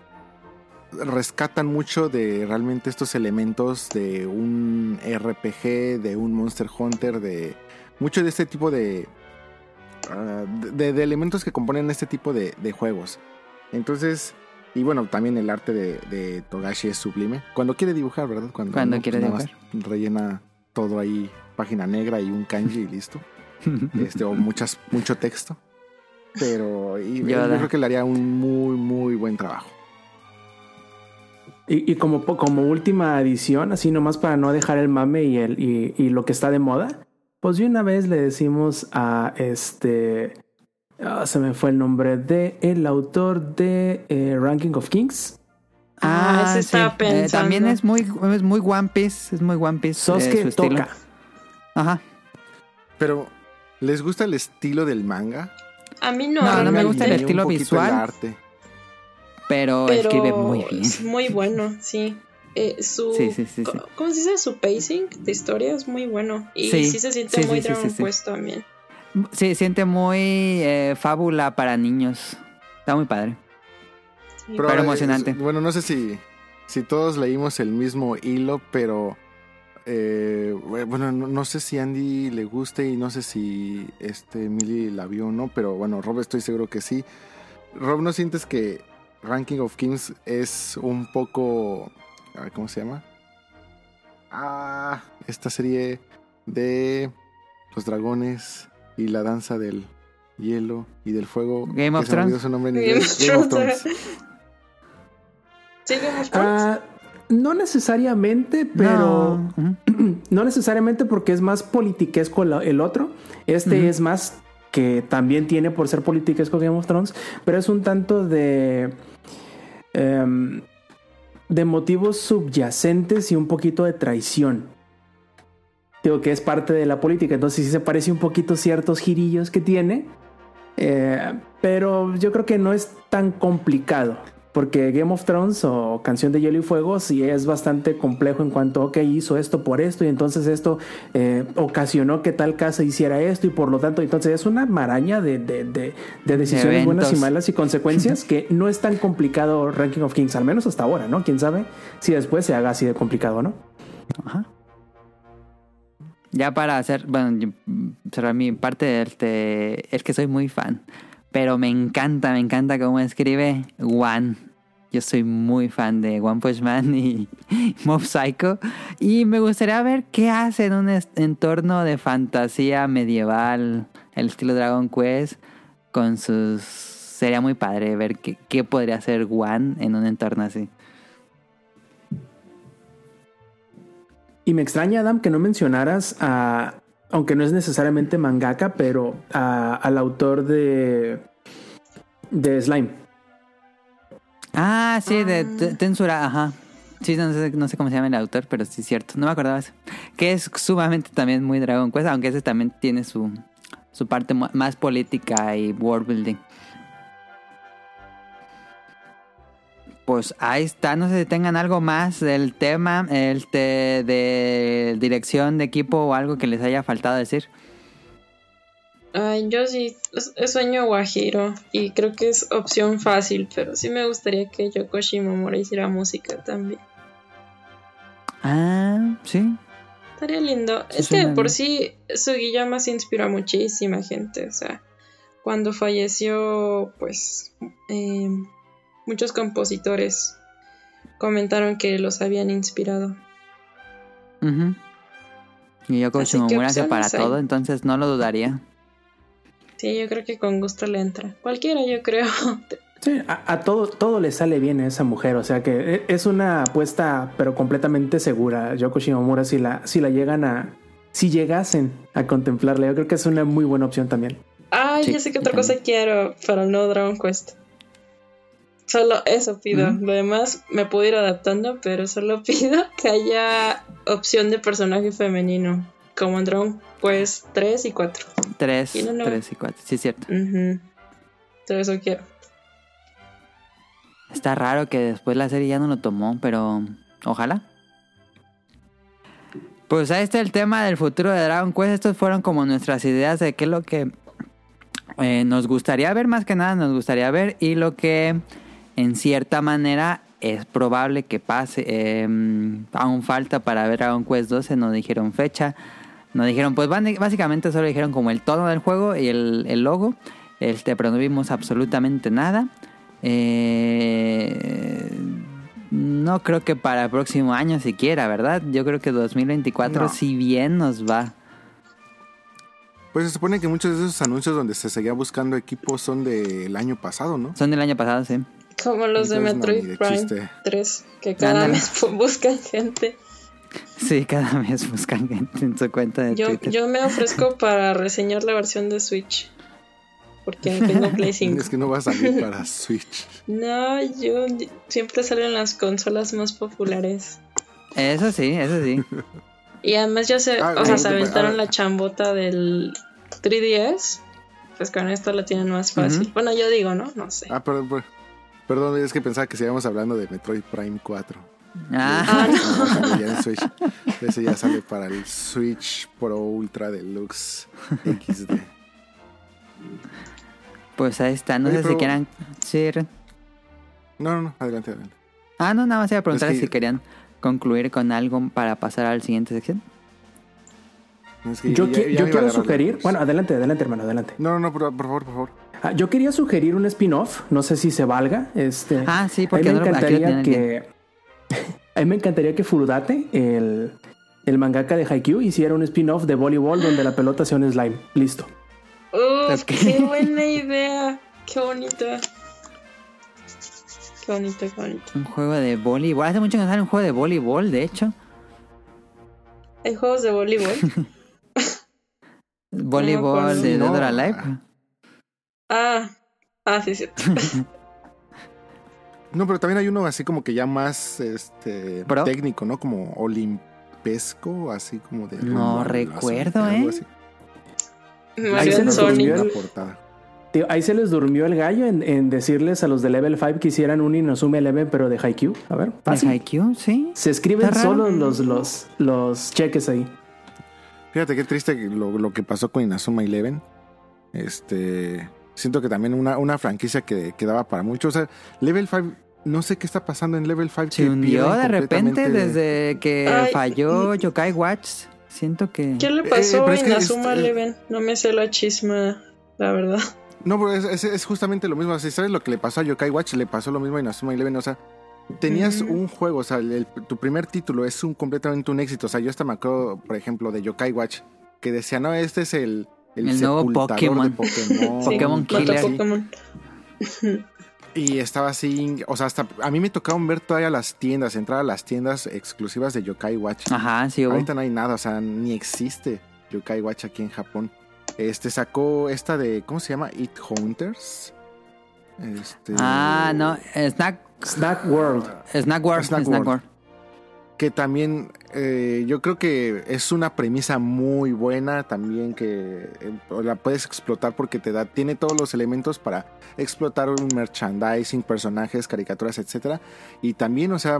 rescatan mucho de realmente estos elementos de un RPG, de un Monster Hunter, de mucho de este tipo de, ah, de, elementos que componen este tipo de juegos. Entonces, y bueno, también el arte de, de Togashi es sublime. Cuando quiere dibujar, ¿verdad? Cuando, Cuando no, quiere pues dibujar. Rellena todo ahí, página negra y un kanji y listo. este, o muchas, mucho texto. Pero y- yo creo que le haría un muy, muy buen trabajo. Y, y como, como última adición, así nomás para no dejar el mame y, el, y, y lo que está de moda, pues de una vez le decimos a este... ah, se me fue el nombre de el autor de eh, Ranking of Kings, Ah, ese estaba Eh, también pensando. es muy, es muy One Piece, es muy One Piece. eh, Sosuke su estilo. Toka. Ajá. Pero, ¿les gusta el estilo del manga? A mí no, No, no me gusta el estilo visual. El arte. Pero, pero escribe muy bien. es muy bueno, sí. Eh, su, Sí, sí, sí, ¿Cómo se dice? Su pacing de historia es muy bueno. Y Sí, sí, se siente muy sí, Dragon sí, sí. Quest también. Sí, siente muy eh, fábula para niños. Está muy padre. Sí. Pero emocionante. Bueno, no sé si, si todos leímos el mismo hilo, pero eh, bueno, no, no sé si Andy le guste y no sé si este Emily la vio o no, pero bueno, Rob estoy seguro que sí. Rob, ¿no sientes que Ranking of Kings es un poco... a ver, ¿Cómo se llama? Ah, esta serie de los dragones y la danza del hielo y del fuego. Game of Thrones. su nombre en Game inglés. of Game of Thrones. Thrones. ¿Sí, Game of Thrones? Ah, no necesariamente, pero No. Necesariamente porque es más politiquesco el otro. Este es más que también tiene por ser politiquesco Game of Thrones, pero es un tanto de em, de motivos subyacentes y un poquito de traición. Digo que es parte de la política, entonces sí se parece un poquito ciertos girillos que tiene, eh, pero yo creo que no es tan complicado. Porque Game of Thrones o Canción de Hielo y Fuego sí es bastante complejo en cuanto, ok, hizo esto por esto y entonces esto eh, ocasionó que tal casa hiciera esto y por lo tanto, entonces es una maraña de, de, de- de decisiones eventos. buenas y malas y consecuencias que no es tan complicado Ranking of Kings, al menos hasta ahora, ¿no? Quién sabe si después se haga así de complicado, ¿no? Ajá. Ya para hacer, bueno, cerrar mi parte, este, es que soy muy fan. Pero me encanta, me encanta cómo escribe One. Yo soy muy fan de One Punch Man y Mob Psycho. Y me gustaría ver qué hace en un entorno de fantasía medieval, el estilo Dragon Quest, con sus... Sería muy padre ver qué, qué podría hacer One en un entorno así. Y me extraña, Adam, que no mencionaras a, aunque no es necesariamente mangaka, pero a- al autor de, de Slime. Ah, sí, de Ah. Tensura, ajá. Sí, no sé, no sé cómo se llama el autor, pero sí es cierto. No me acordaba eso. Que es sumamente también muy Dragon Quest, aunque ese también tiene su, su parte más política y world building. Pues ahí está, no sé si tengan algo más del tema este, de dirección de equipo o algo que les haya faltado decir. Ay, yo sí sueño guajiro y creo que es opción fácil, pero sí me gustaría que Yoko Shimomura hiciera música también. Ah, sí. Estaría lindo. Sí, es que por sí Sugiyama se inspiró a muchísima gente. O sea, cuando falleció, pues eh, muchos compositores comentaron que los habían inspirado. Ujú. Y yo con Así opciones para hay. todo, entonces no lo dudaría. Sí, yo creo que con gusto le entra. Cualquiera, yo creo. Sí, a, a todo, todo le sale bien a esa mujer, o sea que e- es una apuesta, pero completamente segura. Yoko Shimomura, si la, si la llegan a, si llegasen a contemplarla, yo creo que es una muy buena opción también. Ay, Sí, ya sé que otra cosa quiero para el nuevo Dragon Quest. Solo eso pido. Lo demás me puedo ir adaptando, pero solo pido que haya opción de personaje femenino. Como en Dragon Quest 3 y 4. Tres, Y no, no. tres y cuatro. Sí, es cierto. Ujú. Todo eso quiero. Está raro que después la serie ya no lo tomó, pero ojalá. Pues ahí está el tema del futuro de Dragon Quest. Estos fueron como nuestras ideas de qué es lo que eh, nos gustaría ver más que nada, nos gustaría ver y lo que en cierta manera es probable que pase. eh, aún falta para ver Dragon Quest 12, no dijeron fecha. No dijeron, pues básicamente solo dijeron como el tono del juego y el, el logo. Este, pero no vimos absolutamente nada. Eh, no creo que para el próximo año siquiera, ¿verdad? Yo creo que 2024 No. si bien nos va. Pues se supone que muchos de esos anuncios donde se seguía buscando equipos son del año pasado, ¿no? Son del año pasado, sí. Como los de Entonces, Metroid de Prime chiste. 3, que cada mes buscan gente. Sí, cada mes buscan gente en su cuenta de Yo, Twitter. yo me ofrezco para reseñar la versión de Switch. Porque no tengo Play 5. Es que no va a salir para Switch. No, yo siempre salen las consolas más populares. Eso sí, eso sí. Y además ya se, Ah, o sea, bueno, se aventaron la chambota del 3DS. Pues con esto la tienen más fácil. Bueno, yo digo, ¿no? No sé. Ah, perdón, per- perdón, es que pensaba que seguíamos hablando de Metroid Prime 4. Ah, No, ya en Switch. Ese ya sale para el Switch Pro Ultra Deluxe XD. pues ahí está. No Oye, sé si quieran. Sí. No, no, no, adelante, adelante. Ah, no, nada más iba a preguntar Es que- si querían concluir con algo para pasar a la siguiente sección. Es que Yo, ya- qui- ya yo me iba a quiero sugerir, bueno, adelante, adelante, hermano, adelante. No, no, no, por, por favor, por favor. Ah, yo quería sugerir un spin-off, no sé si se valga. Este, Ah, sí, a mí porque me encantaría que a mí me encantaría que Furudate, el, el mangaka de Haikyuu, hiciera un spin-off de voleibol donde la pelota sea un slime. Listo. Ok. ¡Qué buena idea! ¡Qué bonita! ¡Qué bonito, qué bonito! Un juego de voleibol. Hace mucho que no sale un juego de voleibol, de hecho. Hay juegos de voleibol. Voleibol de. Dead or Alive. Ah, ah, sí, sí. No, pero también hay uno así como que ya más este técnico, ¿no? Como olimpesco, así como de. No recuerdo, azul, algo ¿eh? así. Mario se and nos Sonic. durmió La el- portada. Tío, ahí se les durmió el gallo en, en decirles a los de Level 5 que hicieran un Inosume Eleven, pero de Haikyuu. A ver, ¿De fácil. Haikyuu? Sí. Se escriben solo los, los, los cheques ahí. Fíjate qué triste lo, lo que pasó con Inazuma Eleven. Este. Siento que también una, una franquicia que, que daba para mucho. O sea, Level 5. No sé qué está pasando en Level 5. Se que hundió de repente desde que Ay. falló Yokai Watch. Siento que... ¿Qué le Eh, pasó a es que Inazuma es- Eleven? No me sé la chisma, la verdad. No, pero es, es- es justamente lo mismo. Si sabes lo que le pasó a Yokai Watch, le pasó lo mismo a Inazuma Eleven. O sea, tenías un juego, o sea, el- tu primer título es un completamente un éxito. O sea, yo hasta me acuerdo, por ejemplo, de Yokai Watch, que decía, no, este es el, el, El nuevo Pokémon. de Pokémon. Pokémon Killer. Pokémon. Y estaba así, o sea, hasta a mí me tocaban ver todavía las tiendas, entrar a las tiendas exclusivas de Yokai Watch. Ajá, sí hubo. Ahorita no hay nada, o sea, ni existe Yokai Watch aquí en Japón. Este sacó esta de, ¿cómo se llama? It Hunters. Este, Ah, no. Snack... Snack World. Snack War. Snack Snack, World. War. Que también eh, yo creo que es una premisa muy buena también que eh, la puedes explotar porque te da, tiene todos los elementos para explotar un merchandising, personajes, caricaturas, etcétera. Y también, o sea,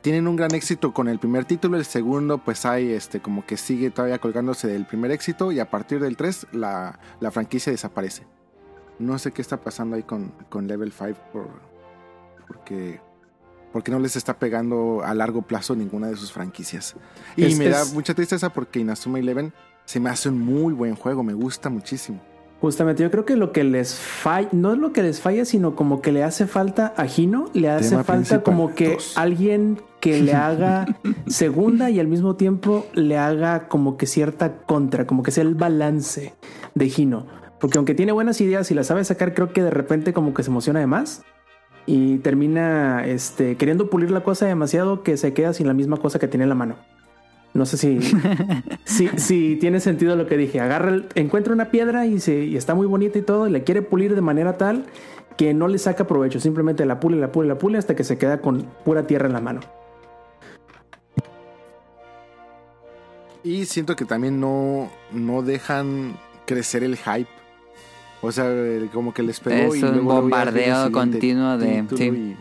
tienen un gran éxito con el primer título, el segundo pues hay este como que sigue todavía colgándose del primer éxito y a partir del 3 la, la franquicia desaparece. No sé qué está pasando ahí con, con Level 5 por, porque, porque no les está pegando a largo plazo ninguna de sus franquicias. Y Es- me da mucha tristeza porque Inazuma Eleven se me hace un muy buen juego, me gusta muchísimo. Justamente, yo creo que lo que les falla, no es lo que les falla, sino como que le hace falta a Gino, le hace Tema falta como que dos. alguien que le haga segunda y al mismo tiempo le haga como que cierta contra, como que sea el balance de Gino. Porque aunque tiene buenas ideas y las sabe sacar, creo que de repente como que se emociona de más y termina este, queriendo pulir la cosa demasiado que se queda sin la misma cosa que tiene en la mano. No sé si, si, si tiene sentido lo que dije. Agarra, el- encuentra una piedra y, se, y está muy bonita y todo, y la quiere pulir de manera tal que no le saca provecho. Simplemente la pule, la pule, la pule hasta que se queda con pura tierra en la mano. Y siento que también no, no dejan crecer el hype. O sea, como que les pegó Es y un bombardeo continuo de- sí.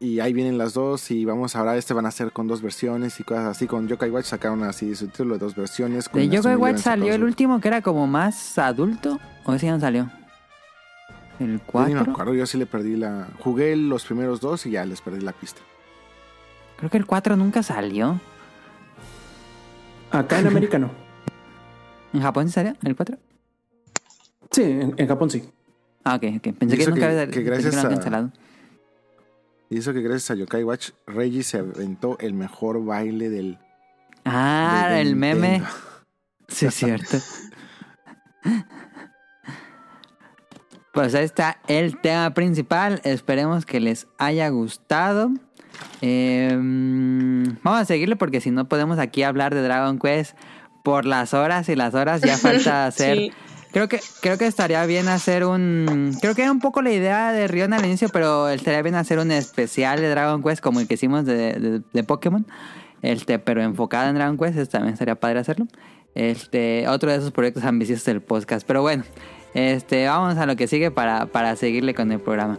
Y, y ahí vienen las dos y vamos ahora este van a ser con dos versiones y cosas así con Yokai Watch sacaron así su título de dos versiones con De Yokai Watch salió el último que era como más adulto. ¿O ese ya no salió? ¿El Yo ni me 4? acuerdo yo sí le perdí la jugué los primeros dos y ya les perdí la pista Creo que el 4 nunca salió. Acá en América no. ¿En Japón sí salió? ¿El 4? Sí, en, en Japón sí. Ah, ok, ok. Pensé que nunca que- había que pensé gracias habían a- cancelado. y eso que gracias a Yokai Watch Reggie se aventó el mejor baile del Ah, el meme. Sí, es cierto. Pues ahí está el tema principal. Esperemos que les haya gustado. Eh, vamos a seguirle porque si no podemos aquí hablar de Dragon Quest por las horas y las horas. Ya falta hacer. Sí. Creo que creo que estaría bien hacer un. Creo que era un poco la idea de Rion al inicio, pero estaría bien hacer un especial de Dragon Quest como el que hicimos de, de, de Pokémon. Este, pero enfocado en Dragon Quest, este, también sería padre hacerlo. Este, otro de esos proyectos ambiciosos del podcast. Pero bueno, este, vamos a lo que sigue para, para seguirle con el programa.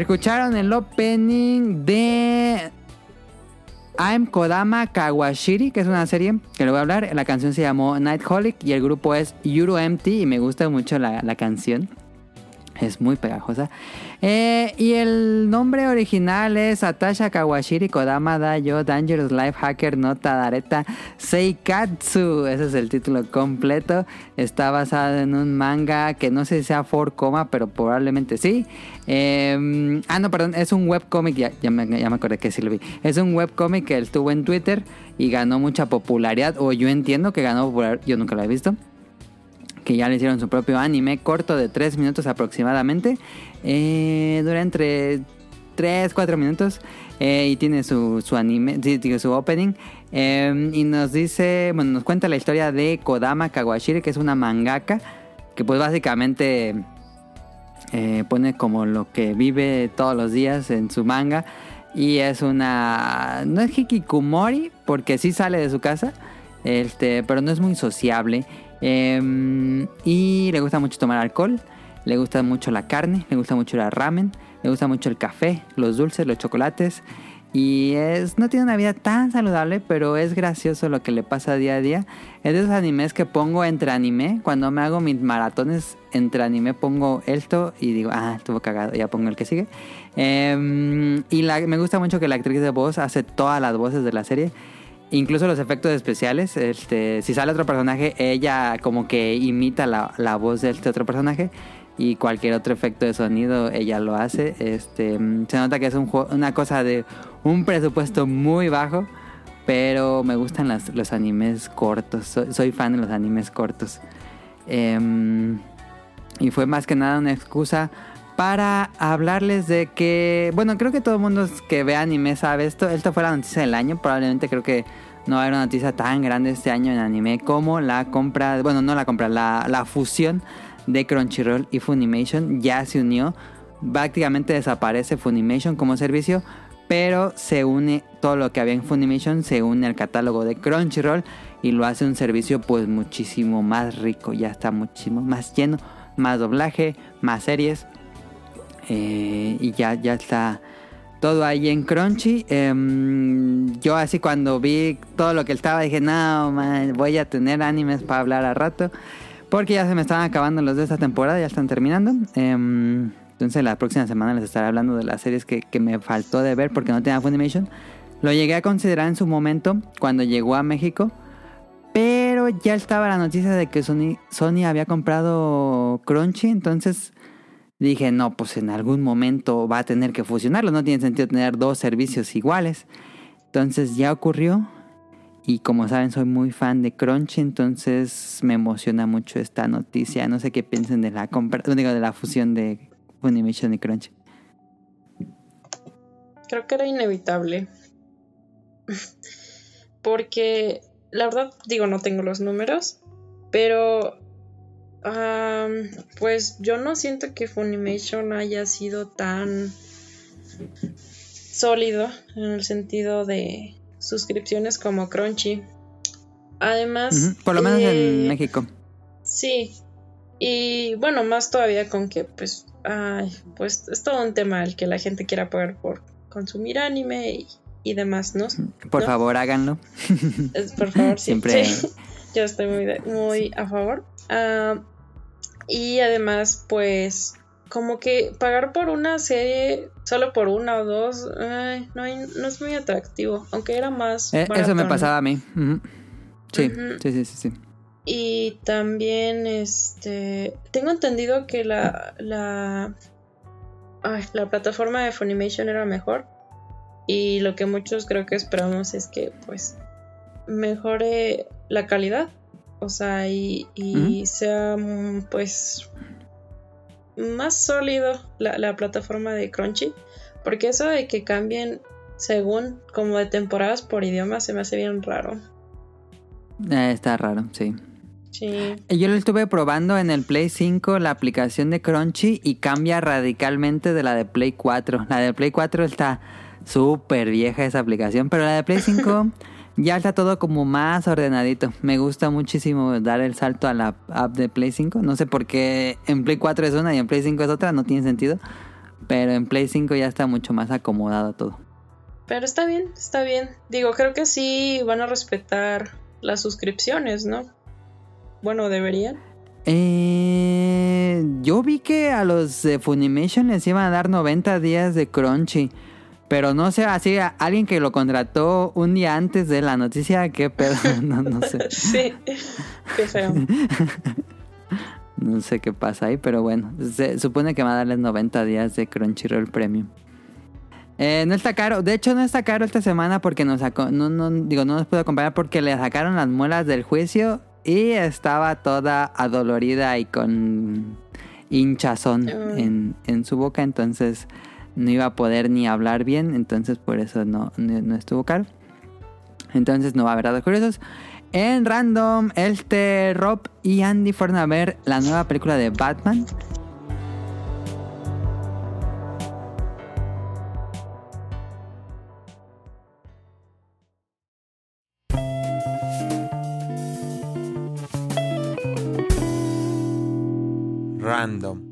Escucharon el opening de I'm Kodama Kawashiri, que es una serie que le voy a hablar. La canción se llamó Nightholic y el grupo es Euro Empty y me gusta mucho la, la canción. Es muy pegajosa. Eh, y el nombre original es Atasha Kawashiri Kodama Dayo Dangerous Life Hacker no Tadareta Seikatsu. Ese es el título completo. Está basado en un manga que no sé si sea 4, pero probablemente sí. Eh, ah, no, perdón. Es un webcomic. Ya, ya, me, me acordé que sí lo vi. Es un webcomic que estuvo en Twitter y ganó mucha popularidad. O yo entiendo que ganó popularidad. Yo nunca lo he visto que ya le hicieron su propio anime corto de 3 minutos aproximadamente. Eh, dura entre 3, 4 minutos eh, y tiene su, su anime, su opening. Eh, y nos dice, bueno, nos cuenta la historia de Kodama Kawashiri, que es una mangaka que pues básicamente pone como lo que vive todos los días en su manga. Y es una... No es hikikomori, porque sí sale de su casa, este, pero no es muy sociable. Eh, y le gusta mucho tomar alcohol, le gusta mucho la carne, le gusta mucho el ramen, le gusta mucho el café, los dulces, los chocolates. Y es, no tiene una vida tan saludable, pero es gracioso lo que le pasa día a día. Es de esos animes que pongo entre anime. Cuando me hago mis maratones entre anime, pongo esto y digo, ah, estuvo cagado, ya pongo el que sigue. Eh, y me gusta mucho que la actriz de voz hace todas las voces de la serie. Incluso los efectos especiales, este, si sale otro personaje, ella como que imita la, la voz de este otro personaje y cualquier otro efecto de sonido ella lo hace. Este, se nota que es un una cosa de un presupuesto muy bajo, pero me gustan las- los animes cortos. Soy, soy fan de los animes cortos. Em, y fue más que nada una excusa para hablarles de que, bueno, creo que todo el mundo que ve anime sabe esto. Esto fue la noticia del año. Probablemente creo que no haber una noticia tan grande este año en anime como la compra, bueno, no la compra, la, la fusión de Crunchyroll y Funimation ya se unió. Prácticamente desaparece Funimation como servicio, pero se une todo lo que había en Funimation, se une al catálogo de Crunchyroll y lo hace un servicio pues muchísimo más rico, ya está muchísimo más lleno, más doblaje, más series eh, y ya, ya está todo ahí en Crunchy. Em, yo así cuando vi todo lo que estaba dije, no, man, voy a tener animes para hablar a rato. Porque ya se me estaban acabando los de esta temporada, ya están terminando. Em, entonces la próxima semana les estaré hablando de las series que, que me faltó de ver porque no tenía Funimation. Lo llegué a considerar en su momento cuando llegó a México. Pero ya estaba la noticia de que Sony, Sony había comprado Crunchy. Entonces dije, no, pues en algún momento va a tener que fusionarlo. No tiene sentido tener dos servicios iguales. Entonces ya ocurrió. Y como saben, soy muy fan de Crunchy. Entonces me emociona mucho esta noticia. No sé qué piensen de la compra, digo, de la fusión de Funimation y Crunchy. Creo que era inevitable. Porque, la verdad, digo, no tengo los números, pero pues yo no siento que Funimation haya sido tan sólido en el sentido de suscripciones como Crunchy. Además, Por lo menos eh, en México. Sí. Y bueno, más todavía con que, pues, ay, pues es todo un tema el que la gente quiera pagar por consumir anime y, y demás, ¿no? Por ¿no? favor, háganlo. Es- por favor, sí. Siempre- Sí. Yo estoy muy, de- muy a favor. Y además, pues, como que pagar por una serie, solo por una o dos, no, hay- no es muy atractivo. Aunque era más. Eh, eso me pasaba a mí. Sí, sí, sí, sí, sí. Y también, este, tengo entendido que la, la, ay, la plataforma de Funimation era mejor. Y lo que muchos creo que esperamos es que, pues, mejore la calidad. O sea, y, y sea, mm, pues, más sólido la, la plataforma de Crunchy. Porque eso de que cambien según como de temporadas por idioma se me hace bien raro. Eh, está raro, sí. Sí. Yo lo estuve probando en el Play 5, la aplicación de Crunchy, y cambia radicalmente de la de Play 4. La de Play 4 está súper vieja esa aplicación, pero la de Play 5 ya está todo como más ordenadito. Me gusta muchísimo dar el salto a la app de Play 5. No sé por qué en Play 4 es una y en Play 5 es otra, no tiene sentido. Pero en Play 5 ya está mucho más acomodado todo. Pero está bien, está bien. Digo, creo que sí van a respetar las suscripciones, ¿no? Bueno, deberían. Eh, yo vi que a los de Funimation les iban a dar 90 días de Crunchy. Pero no sé, así alguien que lo contrató un día antes de la noticia, qué pedo, no, no sé. Sí, qué feo. No sé qué pasa ahí, pero bueno, se supone que va a darles 90 días de Crunchyroll Premium. Eh, no está caro, de hecho no está caro esta semana porque nos sacó, no, no, digo, no nos puedo acompañar porque le sacaron las muelas del juicio y estaba toda adolorida y con hinchazón Mm. en, en su boca, entonces no iba a poder ni hablar bien, entonces por eso no, no, estuvo caro. Entonces no va a haber datos curiosos. En random, este Rob y Andy fueron a ver la nueva película de Batman. Random.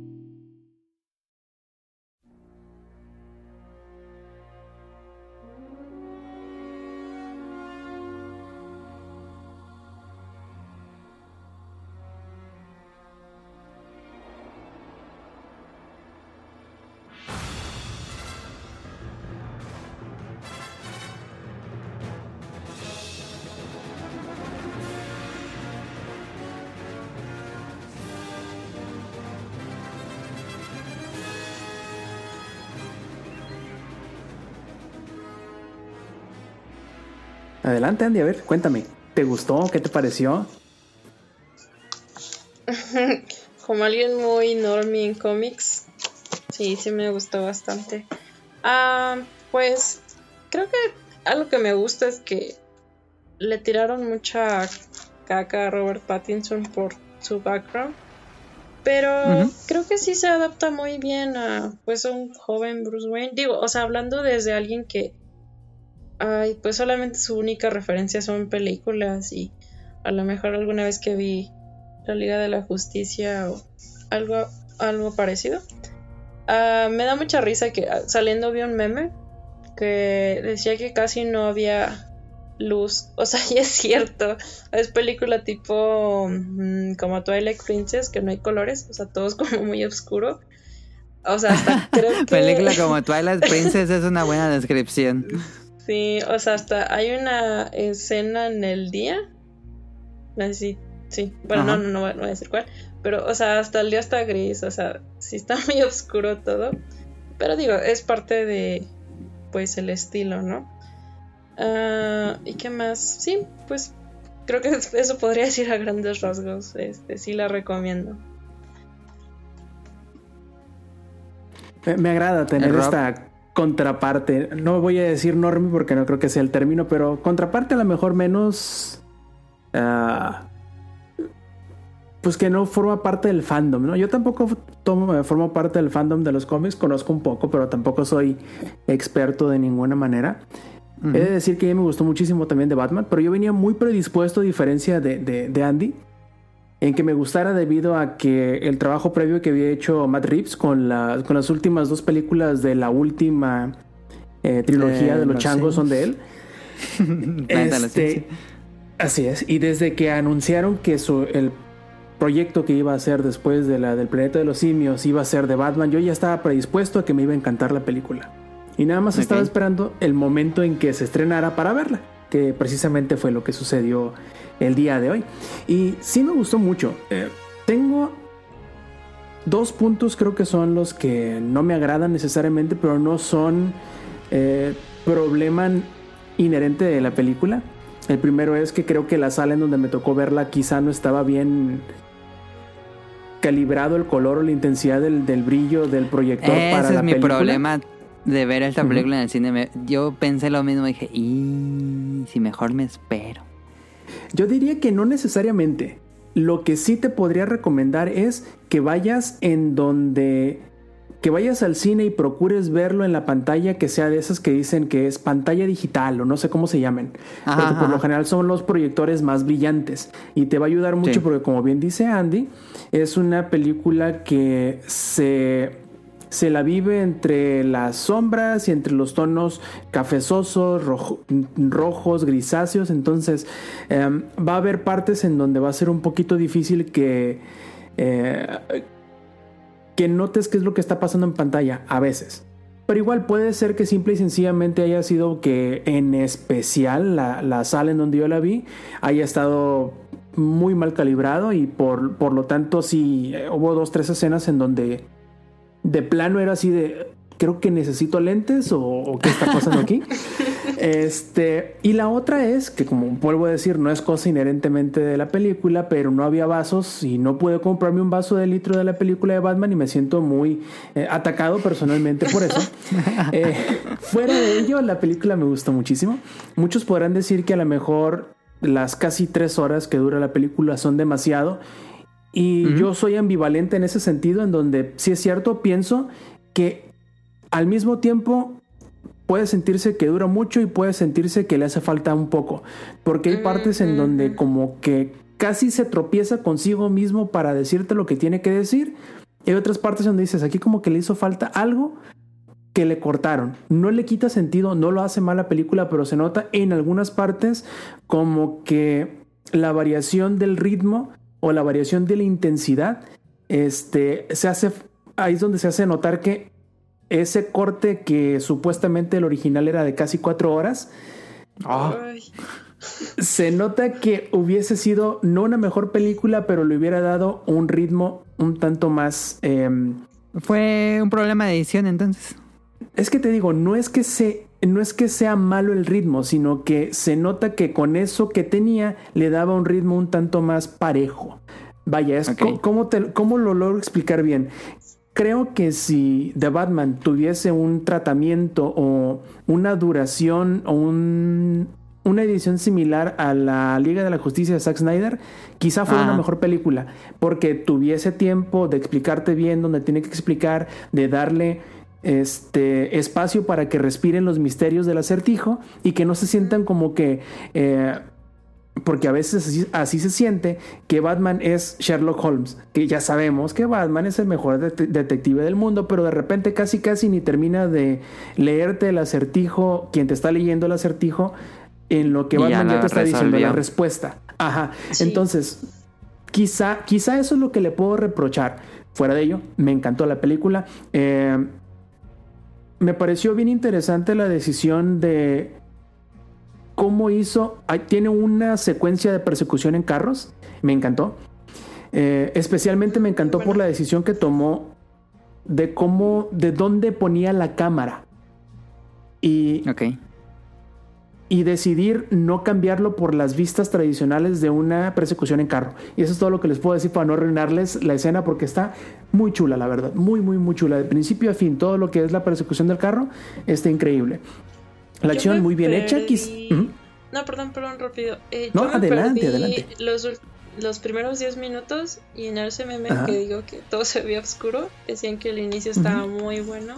Adelante, Andy, a ver, cuéntame. ¿Te gustó? ¿Qué te pareció? Como alguien muy normie en cómics, sí, sí me gustó bastante. Ah, pues creo que algo que me gusta es que le tiraron mucha caca a Robert Pattinson por su background. Pero creo que sí se adapta muy bien a pues a un joven Bruce Wayne. Digo, o sea, hablando desde alguien que ay, pues solamente su única referencia son películas y a lo mejor alguna vez que vi la Liga de la Justicia o algo, algo parecido. Ah, me da mucha risa que ah, saliendo vi un meme que decía que casi no había luz. O sea, y es cierto. Es película tipo mm, como Twilight Princess, que no hay colores. O sea, todo es como muy oscuro. O sea, hasta creo que... Película como Twilight Princess es una buena descripción. Sí, o sea, hasta hay una escena en el día. Si. Sí, bueno, no, no, no, voy- no voy a decir cuál. Pero, o sea, hasta el día está gris, o sea, sí está muy oscuro todo. Pero digo, es parte de, pues, el estilo, ¿no? Ah, ¿Y qué más? Sí, pues, creo que eso podría decir a grandes rasgos. Este, sí la recomiendo. Me, me agrada tener esta contraparte. No voy a decir normie porque no creo que sea el término, pero contraparte a lo mejor menos. ah, pues que no forma parte del fandom, ¿no? Yo tampoco tomo, formo parte del fandom de los cómics, conozco un poco, pero tampoco soy experto de ninguna manera. He de decir que a mí me gustó muchísimo también de Batman, pero yo venía muy predispuesto, a diferencia de, de- de Andy, en que me gustara debido a que el trabajo previo que había hecho Matt Reeves con, la- con las últimas dos películas de la última eh, trilogía Eh, de los los changos son de él. Este, así es. Y desde que anunciaron que su, el proyecto que iba a hacer después de la del planeta de los simios iba a ser de Batman, yo ya estaba predispuesto a que me iba a encantar la película. Y nada más estaba esperando el momento en que se estrenara para verla, que precisamente fue lo que sucedió el día de hoy. Y sí me gustó mucho. Eh, tengo dos puntos creo que son los que no me agradan necesariamente, pero no son eh, problema inherente de la película. El primero es que creo que la sala en donde me tocó verla quizá no estaba bien calibrado el color o la intensidad del, del brillo del proyector para Ese la es mi película. problema de ver esta película en el cine. Yo pensé lo mismo, dije, y si mejor me espero. Yo diría que no necesariamente. Lo que sí te podría recomendar es que vayas en donde que vayas al cine y procures verlo en la pantalla que sea de esas que dicen que es pantalla digital o no sé cómo se llamen. Ajá, porque por lo general son los proyectores más brillantes y te va a ayudar mucho Sí. porque como bien dice Andy, es una película que se se la vive entre las sombras y entre los tonos cafezosos, rojo- rojos, grisáceos. Entonces, em, va a haber partes en donde va a ser un poquito difícil que, eh, que notes qué es lo que está pasando en pantalla a veces. Pero igual puede ser que simple y sencillamente haya sido que en especial la, la sala en donde yo la vi haya estado muy mal calibrado y por, por lo tanto sí eh, hubo dos, tres escenas en donde de plano era así de creo que necesito lentes o, o qué está pasando aquí. Este, y la otra es que como vuelvo a decir, no es cosa inherentemente de la película, pero no había vasos y no pude comprarme un vaso de litro de la película de Batman y me siento muy eh, atacado personalmente por eso. Eh, fuera de ello, la película me gustó muchísimo. Muchos podrán decir que a lo mejor las casi tres horas que dura la película son demasiado. Y yo soy ambivalente en ese sentido, en donde sí es cierto, pienso que al mismo tiempo puede sentirse que dura mucho y puede sentirse que le hace falta un poco. Porque hay partes en donde como que casi se tropieza consigo mismo para decirte lo que tiene que decir. Y hay otras partes donde dices, aquí como que le hizo falta algo que le cortaron. No le quita sentido, no lo hace mal la película, pero se nota en algunas partes como que la variación del ritmo o la variación de la intensidad, este, se hace, ahí es donde se hace notar que ese corte que supuestamente el original era de casi cuatro horas, Ay, se nota que hubiese sido no una mejor película, pero le hubiera dado un ritmo un tanto más... em, Fue un problema de edición entonces. Es que te digo, no es que se no es que sea malo el ritmo, sino que se nota que con eso que tenía le daba un ritmo un tanto más parejo. Vaya, es Ok. co- ¿cómo, te- cómo lo logro explicar bien? Creo que si The Batman tuviese un tratamiento o una duración o un- una edición similar a la Liga de la Justicia de Zack Snyder, quizá fuera Ajá. una mejor película, porque tuviese tiempo de explicarte bien donde tiene que explicar, de darle este espacio para que respiren los misterios del acertijo y que no se sientan como que eh, porque a veces así, así se siente que Batman es Sherlock Holmes, que ya sabemos que Batman es el mejor det- detective del mundo, pero de repente casi casi ni termina de leerte el acertijo, quien te está leyendo el acertijo, en lo que ya Batman ya, te está diciendo la respuesta. Ajá. Sí. Entonces, quizá, quizá eso es lo que le puedo reprochar. Fuera de ello, me encantó la película. Eh, me pareció bien interesante la decisión de cómo hizo. Tiene una secuencia de persecución en carros. Me encantó. Eh, especialmente me encantó por la decisión que tomó de cómo, de dónde ponía la cámara. Y, Ok. Y decidir no cambiarlo por las vistas tradicionales de una persecución en carro. Y eso es todo lo que les puedo decir para no arruinarles la escena porque está muy chula, la verdad. Muy, muy, muy chula. De principio a fin, todo lo que es la persecución del carro está increíble. La Yo acción muy bien hecha. perdí- Ujú. No, perdón, perdón, rápido. Eh, No, adelante, adelante. Los, los primeros 10 minutos y en ese meme Ajá. que digo que todo se veía oscuro, decían que el inicio estaba muy bueno.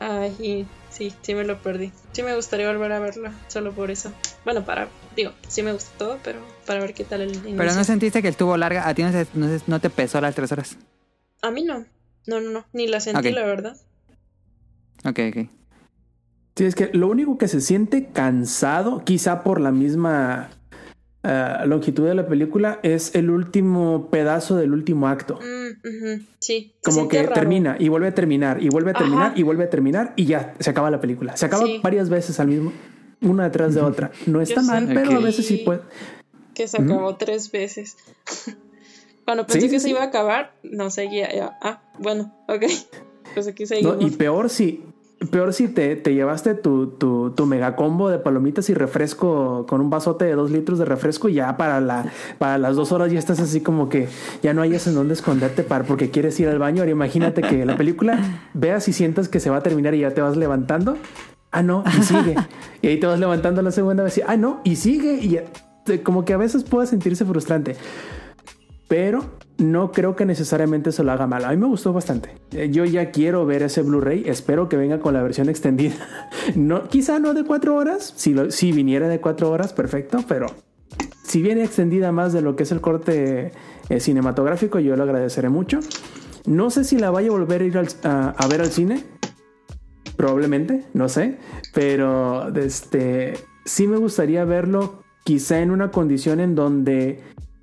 Ay, sí, sí me lo perdí. Sí me gustaría volver a verlo, solo por eso. Bueno, para, digo, sí me gustó todo, pero para ver qué tal el inicio. Pero no sentiste que estuvo larga. A ti no, se- no, se- no te pesó las tres horas. A mí no. No, no, no. Ni la sentí, la verdad. Ok, ok. Sí, es que lo único que se siente cansado, quizá por la misma eh, longitud de la película, es el último pedazo del último acto. Mm, Sí. Como que raro. termina y vuelve a terminar y vuelve a terminar Ajá. y vuelve a terminar y ya se acaba la película. Se acaba Sí. varias veces al mismo, una detrás de otra. No está Yo mal, pero a veces sí puede. Que se acabó tres veces. Cuando pensé Sí, que sí, se sí. iba a acabar, no seguía. ya. Ah, bueno, ok. Pues aquí seguimos. ¿no? Y peor si, peor si te, te llevaste tu, tu, tu mega combo de palomitas y refresco con un vasote de dos litros de refresco y ya para, la, para las dos horas ya estás así como que ya no hayas en dónde esconderte para, porque quieres ir al baño. Ahora imagínate que la película veas y sientas que se va a terminar y ya te vas levantando. Ah, no, y sigue. y ahí te vas levantando la segunda vez y, ah, no, y sigue. Y ya- como que a veces puede sentirse frustrante. Pero no creo que necesariamente se lo haga mal. A mí me gustó bastante. Eh, Yo ya quiero ver ese Blu-ray. Espero que venga con la versión extendida. No, quizá no de cuatro horas. Si, viniera de cuatro horas, perfecto. Pero si viene extendida más de lo que es el corte eh, cinematográfico, yo lo agradeceré mucho. No sé si la vaya a volver a ir a, a ver al cine. Probablemente, no sé. Pero este, sí me gustaría verlo quizá en una condición en donde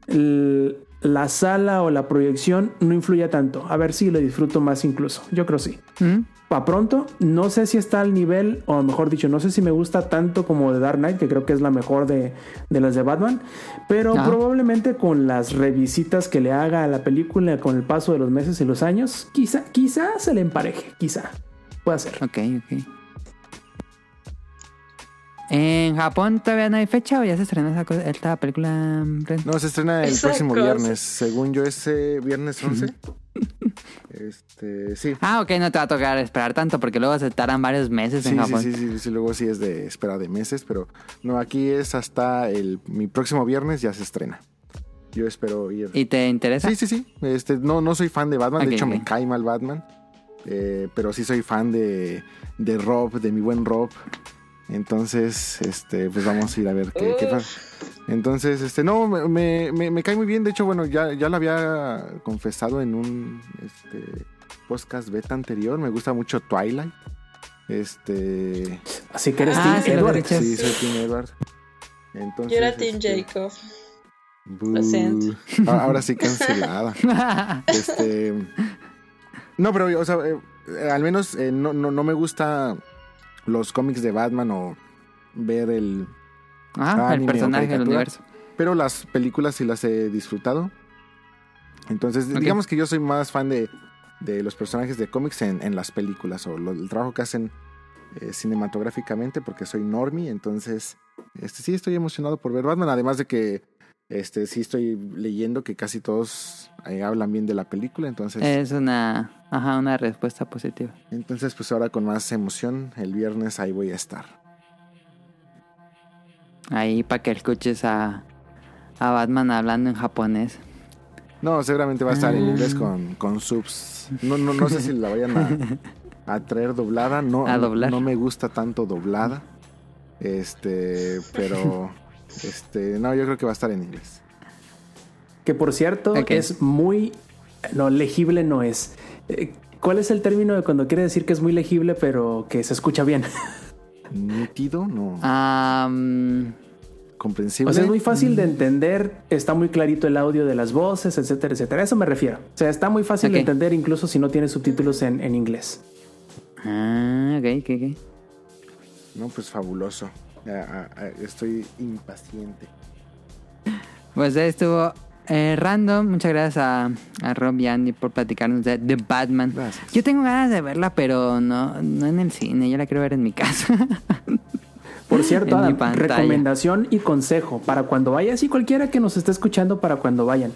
l- la sala o la proyección no influya tanto. A ver si lo disfruto más incluso. Yo creo sí. ¿Mm? Pa' pronto, no sé si está al nivel, o mejor dicho, no sé si me gusta tanto como The Dark Knight, que creo que es la mejor de, de las de Batman, pero Ah. probablemente con las revisitas que le haga a la película con el paso de los meses y los años, quizá, quizá se le empareje, quizá. Puede ser. Ok, ok. ¿En Japón todavía no hay fecha o ya se estrenó esa cosa- esta película? No, se estrena el Esa próximo cosa. viernes. Según yo, ese viernes 11. este, sí. Ah, ok, no te va a tocar esperar tanto porque luego se tardan varios meses Sí, en sí, Japón. sí, sí, sí, luego sí es de espera de meses, pero no, aquí es hasta el mi próximo viernes ya se estrena. Yo espero ir. ¿Y te interesa? Sí, sí, sí. Este, no, no soy fan de Batman, de hecho me cae mal Batman. Eh, pero sí soy fan de, de Rob, de mi buen Rob. Entonces, este, pues vamos a ir a ver qué, qué pasa. Entonces, este, no, me, me, cae muy bien. De hecho, bueno, ya, ya lo había confesado en un este, podcast beta anterior. Me gusta mucho Twilight. Este. Así que eres Ah, lo Edward. Sí, soy Team Edward. Entonces, Yo era Team este, Jacob. bú. Lo siento. Ah, Ahora sí cancelada. Este. No, pero, o sea, eh, al menos eh, no, no, no me gusta los cómics de Batman o ver el. Ah, el anime o personaje, el caricatura. universo. Pero las películas sí las he disfrutado. Entonces, digamos que yo soy más fan de, de los personajes de cómics en, en las películas o lo- el trabajo que hacen eh, cinematográficamente porque soy normie, entonces este sí estoy emocionado por ver Batman, además de que este sí estoy leyendo que casi todos eh, hablan bien de la película, entonces Es una, ajá, una respuesta positiva. entonces pues ahora con más emoción el viernes ahí voy a estar. Ahí para que escuches a, a Batman hablando en japonés. No, seguramente va a estar en Ah. inglés con, con subs. No, no, no sé si la vayan a, a traer doblada. No, A doblar. no me gusta tanto doblada. Este, pero este, no, yo creo que va a estar en inglés. Que por cierto, Ok. es muy. No, legible no es. Eh, ¿Cuál es el término de cuando quiere decir que es muy legible, pero que se escucha bien? Nítido, no. Comprensible. O sea, es muy fácil de entender, está muy clarito el audio de las voces, etcétera, etcétera. A eso me refiero. O sea, está muy fácil de entender incluso si no tiene subtítulos en, en inglés. ah, ok, ok, ok. No, pues fabuloso. Estoy impaciente. Pues ahí estuvo eh, random. Muchas gracias a, a Rob y Andy por platicarnos de The Batman. Gracias. Yo tengo ganas de verla, pero no, no en el cine. Yo la quiero ver en mi casa. Por cierto, Adam, recomendación y consejo para cuando vayas y cualquiera que nos esté escuchando para cuando vayan.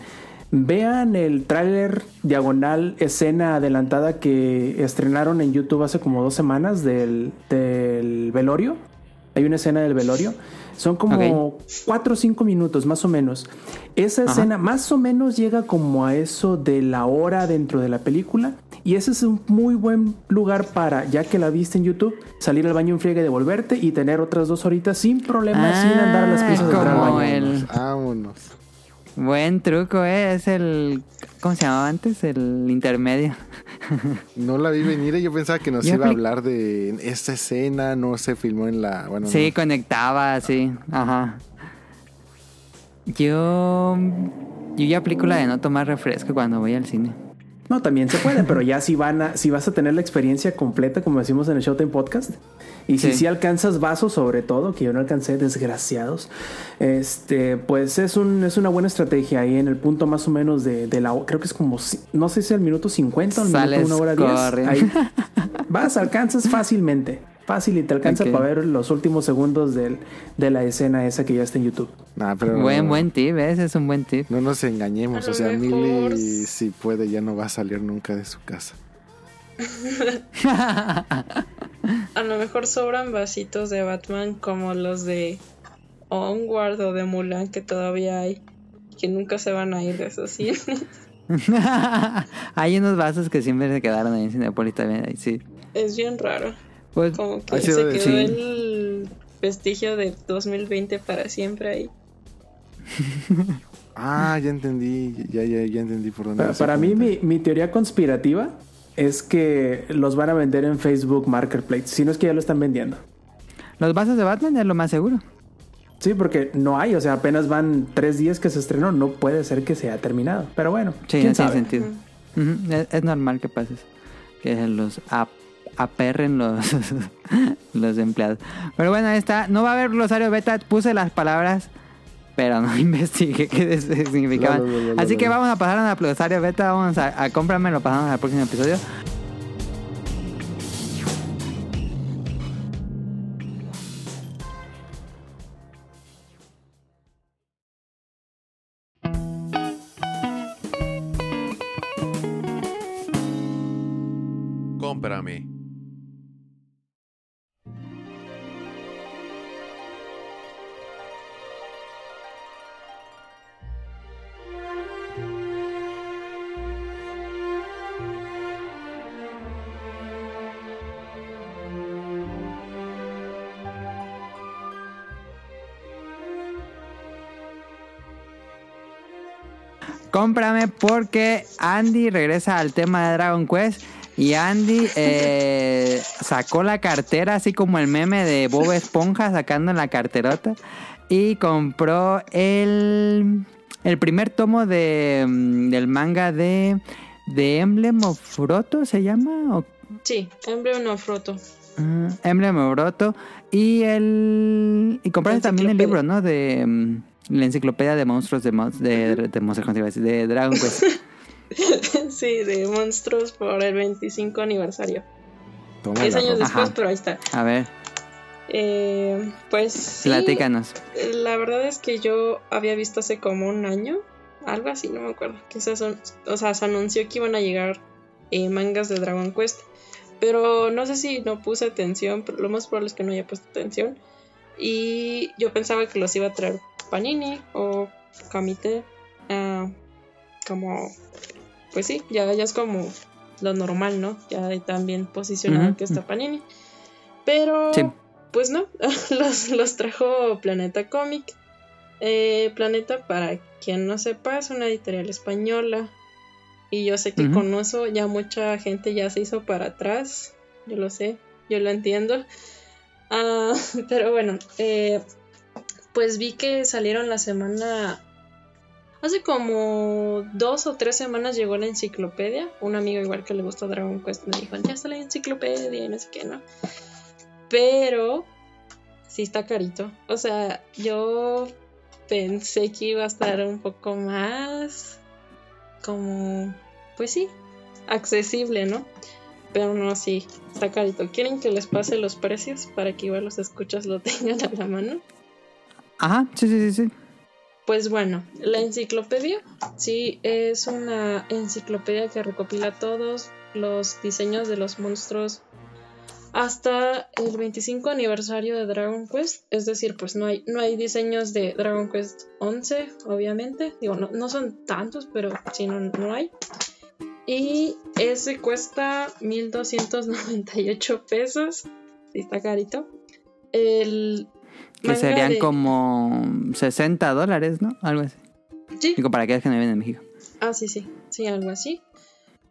Vean el tráiler diagonal escena adelantada que estrenaron en YouTube hace como dos semanas del, del velorio. Hay una escena del velorio. Son como cuatro o cinco minutos más o menos. Esa Ajá. escena más o menos llega como a eso de la hora dentro de la película. Y ese es un muy buen lugar para, ya que la viste en YouTube, salir al baño en friega y devolverte y tener otras dos horitas sin problema, sin andar a las prisas de como baño. el- Vámonos. Buen truco, ¿eh? Es el... ¿Cómo se llamaba antes? El intermedio. No la vi venir y yo pensaba que nos Yo iba a hablar de esta escena, no se filmó en la... Bueno, Sí, no. conectaba, sí. Ajá. Yo... Yo ya aplico la de no tomar refresco cuando voy al cine. No, también se puede, pero ya si van a, si vas a tener la experiencia completa, como decimos en el Showtime Podcast, y si Sí. sí alcanzas vasos, sobre todo, que yo no alcancé, desgraciados, este, pues es un, es una buena estrategia ahí en el punto más o menos de, de la, creo que es como, si- no sé si el minuto 50 o minuto 1 hora 10. corriendo. Ahí vas, alcanzas fácilmente, fácil y te alcanza para ver los últimos segundos del, de la escena esa que ya está en YouTube. Nah, pero Buen, buen tip, ¿eh? ese es un buen tip. No nos engañemos, o sea, Milly si puede ya no va a salir nunca de su casa. A lo mejor sobran vasitos de Batman como los de Onward o de Mulan que todavía hay, que nunca se van a ir de esos cines. Hay unos vasos que siempre se quedaron ahí en Cinepolis también. ahí, Sí. Es bien raro. Pues, Como que se quedó el vestigio de 2020 para siempre ahí. Ah, ya entendí, ya, ya, ya entendí por dónde Para, para mí, mi, mi teoría conspirativa es que los van a vender en Facebook Marketplace, si no es que ya lo están vendiendo. los vasos de Batman es lo más seguro. Sí, porque no hay, o sea, apenas van tres días que se estrenó, no puede ser que se haya terminado. Pero bueno, Sí, quién no tiene sentido. Es, es normal que pase eso. Que los ap- aperren los, los empleados. Pero bueno, ahí está. No va a haber glosario beta. Puse las palabras, pero no investigué qué significaban. Así que vamos a pasar a glosario beta. Vamos a, a cómprame, lo pasamos al próximo episodio. Cómprame porque Andy regresa al tema de Dragon Quest. Y Andy eh, sacó la cartera, así como el meme de Bob Esponja sacando la carterota. Y compró el, el primer tomo de, mm, del manga de, de Emblem of Froto, ¿se llama? ¿O Sí, Emblem of Roto. Ah, Emblem of Roto y el y compraste también el libro no de mm, la enciclopedia de monstruos de Mon- de, de Monster Hunter, de Dragon Quest sí, de monstruos por el 25 aniversario. Toma 10 la años ropa. después, Ajá. pero ahí está. A ver, Eh, pues sí, platícanos. la verdad es que yo había visto hace como un año, algo así, no me acuerdo, que se, o sea, se anunció que iban a llegar eh, mangas de Dragon Quest, pero no sé si no puse atención, pero lo más probable es que no haya puesto atención, y yo pensaba que los iba a traer Panini o Kamite, ah, como, pues sí, ya, ya es como lo normal, ¿no? Ya hay tan bien posicionado Ujú. que está Panini, pero Sí. pues no, los, los trajo Planeta Comic. Eh, Planeta, para quien no sepa, es una editorial española. Y yo sé que con eso ya mucha gente ya se hizo para atrás. Yo lo sé, yo lo entiendo. Ah, pero bueno, eh, pues vi que salieron la semana... Hace como dos o tres semanas llegó la enciclopedia. Un amigo igual que le gustó Dragon Quest me dijo, ya está la enciclopedia y no sé qué, ¿no? Pero sí está carito. O sea, yo pensé que iba a estar un poco más como, pues sí, accesible, ¿no? Pero no, sí, está carito. ¿Quieren que les pase los precios para que igual los escuchas lo tengan a la mano? Ajá, sí, sí, sí, sí. Pues bueno, la enciclopedia, sí, es una enciclopedia que recopila todos los diseños de los monstruos hasta el 25 aniversario de Dragon Quest. Es decir, pues no hay, no hay diseños de Dragon Quest 11, obviamente. Digo, no, no son tantos, pero sí, no, no hay. Y ese cuesta 1298 pesos. Sí, está carito. El Que manga serían de- como 60 dólares, ¿no? Algo así. Sí, Digo, para aquellos que no viven en México. Ah, sí, sí, sí, algo así.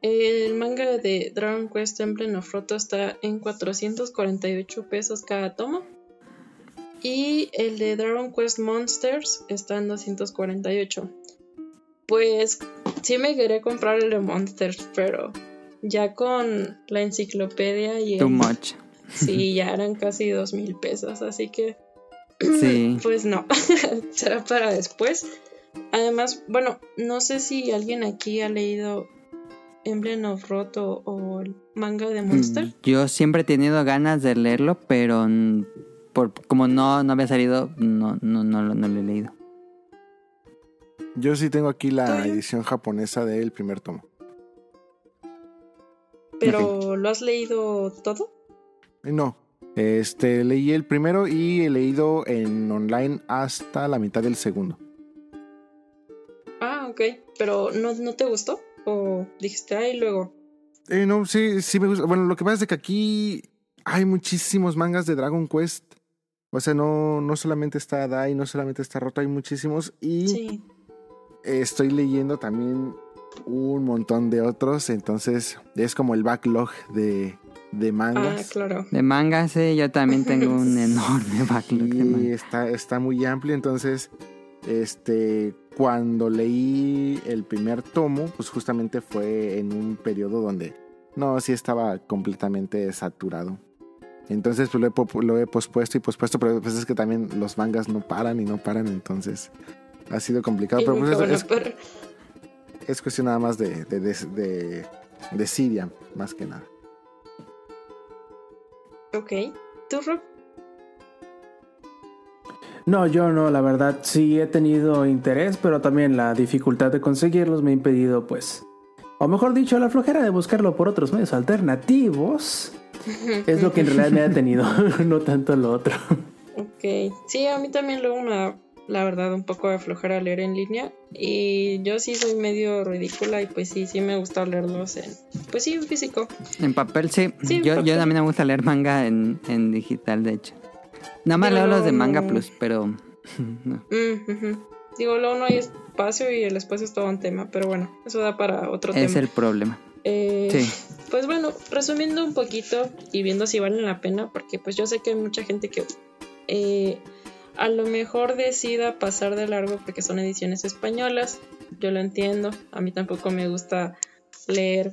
El manga de Dragon Quest Emblem of Roto está en 448 pesos cada tomo. Y el de Dragon Quest Monsters está en 248. Pues sí me quería comprar el de Monsters, pero ya con la enciclopedia y Too el- much. sí, ya eran casi dos mil pesos, así que Sí. pues no, será para después. Además, bueno, no sé si alguien aquí ha leído Emblem of Roto o el manga de Monster. Yo siempre he tenido ganas de leerlo, pero mm, por, como no, no había salido, no, no, no, lo- no lo he leído. Yo sí tengo aquí la edición japonesa del primer tomo. Pero ¿lo has leído todo? Eh, No, este leí el primero y he leído en online hasta la mitad del segundo. Ah, ok. Pero ¿no, no te gustó? ¿O dijiste, ay, luego? Eh, no, sí, sí me gusta. Bueno, lo que pasa es de que aquí hay muchísimos mangas de Dragon Quest. O sea, no, no solamente está Dai, no solamente está Roto, hay muchísimos. Y Sí. estoy leyendo también un montón de otros. Entonces, es como el backlog de, de Ah, mangas. claro. De manga, sí, yo también tengo un enorme backlog de manga. está, está muy amplio. Entonces, este, cuando leí el primer tomo, pues justamente fue en un periodo donde no, sí estaba completamente saturado. Entonces, pues lo he, lo he pospuesto y pospuesto, pero pues es que también los mangas no paran y no paran, entonces ha sido complicado. Y Pero pues es, es cuestión nada más de, de, de, de, de Siria, más que nada. Ok. ¿Tú, Rob? No, yo no, la verdad sí he tenido interés, pero también la dificultad de conseguirlos me ha impedido, pues, o mejor dicho, la flojera de buscarlo por otros medios alternativos es lo que en realidad me ha detenido, no tanto lo otro. Ok. Sí, a mí también luego me da, la verdad, un poco de flojera leer en línea. Y yo sí soy medio ridícula y pues sí, sí me gusta leerlos en, pues sí, en físico. En papel, sí. Yo, yo papel. no me gusta leer manga en, en digital, de hecho. Nada más Pero leo los de Manga Plus, pero... no. Mm. Digo, luego no hay espacio y el espacio es todo un tema, pero bueno, eso da para otro Es tema. el problema. Eh, Sí. Pues bueno, resumiendo un poquito y viendo si valen la pena, porque pues yo sé que hay mucha gente que eh, a lo mejor decida pasar de largo porque son ediciones españolas, yo lo entiendo, a mí tampoco me gusta leer,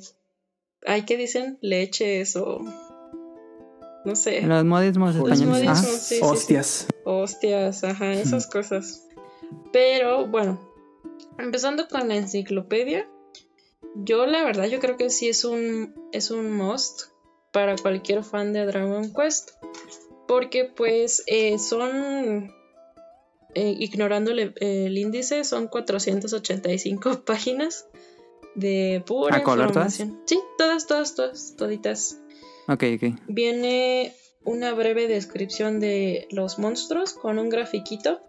ay, ¿qué dicen? Leches o no sé, Los modismos Los españoles. modismos, ajá. sí, sí, sí. Hostias. hostias, ajá, esas cosas. Pero bueno, empezando con la enciclopedia, yo la verdad yo creo que sí es un es un must para cualquier fan de Dragon Quest. Porque pues eh, son, eh, ignorando el, el índice, son 485 páginas de pura ¿A color todas? información. Sí, todas, todas, todas, toditas. Ok, ok. Viene una breve descripción de los monstruos con un grafiquito.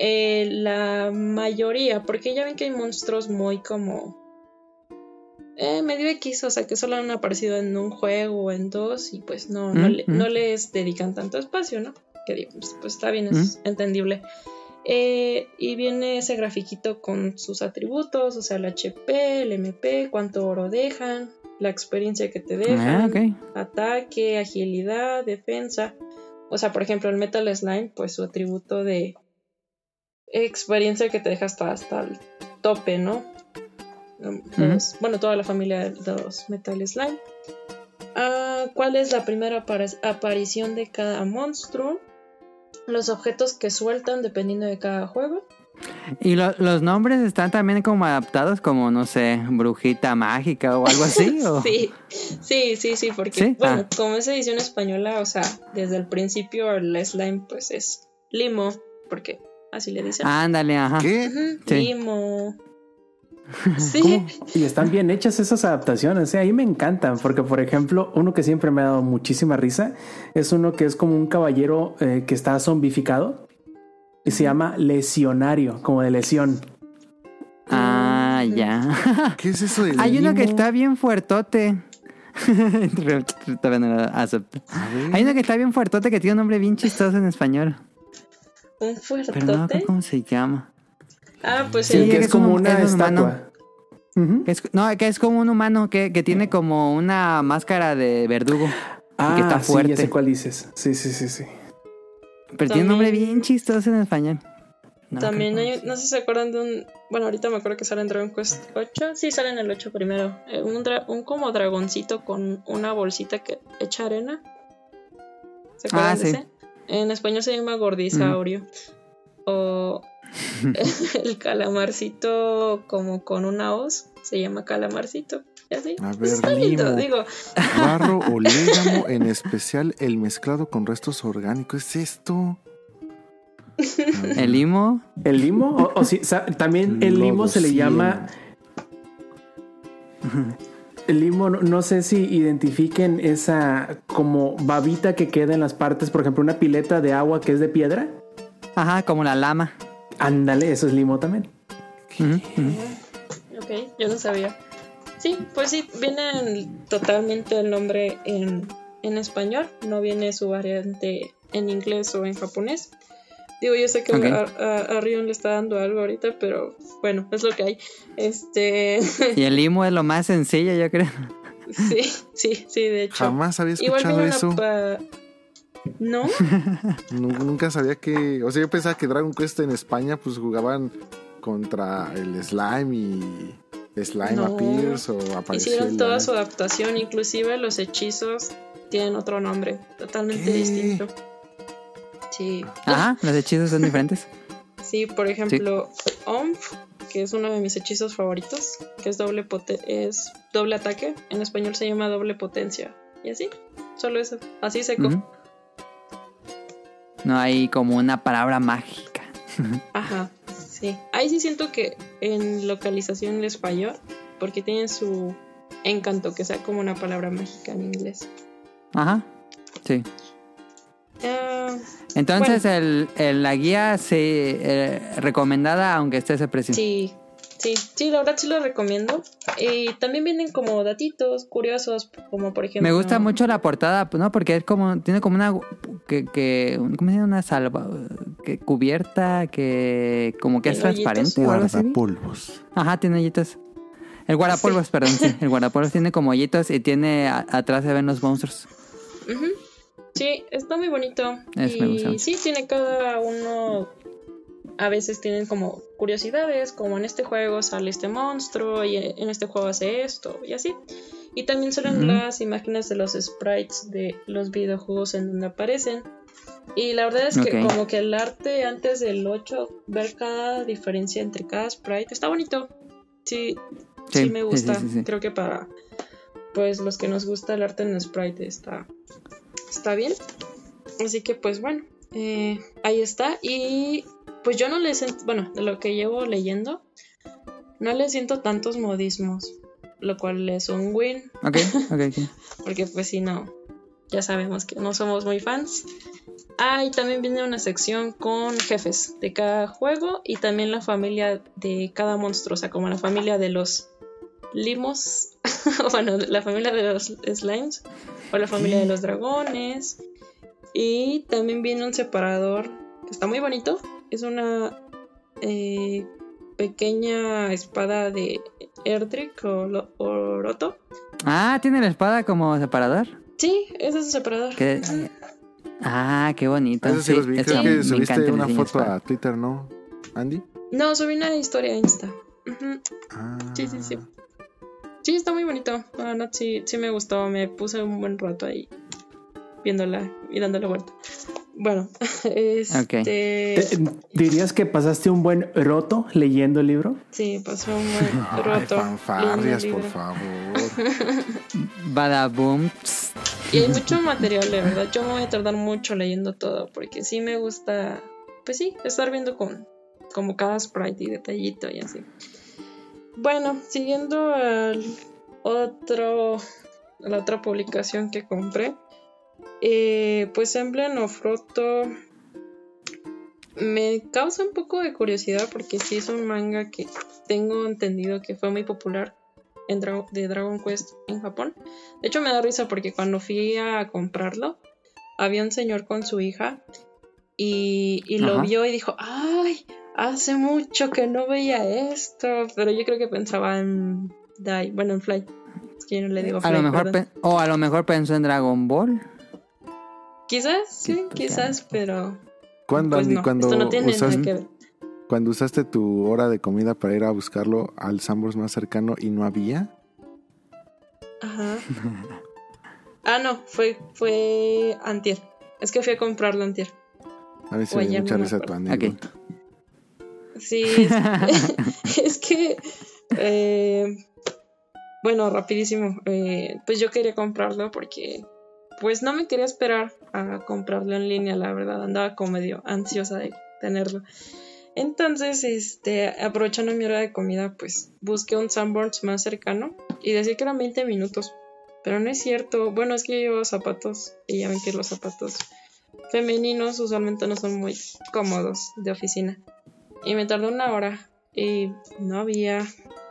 Eh, la mayoría, porque ya ven que hay monstruos muy como eh, medio X, o sea que solo han aparecido en un juego o en dos y pues no, no, Mm, le- mm. no les dedican tanto espacio, ¿no? Que digo, pues, pues está bien, es entendible. Eh, y viene ese grafiquito con sus atributos, o sea, el HP, el MP, cuánto oro dejan, la experiencia que te dejan, Ah, ataque, agilidad, defensa. O sea, por ejemplo, el Metal Slime, pues su atributo de experiencia que te deja hasta, hasta el tope, ¿no? Los- Bueno, toda la familia de los Metal Slime. Ah, ¿Cuál es la primera apari- aparición de cada monstruo? Los objetos que sueltan dependiendo de cada juego. Y lo- los nombres están también como adaptados como, no sé, brujita mágica o algo así. ¿o? Sí, sí, sí, sí, porque ¿Sí? bueno, Ah. como es edición española, o sea, desde el principio el slime pues es limo, porque así le dicen. Ándale, ajá. ¿Qué? Limo. Sí, ¿Cómo? Y están bien hechas esas adaptaciones, ¿eh? ahí me encantan, porque por ejemplo, uno que siempre me ha dado muchísima risa es uno que es como un caballero eh, que está zombificado y se llama lesionario, como de lesión. Ah, ya. ¿Qué es eso del Hay uno que está bien fuertote. Todavía no lo acepto. A ver. Hay uno que está bien fuertote que tiene un nombre bien chistoso en español. un Pero no fuertote. cómo se llama. Ah, pues Sí, el- Sí, que es, es como un- una es un estatua. Ujú. Que es- no, que es como un humano que, que tiene como una máscara de verdugo. Ah, que está sí, fuerte. ya sé cuál dices. Sí, sí, sí, sí. Pero tiene un nombre bien chistoso en español. No también hay, no sé si se acuerdan de un, bueno, ahorita me acuerdo que sale en Dragon Quest 8, sí sale en el 8 primero, Eh, un, dra- un como dragoncito con una bolsita que echa arena. ¿Se acuerdan Ah, de sí. ese? En español se llama gordisaurio. O el calamarcito como con una hoz, se llama calamarcito. Así. A ver, Está lindo, limo. digo. Barro o légamo, en especial el mezclado con restos orgánicos. ¿Es esto? El limo. ¿El limo? O, o sí, sa- también el limo se le llama. El limo, no, no sé si identifiquen esa como babita que queda en las partes, por ejemplo, una pileta de agua que es de piedra. Ajá, como la lama. Ándale, eso es limo también. Ok, yo no sabía. Sí, pues sí, viene totalmente el nombre en, en español, no viene su variante en inglés o en japonés. Digo, yo sé que a, a- a Rion le está dando algo ahorita, pero bueno, es lo que hay. Este, Y el limo es lo más sencillo, yo creo. sí, sí, sí, de hecho. Jamás había Igual escuchado viene eso. ¿No? Nu- Nunca sabía que. O sea, yo pensaba que Dragon Quest en España, pues jugaban contra el Slime y. Slime No. appears o apareció. Hicieron toda su adaptación, inclusive los hechizos tienen otro nombre, totalmente ¿Qué? distinto. Sí. Ajá, los hechizos son diferentes. Sí, por ejemplo, OMF, que es uno de mis hechizos favoritos, que es doble pote es doble ataque, en español se llama doble potencia. Y así, solo eso, así seco. No hay como una palabra mágica. Ajá, sí. Ahí sí siento que en localización les falló, porque tienen su encanto, que sea como una palabra mágica en inglés. Ajá. Sí. Ah, Entonces el, el- la guía sí eh, recomendada aunque esté ese precio. Sí, sí, sí, la verdad sí lo recomiendo. Y también vienen como datitos curiosos, como por ejemplo... Me gusta mucho la portada, ¿no? Porque es como, tiene como una, que, que ¿cómo se llama? Una salva, que cubierta, que como que es transparente o algo así. Guardapolvos. Ajá, tiene hoyitos. El guardapolvos, perdón, sí. El guardapolvos tiene como hoyitos y tiene, a- atrás se ven los monstruos. Ujú. Sí, está muy bonito. Eso y me gusta sí, tiene cada uno. A veces tienen como curiosidades, como en este juego sale este monstruo y en este juego hace esto y así. Y también salen las imágenes de los sprites de los videojuegos en donde aparecen. Y la verdad es que como que el arte antes del 8, ver cada diferencia entre cada sprite, está bonito. Sí, sí, Sí, me gusta. sí. Creo que para pues los que nos gusta el arte en sprite está, está bien. Así que pues bueno, eh, ahí está. Y pues yo no le siento, bueno, de lo que llevo leyendo, no le siento tantos modismos, lo cual es un win, Ok, ok, ok. porque pues si no, ya sabemos que no somos muy fans. Ah, y también viene una sección con jefes de cada juego y también la familia de cada monstruo, o sea, como la familia de los limos, bueno, la familia de los slimes o la familia de los dragones. Y también viene un separador que está muy bonito, es una eh, pequeña espada de Erdrick o, Lo- o Roto. Ah, ¿tiene la espada como separador? Sí, ese es el separador. Ah, qué bonito. Eso sí, los vi. es Creo me que subiste una foto espada. a Twitter, ¿no, Andy? No, subí una historia a Insta. Ah. Sí, sí, sí. Sí, está muy bonito. Verdad, sí, sí me gustó. Me puse un buen rato ahí viéndola y dándole vuelta. Bueno, este. Eh, ¿Dirías que pasaste un buen roto leyendo el libro? Sí, pasó un buen Ay, rato. fanfarrias, por favor. Badaboom. Y hay mucho material, de verdad. Yo me voy a tardar mucho leyendo todo porque sí me gusta, pues sí, estar viendo con como cada sprite y detallito y así. Bueno, siguiendo al otro, a la otra publicación que compré, eh, pues Emblem of Roto me causa un poco de curiosidad porque sí es un manga que tengo entendido que fue muy popular en Dra- de Dragon Quest en Japón. De hecho, me da risa porque cuando fui a comprarlo, había un señor con su hija y, y lo vio y dijo, ¡ay! Hace mucho que no veía esto. Pero yo creo que pensaba en Dai, bueno, en Fly. Es que yo no le digo A Fly. lo mejor o a lo mejor pensó en Dragon Ball. Quizás, sí, quizás, pero. ¿Cuándo, Pues Andy? no, cuando, esto no tiene nada usaste, que ver. cuando usaste tu hora de comida para ir a buscarlo al Sambors más cercano y no había? Ajá. Ah, no, fue, fue antier. Es que fui a comprarlo antier. A ver si me dio mucha no risa tu anécdota. Sí, es, es que, eh, bueno, rapidísimo, eh, pues yo quería comprarlo porque, pues no me quería esperar a comprarlo en línea, la verdad, andaba como medio ansiosa de tenerlo. Entonces, este, aprovechando mi hora de comida, pues busqué un Sanborns más cercano y decía que eran 20 minutos, pero no es cierto. Bueno, es que yo llevo zapatos y ya ven que los zapatos femeninos usualmente no son muy cómodos de oficina. Y me tardó una hora y no había.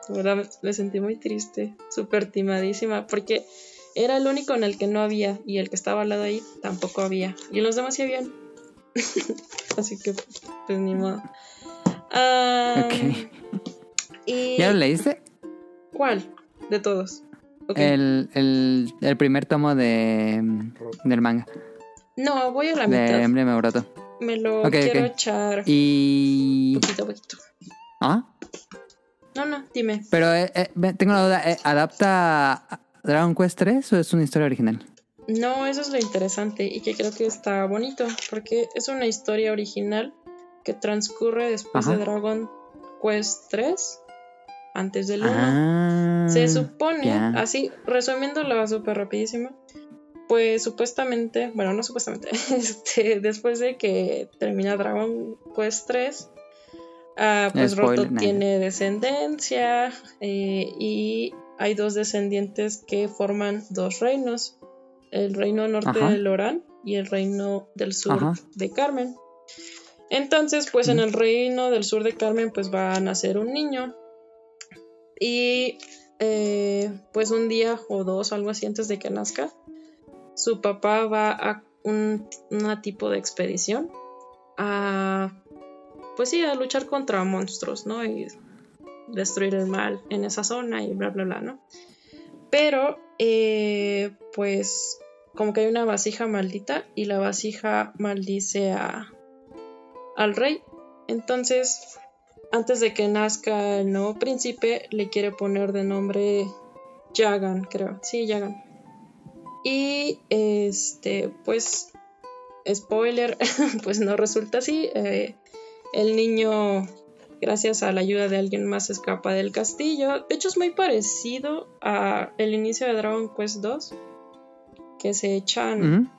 La verdad me sentí muy triste, súper timadísima, porque era el único en el que no había y el que estaba al lado ahí tampoco había. Y en los demás sí habían. Así que, pues ni modo. Ok. y ¿Ya lo leíste? ¿Cuál? De todos. El, el, el primer tomo de del manga. No, voy a la De mitad. Emblem of Roto. Me lo quiero echar Y... poquito a poquito. ¿Ah? No, no, dime. Pero eh, eh, tengo una duda. eh, ¿Adapta Dragon Quest 3 o es una historia original? No, eso es lo interesante y que creo que está bonito, porque es una historia original que transcurre después Ajá. de Dragon Quest 3, antes del 1. Ah, Se supone, así resumiéndolo súper rapidísimo, pues supuestamente, bueno, no supuestamente, este, después de que termina Dragon Quest 3, ah, pues Spoiler, Roto tiene descendencia eh, y hay dos descendientes que forman dos reinos, el reino norte Ajá. de Lorán y el reino del sur Ajá. de Carmen. Entonces, pues en el reino del sur de Carmen, pues va a nacer un niño. Y eh, pues un día o dos, algo así antes de que nazca, su papá va a un una tipo de expedición a, pues sí, a luchar contra monstruos, ¿no? Y destruir el mal en esa zona y bla, bla, bla, ¿no? Pero, eh, pues, como que hay una vasija maldita y la vasija maldice a, al rey. Entonces, antes de que nazca el nuevo príncipe, le quiere poner de nombre Jagan, creo. Sí, Jagan. Y este, pues, spoiler, pues no resulta así. Eh, el niño gracias a la ayuda de alguien más escapa del castillo. De hecho es muy parecido a el inicio de Dragon Quest 2, que se echan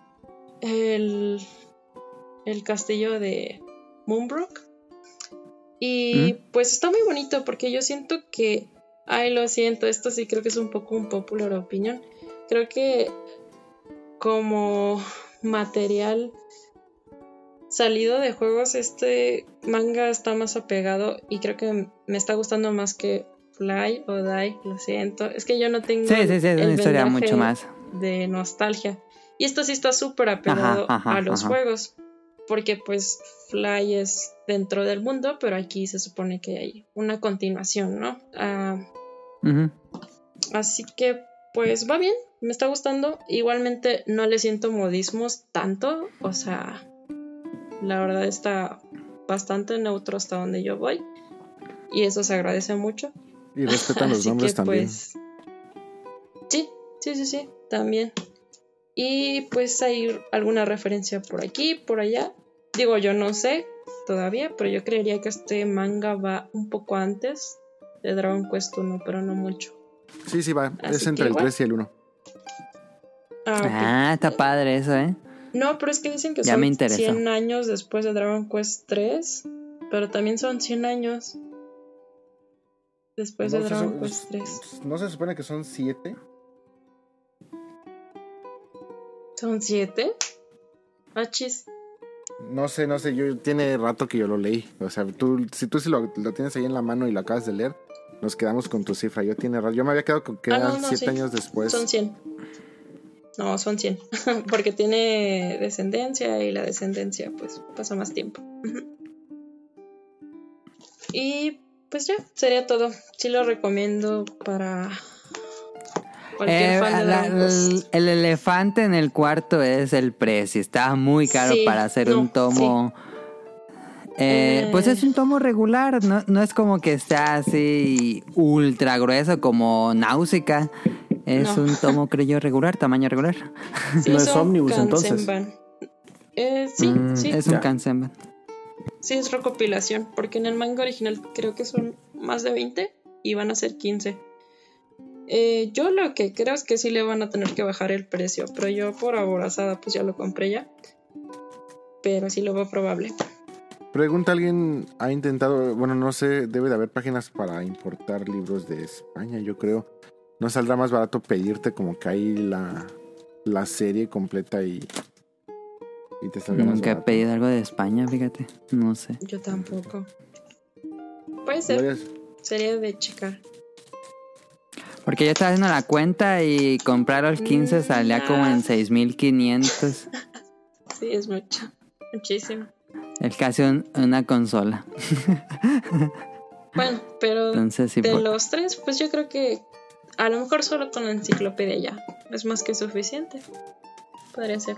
el, el castillo de Moonbrook. Y pues está muy bonito porque yo siento que, ay, lo siento, esto sí creo que es un poco un popular opinion. Creo que como material salido de juegos, este manga está más apegado y creo que me está gustando más que Fly o Die, lo siento. Es que yo no tengo Sí, sí, sí, es una historia mucho más. de nostalgia. Y esto sí está súper apegado Ajá, ajá, a los ajá. juegos. Porque pues Fly es dentro del mundo, pero aquí se supone que hay una continuación, ¿no? Ah, así que pues va bien, me está gustando. Igualmente no le siento modismos tanto, o sea, la verdad está bastante neutro hasta donde yo voy. Y eso se agradece mucho. Y respetan los nombres que, también. pues, sí, sí, sí, sí, también. Y pues hay alguna referencia por aquí, por allá. Digo, yo no sé todavía, pero yo creería que este manga va un poco antes de Dragon Quest 1, pero no mucho. Sí, sí, va. Así es entre el igual. 3 y el 1. Ah. Ah, está padre eso, ¿eh? No, pero es que dicen que Ya son me interesó. 100 años después de Dragon Quest 3, pero también son 100 años después de Dragon Quest 3. ¿No se supone que son 7? ¿Son 7? Achis. No sé, no sé. Yo tiene rato que yo lo leí. O sea, tú, si tú sí lo, lo tienes ahí en la mano y lo acabas de leer, nos quedamos con tu cifra. Yo tiene rato. Yo me había quedado con que Ah, eran no, no, 7 sí. años después. Son 100. No, son 100. Porque tiene descendencia y la descendencia pues pasa más tiempo. Y pues ya, sería todo. Sí lo recomiendo para cualquier Eh, fan de la- el, el elefante en el cuarto es el precio. Está muy caro Sí, para hacer no, un tomo. Eh, Eh. Pues es un tomo regular, no, no es como que está así ultra grueso como Náusica. Es No. un tomo, creo yo, regular, tamaño regular. Sí, no es ómnibus, entonces. Kansenban. Eh, sí, Mm, sí, Es un. Kansenban. sí, es recopilación. Porque en el manga original creo que son más de 20 y van a ser 15. Eh, yo lo que creo es que sí le van a tener que bajar el precio, pero yo por aborazada pues ya lo compré ya. Pero sí lo veo probable. Pregunta, ¿alguien ha intentado, bueno, no sé, debe de haber páginas para importar libros de España, yo creo. ¿No saldrá más barato pedirte como que ahí la, la serie completa y, y te salga más Nunca he barato? pedido algo de España, fíjate. No sé. Yo tampoco. Puede ser, Varias- sería de checar. Porque yo estaba haciendo la cuenta y comprar los 15 salía como en Mm, 6500. Sí, es mucho. Muchísimo. Es casi un- una consola. Bueno, pero Entonces sí. de por- los tres, pues yo creo que a lo mejor solo con la enciclopedia ya es más que suficiente. Podría ser.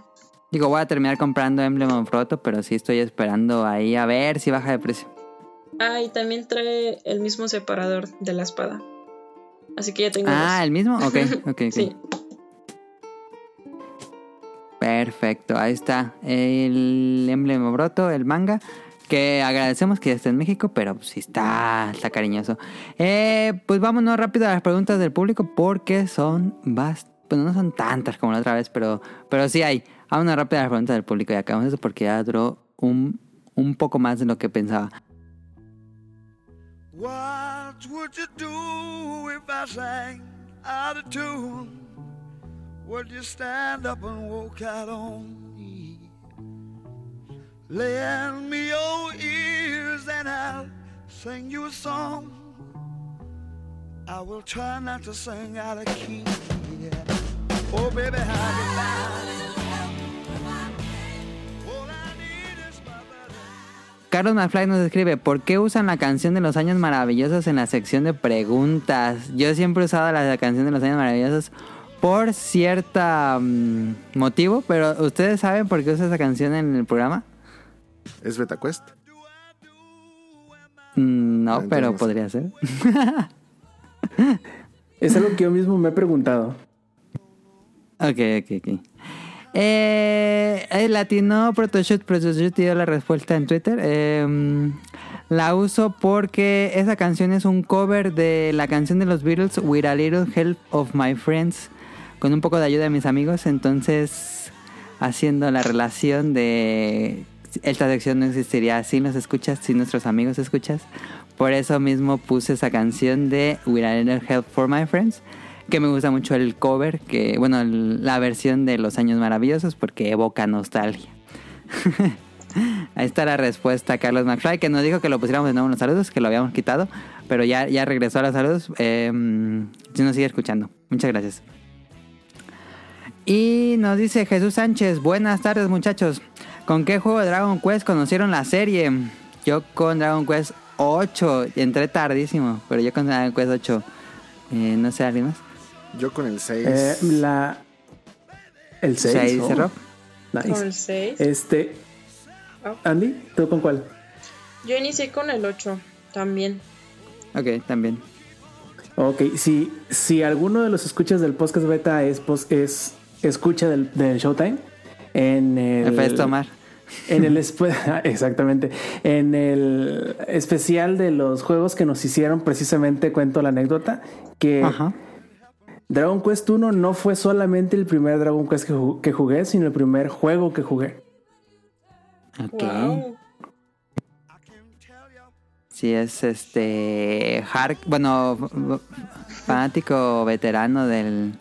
Digo, voy a terminar comprando Emblem of Roto, pero sí estoy esperando ahí a ver si baja de precio. Ah, y también trae el mismo separador de la espada. Así que ya tengo Ah, dos. ¿el mismo? Ok, ok, ok. Sí. Perfecto, ahí está. El Emblem of Roto, el manga. Que agradecemos que esté en México, pero pues, sí está, está cariñoso. Eh, pues vámonos rápido a las preguntas del público porque son bast Bueno, no son tantas como la otra vez, pero, pero sí hay. Vámonos rápido a las preguntas del público y acabamos eso porque ya duró un, un poco más de lo que pensaba. What would you do if I sang out of tune? Would you stand up and walk out on? Lend me your ears and I'll sing you a song. I will try not to sing out of key. Oh, baby, how you. Carlos Manfly nos escribe, ¿por qué usan la canción de los años maravillosos en la sección de preguntas? Yo siempre he usado la canción de los años maravillosos por cierta mm, motivo, pero ¿ustedes saben por qué usa esa canción en el programa? ¿Es BetaQuest? Mm, No, Ah, entonces pero podría ser. Es algo que yo mismo me he preguntado. Ok, ok, ok. Eh, el latino Protoshoot, Protoshoot dio la respuesta en Twitter. Eh, La uso porque esa canción es un cover de la canción de los Beatles, With a Little Help of My Friends, con un poco de ayuda de mis amigos. Entonces, haciendo la relación de esta sección no existiría sin los escuchas, sin nuestros amigos escuchas. Por eso mismo puse esa canción de With a Little Help for My Friends, que me gusta mucho el cover, que bueno, la versión de Los Años Maravillosos, porque evoca nostalgia. Ahí está la respuesta, Carlos McFly, que nos dijo que lo pusiéramos de nuevo en los saludos, que lo habíamos quitado, pero ya, ya regresó a los saludos. Eh, si nos sigue escuchando. Muchas gracias. Y nos dice Jesús Sánchez, buenas tardes muchachos. ¿Con qué juego de Dragon Quest conocieron la serie? Yo con Dragon Quest 8, entré tardísimo, pero yo con Dragon Quest 8. Eh, no sé, ¿alguien más? Yo con el 6. Eh, la... El 6. Seis, dice Rob. Con el Nice. 6. Este... Oh. Andy, ¿tú con cuál? Yo inicié con el 8 también. Ok, también. Ok, si, si alguno de los escuchas del podcast beta es, pos- es escucha del, del Showtime, en el... El puedes tomar. En el exactamente. En el especial de los juegos que nos hicieron, precisamente cuento la anécdota que Ajá. Dragon Quest 1 no fue solamente el primer Dragon Quest que, ju- que jugué, sino el primer juego que jugué. Ok. Wow. Sí, es este. Har- bueno, fanático veterano del,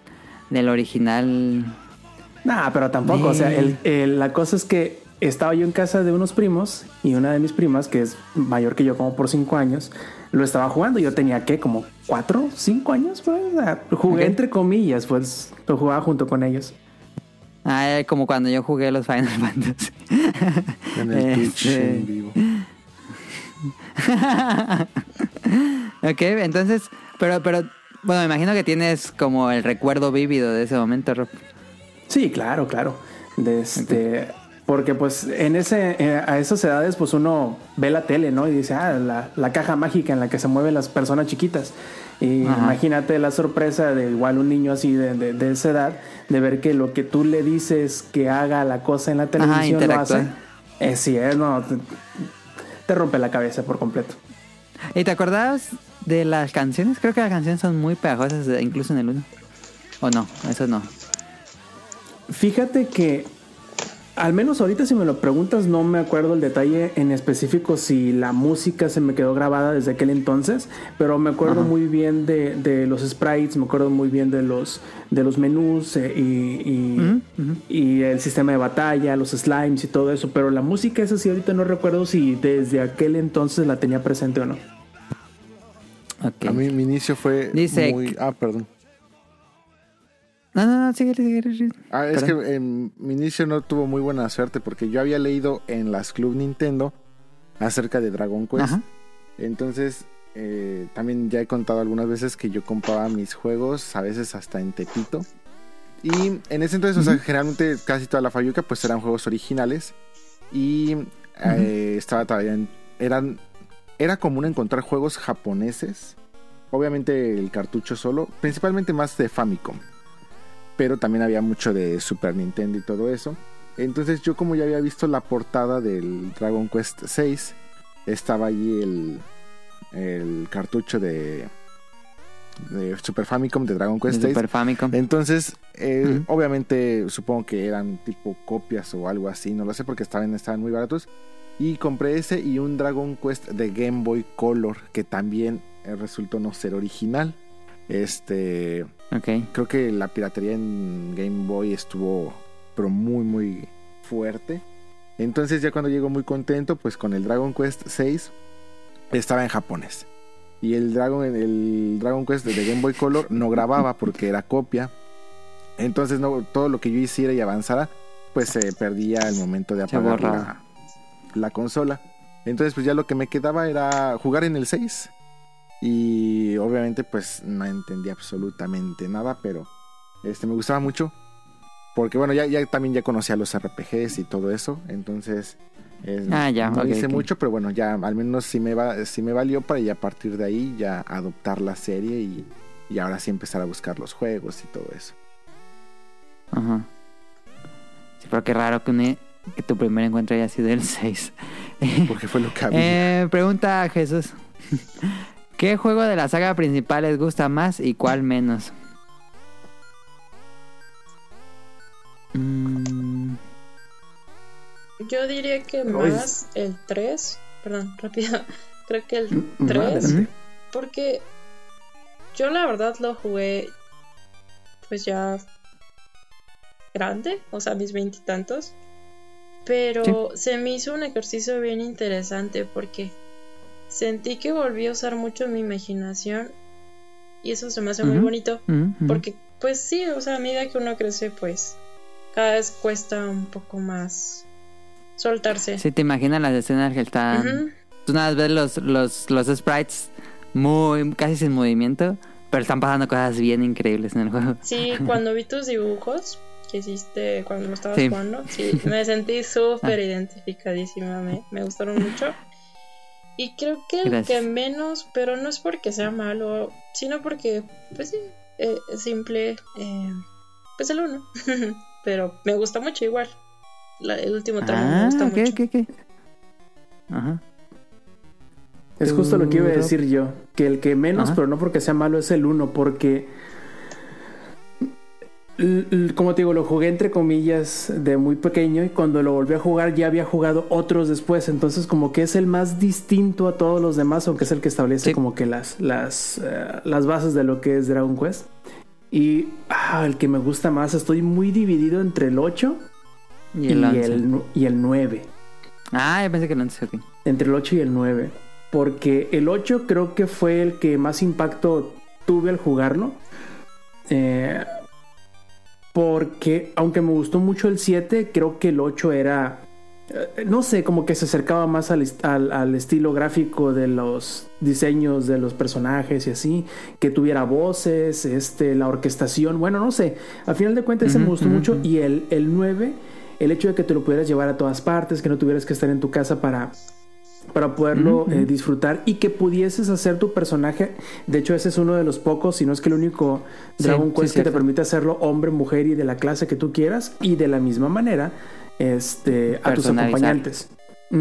del original. Nah, pero tampoco. O sea, el- el- la cosa es que estaba yo en casa de unos primos y una de mis primas, que es mayor que yo como por cinco años, lo estaba jugando. Yo tenía que como cuatro, cinco años, pues. O sea, jugué entre comillas, pues lo jugaba junto con ellos. Ah, como cuando yo jugué los Final Fantasy. En el Twitch Este, en vivo. ok, entonces, pero, pero, bueno, me imagino que tienes como el recuerdo vívido de ese momento, Rob. Sí, claro, claro. De este, Porque pues en ese, eh, a esas edades pues uno ve la tele, ¿no? Y dice, ah, la, la caja mágica en la que se mueven las personas chiquitas. Y Ajá. imagínate la sorpresa de igual un niño así de, de- de esa edad, de ver que lo que tú le dices que haga la cosa en la televisión lo interactuar. hace. Eh, sí, es, no, te, te rompe la cabeza por completo. ¿Y te acordabas de las canciones? Creo que las canciones son muy pegajosas, eh, incluso en el 1. ¿O no? Eso no. Fíjate que, al menos ahorita si me lo preguntas, no me acuerdo el detalle en específico si la música se me quedó grabada desde aquel entonces, pero me acuerdo Ajá. muy bien de, de los sprites, me acuerdo muy bien de los, de los menús eh, y, y, el sistema de batalla, los slimes y todo eso, pero la música esa sí ahorita no recuerdo si desde aquel entonces la tenía presente o no. A mí mi inicio fue Dice muy... Ah, perdón. No, no, no, sigue. Ah, es Perdón. que en mi inicio no tuvo muy buena suerte porque yo había leído en las Club Nintendo acerca de Dragon Quest. Ajá. Entonces, eh, también ya he contado algunas veces que yo compraba mis juegos, a veces hasta en Tepito. Y en ese entonces, o sea, generalmente casi toda la Fayuca pues eran juegos originales. Y eh, estaba todavía en- Eran... Era común encontrar juegos japoneses. Obviamente el cartucho solo, principalmente más de Famicom. Pero también había mucho de Super Nintendo y todo eso. Entonces yo como ya había visto la portada del Dragon Quest 6, estaba allí el, el cartucho de, de Super Famicom de Dragon Quest De 6. Super Famicom. Entonces, eh, obviamente supongo que eran tipo copias o algo así, no lo sé porque estaban, estaban muy baratos. Y compré ese y un Dragon Quest de Game Boy Color que también eh, resultó no ser original. Este, creo que la piratería en Game Boy estuvo pero muy muy fuerte. Entonces ya cuando llego muy contento pues con el Dragon Quest 6 estaba en japonés. Y el Dragon el Dragon Quest de Game Boy Color no grababa porque era copia. Entonces no todo lo que yo hiciera y avanzara pues se perdía al momento de apagar la, la consola. Entonces pues ya lo que me quedaba era jugar en el 6. Y obviamente pues no entendía absolutamente nada, pero este me gustaba mucho. Porque bueno, ya, ya también ya conocía los RPGs y todo eso. Entonces Ah, ya, no ok, hice mucho, pero bueno, ya al menos sí me, va, sí me valió para ya a partir de ahí ya adoptar la serie y, y ahora sí empezar a buscar los juegos y todo eso. Ajá. Sí, pero qué raro que, un- que tu primer encuentro haya sido el 6. Porque fue lo que había. Eh, pregunta a Jesús. ¿Qué juego de la saga principal les gusta más y cuál menos? Mm, Yo diría que Uy. más el 3. Perdón, rápido. Creo que el Mm, 3. adelante. Porque yo la verdad lo jugué pues ya grande, o sea, mis veintitantos. Pero se me hizo un ejercicio bien interesante porque sentí que volví a usar mucho mi imaginación y eso se me hace muy bonito. Porque, pues sí, o sea, a medida que uno crece, pues cada vez cuesta un poco más soltarse. Sí, te imaginas las escenas que están... Tú nada más ves los, los, los sprites muy casi sin movimiento, pero están pasando cosas bien increíbles en el juego. Sí, cuando vi tus dibujos que hiciste cuando lo estabas Sí. jugando, sí, me sentí súper identificadísima, me, me gustaron mucho. Y creo que el Gracias. que menos, pero no es porque sea malo, sino porque, pues sí, eh, es simple, eh, pues el uno. pero me gusta mucho igual. La- el último tramo me Ah, gusta ok, mucho. ok, ok. Ajá. Es justo lo que iba a decir yo. Que el que menos, Ajá. pero no porque sea malo, es el uno. Porque. Como te digo, lo jugué entre comillas de muy pequeño y cuando lo volví a jugar ya había jugado otros después. Entonces como que es el más distinto a todos los demás, aunque es el que establece Sí. como que las, las, eh, las bases de lo que es Dragon Quest. Y ah, el que me gusta más, estoy muy dividido entre el 8 Y y el el, 11. nu- y el 9 Ah, yo pensé que el 11, ok. entre el 8 y el 9. Porque el 8 creo que fue el que más impacto tuve al jugarlo. Eh, porque aunque me gustó mucho el 7, creo que el 8 era... eh, No sé, como que se acercaba más al, al- al estilo gráfico de los diseños de los personajes y así, que tuviera voces, este, la orquestación, bueno, no sé, al final de cuentas ese me Ujú, gustó ujú, mucho y el, el 9, el hecho de que te lo pudieras llevar a todas partes, que no tuvieras que estar en tu casa para, para poderlo eh, disfrutar y que pudieses hacer tu personaje. De hecho, ese es uno de los pocos, si no es que el único Dragon sí, Quest que te permite hacerlo hombre, mujer y de la clase que tú quieras y de la misma manera este, a tus acompañantes. Yo,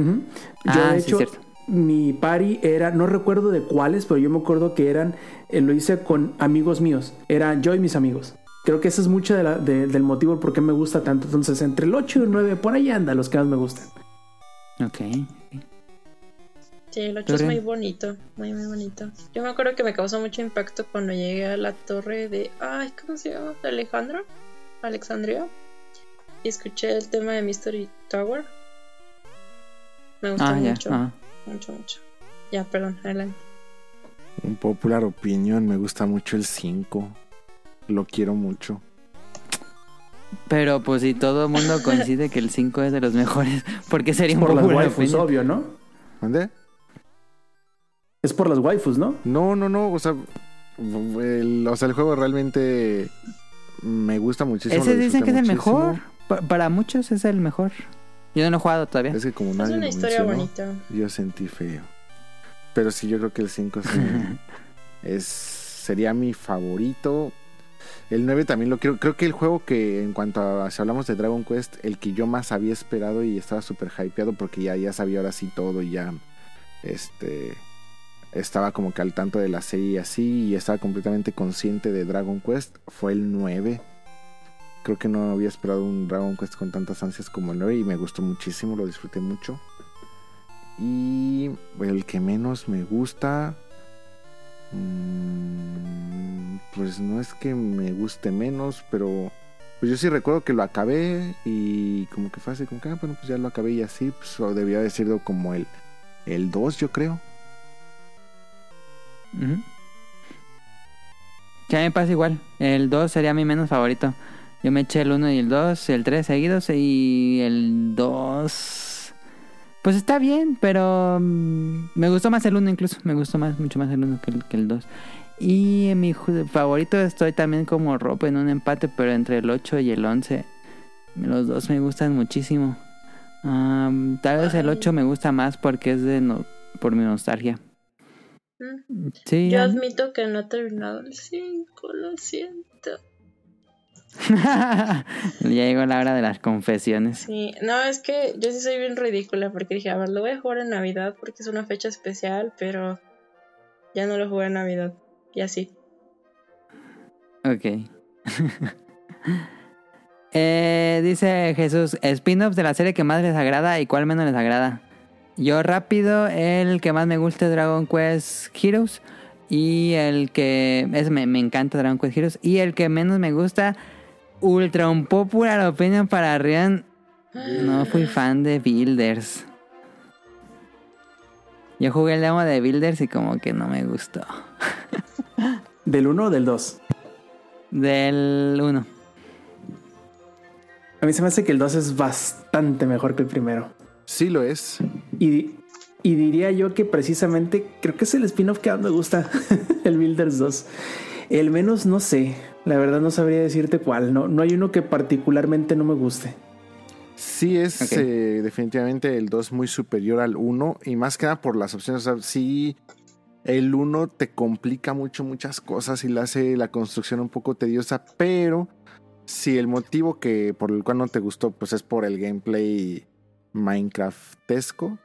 Ah, de hecho, mi party era, no recuerdo de cuáles, pero yo me acuerdo que eran, eh, lo hice con amigos míos, era yo y mis amigos. Creo que ese es mucho de la- de- del motivo por qué me gusta tanto. Entonces, entre el 8 y el 9, por ahí anda los que más me gustan. Ok. Sí, el 8 es muy bonito, muy, muy bonito. Yo me acuerdo que me causó mucho impacto cuando llegué a la torre de. Ay, ¿cómo se llama? ¿De Alejandro? Alexandria. Y escuché el tema de Mystery Tower. Me gustó Ah, ya. mucho, ajá. mucho, mucho. Ya, perdón, adelante. Un popular opinión, me gusta mucho el 5. Lo quiero mucho. Pero pues si todo el mundo coincide que el 5 es de los mejores, ¿por qué sería un Por las popular waifus, opinion? obvio, ¿no? ¿Mande? Es por las waifus, ¿no? No, no, no. O sea, el, o sea, el juego realmente me gusta muchísimo. Ese dicen que es el mejor. Pa- para muchos es el mejor. Yo no lo he jugado todavía. Es que como Es nadie una lo historia mencionó, bonita. yo sentí feo. Pero sí, yo creo que el 5 sí es, sería mi favorito. El 9 también lo quiero. Creo que el juego que, en cuanto a si hablamos de Dragon Quest, el que yo más había esperado y estaba súper hypeado porque ya, ya sabía ahora sí todo y ya. Este. Estaba como que al tanto de la serie y así y estaba completamente consciente de Dragon Quest. Fue el 9. Creo que no había esperado un Dragon Quest con tantas ansias como el 9 y me gustó muchísimo, lo disfruté mucho. Y el que menos me gusta, mm, pues no es que me guste menos, pero pues yo sí recuerdo que lo acabé y como que fue así, como que, ah, bueno, pues ya lo acabé y así, pues debía haber sido como el, el 2, yo creo. Ujú. Que a mí me pasa igual. El 2 sería mi menos favorito. Yo me eché el 1 y el 2, el 3 seguidos y el 2... Pues está bien, pero mm, me gustó más el 1 incluso. Me gustó más, mucho más el 1 que el, que el 2. Y en mi favorito estoy también como ropa en un empate, pero entre el 8 y el 11. Los dos me gustan muchísimo. Am, tal vez el Ay. 8 me gusta más porque es de no, por mi nostalgia. Sí, Yo admito que no he terminado el 5, lo siento. ya llegó la hora de las confesiones. Sí, no, es que yo sí soy bien ridícula porque dije, a ver, lo voy a jugar en Navidad porque es una fecha especial, pero ya no lo jugué en Navidad. Y así. Ok. Eh, dice Jesús, spin-offs de la serie que más les agrada y cuál menos les agrada. Yo rápido, el que más me gusta es Dragon Quest Heroes. Y el que... Es, me, me encanta Dragon Quest Heroes. Y el que menos me gusta, ultra un popular opinion para Rian. No fui fan de Builders. Yo jugué el demo de Builders y como que no me gustó. ¿Del 1 o del 2? Del 1. A mí se me hace que el 2 es bastante mejor que el primero. Sí lo es. Y, y diría yo que precisamente creo que es el spin-off que más me gusta, el Builders 2. El menos no sé, la verdad no sabría decirte cuál. No, no hay uno que particularmente no me guste. Sí es eh, definitivamente el 2 muy superior al 1 y más que nada por las opciones. O sea, sí, el 1 te complica mucho muchas cosas y le hace la construcción un poco tediosa, pero si el motivo que por el cual no te gustó pues es por el gameplay Minecraftesco.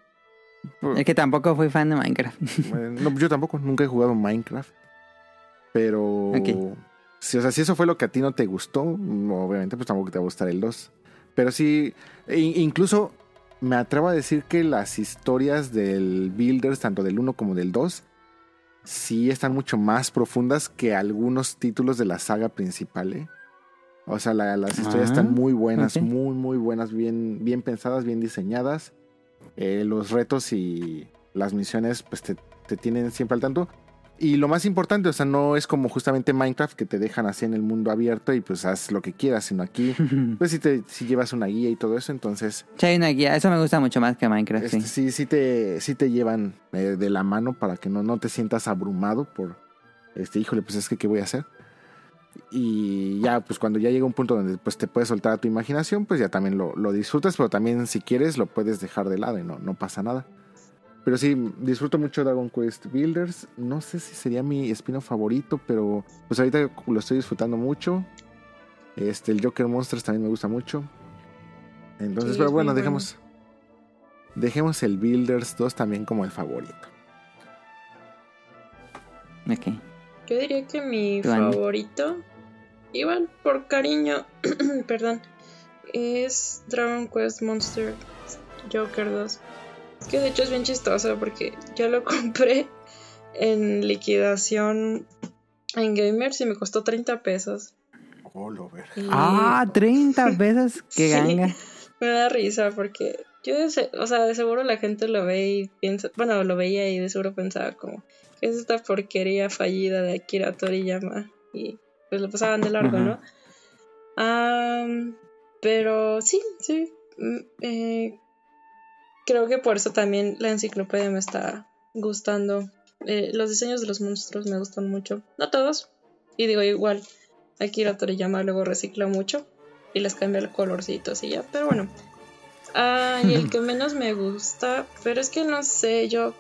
Es que tampoco fui fan de Minecraft. eh, no, yo tampoco, nunca he jugado Minecraft. Pero si, o sea, si eso fue lo que a ti no te gustó, obviamente pues tampoco te va a gustar el 2. Pero sí, e- incluso me atrevo a decir que las historias del Builders, tanto del 1 como del 2, sí están mucho más profundas que algunos títulos de la saga principal. ¿eh? O sea, la- las historias Ah, están muy buenas, ok. muy, muy buenas, bien, bien pensadas, bien diseñadas. Eh, los retos y las misiones pues te, te tienen siempre al tanto. Y lo más importante, o sea, no es como justamente Minecraft que te dejan así en el mundo abierto y pues haz lo que quieras, sino aquí, pues si te si llevas una guía y todo eso, entonces Sí, hay una guía. Eso me gusta mucho más que Minecraft, este, sí. sí, sí te, sí te llevan eh, de la mano para que no, no te sientas abrumado por, este, híjole, pues es que, ¿qué voy a hacer? Y ya, pues cuando ya llega un punto donde pues te puedes soltar a tu imaginación, pues ya también lo, lo disfrutas, pero también si quieres lo puedes dejar de lado y no, no pasa nada. Pero sí, disfruto mucho Dragon Quest Builders. No sé si sería mi spin-off favorito, pero pues ahorita lo estoy disfrutando mucho. Este, el Joker Monsters también me gusta mucho. Entonces, Sí, pero bueno, dejemos. Dejemos el Builders 2 también como el favorito. Ok. Yo diría que mi favorito, igual por cariño, perdón, es Dragon Quest Monster Joker 2. Es que de hecho es bien chistoso porque yo lo compré en liquidación en Gamers y me costó 30 pesos. Oh, lo ver. Y Ah, 30 pesos. Qué Sí. ganga. me da risa porque yo, o sea, de seguro la gente lo ve y piensa, bueno, lo veía y de seguro pensaba como, ¿qué es esta porquería fallida de Akira Toriyama? Y pues lo pasaban de largo. ¿no? Am, pero sí, sí. mm, eh, creo que por eso también la enciclopedia me está gustando. Eh, los diseños de los monstruos me gustan mucho. No todos. Y digo igual, Akira Toriyama luego recicla mucho y les cambia el colorcito así ya. Pero bueno. Ah, y el que menos me gusta, pero es que no sé, yo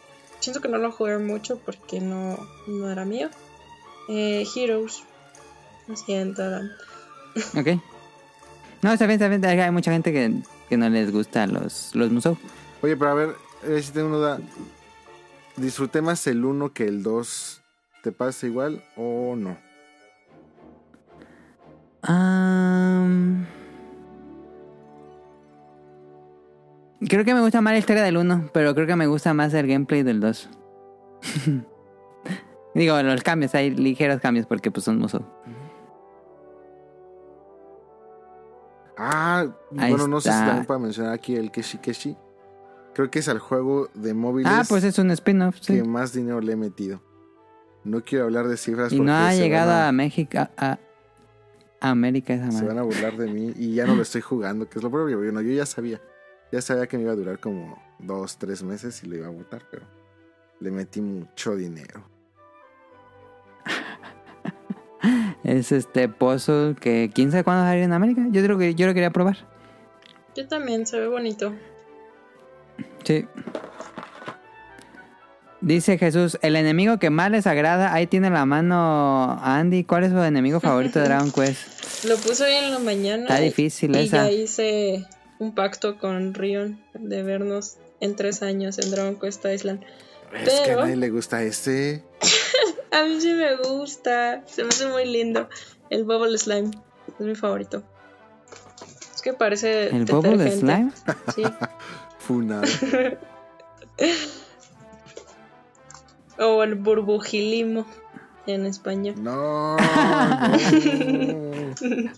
siento que no lo jugué mucho porque no, no era mío. Eh, Heroes. Lo siento, Adam. Ok. No, está bien, está bien. Hay mucha gente que, que no les gusta los, los Musou. Oye, pero a ver, eh, si tengo una duda. ¿Disfruté más el 1 que el 2? ¿Te pasa igual o no? Am, creo que me gusta más la historia del 1, pero creo que me gusta más el gameplay del 2. Digo, los cambios, hay ligeros cambios porque pues son Musou. Ah, Ahí bueno, no sé si está. también para mencionar aquí el Keshi Keshi. Creo que es el juego de móviles Ah, pues es un spin-off, sí. que más dinero le he metido. No quiero hablar de cifras Y porque no ha llegado a México, a, a- a América esa Se madre. van a burlar de mí y ya no lo estoy jugando, que es lo propio. Bueno, yo ya sabía. Ya sabía que me iba a durar como dos, tres meses y lo iba a botar, pero le metí mucho dinero. Es este puzzle que quién sabe cuándo va a salir en América. Yo creo que yo lo quería probar. Yo también, se ve bonito. Sí. Dice Jesús, el enemigo que más les agrada, ahí tiene la mano Andy. ¿Cuál es su enemigo favorito de Dragon Quest? Lo puse hoy en la mañana. Está difícil y esa. ya hice un pacto con Rion de vernos en tres años en Dragon Quest Island. Es que a nadie le gusta ese. A mí sí me gusta. Se me hace muy lindo. El Bubble Slime. Es mi favorito. Es que parece. ¿El Bubble. Slime? Sí. Funado. O el burbujilimo en español. No, no.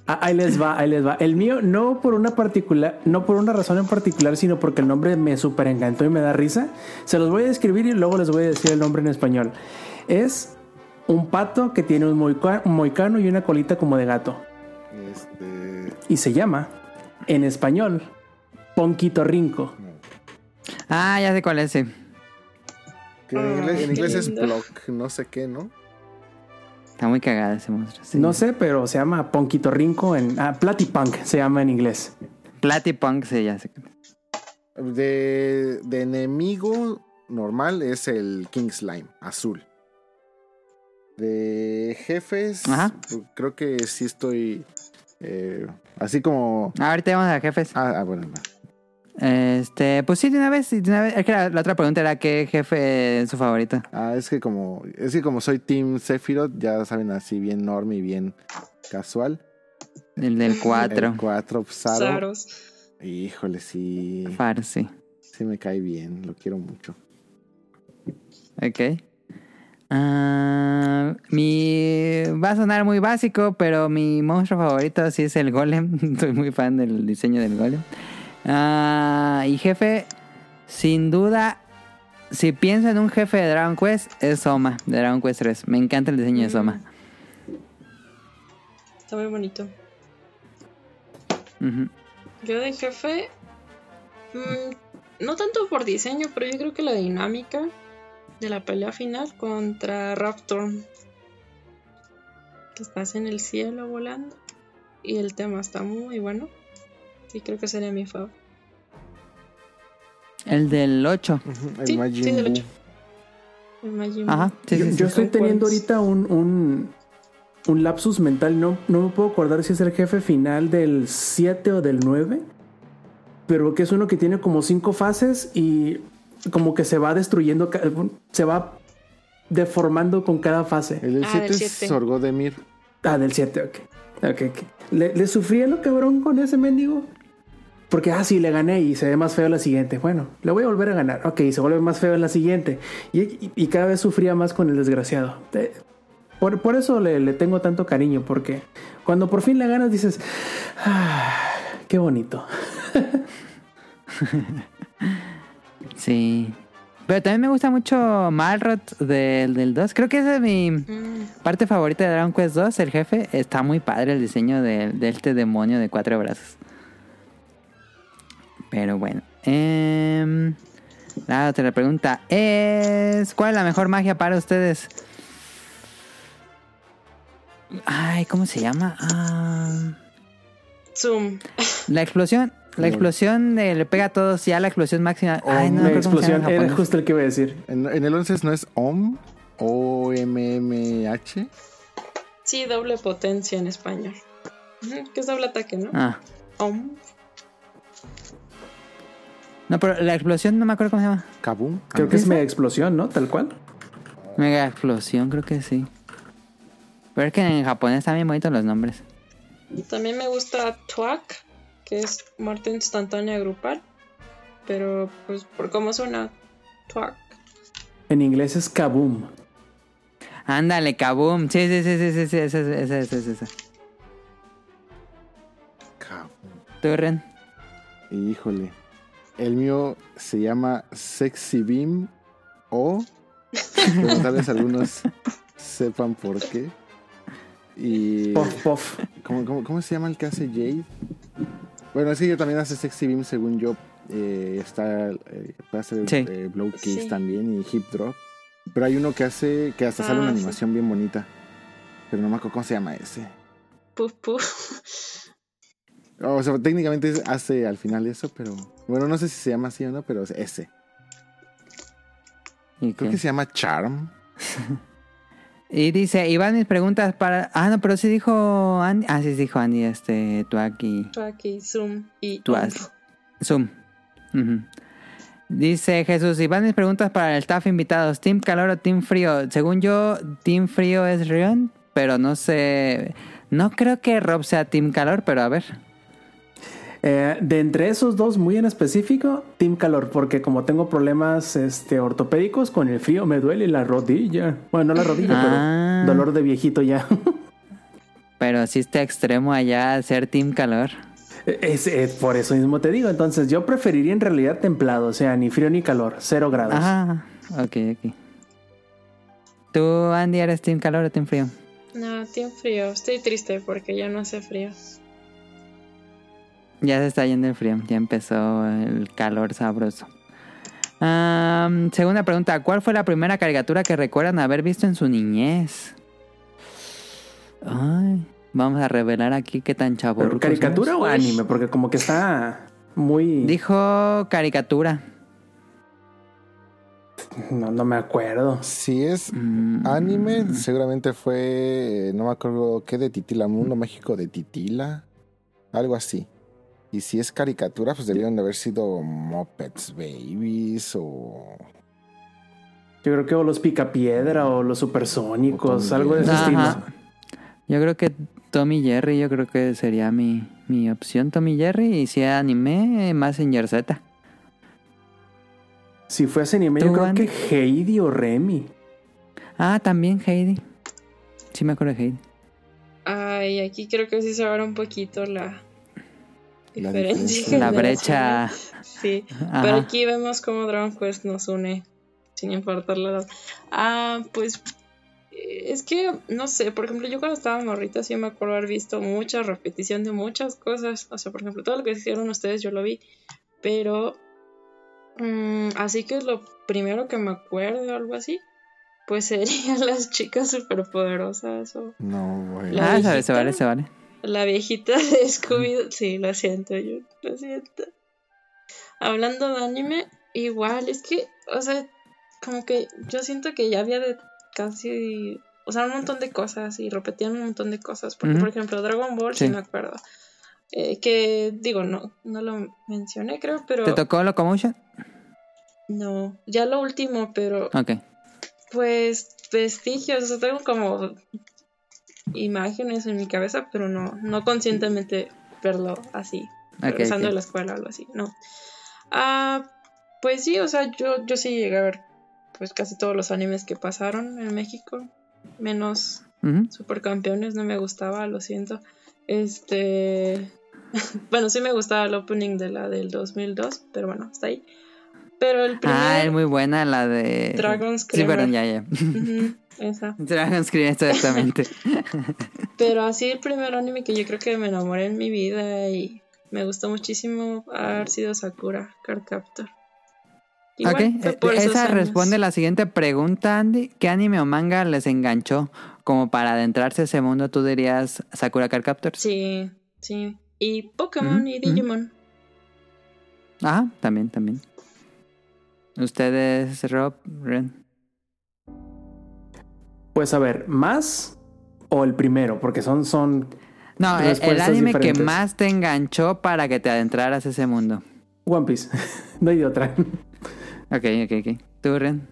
Ah, ahí les va, ahí les va. El mío no por una particular, no por una razón en particular, sino porque el nombre me súper encantó y me da risa. Se los voy a describir y luego les voy a decir el nombre en español. Es un pato que tiene un moica- un moicano y una colita como de gato. Este. Y se llama, en español, Ponquito Rinco. Ah, ya sé cuál es. sí. Que en inglés, en qué inglés es block, no sé qué, ¿no? Está muy cagada ese monstruo. sí. No sé, pero se llama Ponquito Rinco en... Ah, Platypunk se llama en inglés. Platypunk, sí, ya sé. De, de enemigo normal es el King Slime, azul. De jefes, Ajá. creo que sí estoy. eh, así como. Ah, Ahorita vamos a jefes. Ah, ah, bueno, va. Este, pues sí, de una vez, sí, de una vez. Es que la, la otra pregunta era qué jefe es su favorito. Ah, es que como. Es que como soy Team Sephiroth, ya saben, así bien normal y bien casual. El del 4. El 4, Saro. Saros. Híjole, sí. Farsi. Sí me cae bien, lo quiero mucho. Ok. Ah, mi. Va a sonar muy básico, pero mi monstruo favorito sí es el Golem. Soy muy fan del diseño del Golem. Ah, y jefe, sin duda, si pienso en un jefe de Dragon Quest, es Soma, de Dragon Quest 3. Me encanta el diseño de Soma. Está muy bonito. Yo de jefe. mm, no tanto por diseño, pero yo creo que la dinámica de la pelea final contra Raptor. Que estás en el cielo volando. Y el tema está muy bueno. Sí, creo que sería mi favorito. El del 8. El Sí, Majin sí, del Buu. ocho. El Majin Ajá, sí, yo estoy ¿Cuál teniendo ahorita un, un, un lapsus mental. No, no me puedo acordar si es el jefe final del 7 o del 9. Pero que es uno que tiene como cinco fases y como que se va destruyendo, se va deformando con cada fase. El del Ah, 7 del es siete. Sorgodemir. Ah, del 7, ok. Ok, ok. ¿Le, le sufrí a lo cabrón con ese mendigo? Porque, ah, sí, le gané y se ve más feo la siguiente. Bueno, le voy a volver a ganar. Ok, se vuelve más feo en la siguiente. Y, y- y cada vez sufría más con el desgraciado. Eh, Por, por eso le, le tengo tanto cariño, porque cuando por fin le ganas dices, ah, qué bonito. Sí. Pero también me gusta mucho Malrot del, del 2. Creo que esa es mi Mm, parte favorita de Dragon Quest 2. El jefe está muy padre el diseño de, de este demonio de cuatro brazos. Pero bueno. em, la otra pregunta es: ¿Cuál es la mejor magia para ustedes? Ay, ¿cómo se llama? Ah, Zoom. la explosión. La explosión de- le pega a todos. Ya la explosión máxima. Ay, no, la explosión era japonés. justo el que iba a decir. En, en el 11 no es OM, O-M-M-H. Sí, doble potencia en español. Que es doble ataque, ¿no? Ah. Om. No, pero la explosión no me acuerdo cómo se llama. Kabum. Creo Ah, que es mega explosión, ¿no? Tal cual. Mega explosión, creo que sí. Pero es que en japonés están bien bonitos los nombres. También me gusta Twak, que es muerte instantánea grupal. Pero, pues, por cómo suena, Twak. En inglés es kaboom. Ándale, kaboom. Sí, sí, sí, sí, sí, sí, esa, esa, esa, esa. Kabum. ¿Tú, Ren? Híjole. El mío se llama Sexy Beam o. Pero tal vez algunos sepan por qué. Y. Puff, puff. ¿cómo, cómo, cómo se llama el que hace Jade? Bueno, es que ella también hace Sexy Beam, según yo. Eh, está. Eh, puede hacer Sí. eh, Blow Kiss Sí. también y Hip Drop. Pero hay uno que hace. que hasta sale Ah, una sí. animación bien bonita. Pero no me acuerdo cómo se llama ese. Puf, puf. O sea, técnicamente hace al final eso, pero. Bueno, no sé si se llama así o no, pero es ese. ¿Y, Creo qué? que se llama Charm. y dice, Iván, mis preguntas para... Ah, no, pero sí dijo Andy. Ah, sí dijo Andy, este, tú aquí. Tú aquí, Zoom y has- Zoom. Dice Jesús, Iván, mis preguntas para el staff invitados. ¿Team calor o team frío? Según yo, team frío es Rion, pero no sé... No creo que Rob sea team calor, pero a ver. Eh, de entre esos dos, muy en específico, Team Calor, porque como tengo problemas este, ortopédicos, con el frío me duele la rodilla. Bueno, no la rodilla, Ah. pero dolor de viejito ya. Pero sí está extremo allá ser team calor. es, es por eso mismo te digo. Entonces, yo preferiría en realidad templado, o sea, ni frío ni calor, cero grados. Ah, ok, ok. ¿Tú, Andy, eres team calor o team frío? No, tiene frío. Estoy triste porque ya no hace frío. Ya se está yendo el frío, ya empezó el calor sabroso. Segunda pregunta, ¿cuál fue la primera caricatura que recuerdan haber visto en su niñez? Ay, vamos a revelar aquí qué tan chavo. ¿Pero caricatura o anime? Porque como que está muy... Dijo caricatura. No, no me acuerdo. Si es Mm, anime, seguramente fue, no me acuerdo qué, de Titila Mundo México, de Titila, algo así. Y si es caricatura, pues debieron de haber sido Muppets Babies o... Yo creo que o los picapiedra o los supersónicos, O algo de ese estilo. Yo creo que Tommy Jerry, yo creo que sería mi, mi opción Tommy Jerry. Y si anime, más en Z. Si fuese anime, yo ¿Tú, creo Andy? que Heidi o Remy. Ah, también Heidi. Sí me acuerdo de Heidi. Ay, aquí creo que sí se abre un poquito la La diferencia. La generacional. brecha. Sí, Ajá. pero aquí vemos cómo Dragon Quest nos une, sin importar la edad. Ah, pues eh, es que, no sé, por ejemplo, yo cuando estaba morrita sí me acuerdo haber visto mucha repetición de muchas cosas. O sea, por ejemplo, todo lo que hicieron ustedes yo lo vi, pero mm, así que lo primero que me acuerdo o algo así, pues serían las chicas superpoderosas o No, güey. Ah, se vale, se viejita. vale, se vale. La viejita de Scooby-Doo. Sí, lo siento, yo lo siento. Hablando de anime, igual, es que, o sea, como que yo siento que ya había de casi, o sea, un montón de cosas y repetían un montón de cosas. Porque, por ejemplo, Dragon Ball, sí, Sí. me acuerdo. Eh, que, digo, no, no lo mencioné, creo, pero. ¿Te tocó Locomotion? No, ya lo último, pero Ok. pues vestigios, o sea, tengo como imágenes en mi cabeza, pero no, no conscientemente verlo así, Ok, regresando de la escuela o algo así, no. Ah, pues sí, o sea, yo, yo sí llegué a ver pues casi todos los animes que pasaron en México, menos Ujú. Supercampeones, no me gustaba, lo siento. Este, bueno, sí me gustaba el opening de la del 2002, pero bueno, está ahí. Pero el primer Ah, es muy buena la de... Dragon Sí, perdón, Screamer. ya, esa. Dragon Screamer, exactamente. Pero así el primer anime que yo creo que me enamoré en mi vida y me gustó muchísimo haber sido Sakura Card Captor. Igual, ok, eh, esa responde la siguiente pregunta, Andy. ¿Qué anime o manga les enganchó como para adentrarse a ese mundo? ¿Tú dirías Sakura Card Captors? Sí, sí. Y Pokémon Ujú, y ujú. Digimon. Ah, también, también. ¿Ustedes, Rob, Ren? Pues a ver, ¿más o el primero? Porque son, son No, el, anime diferentes. que más te enganchó para que te adentraras a ese mundo. One Piece. no hay de otra. Ok, ok, ok. ¿Tú, Ren?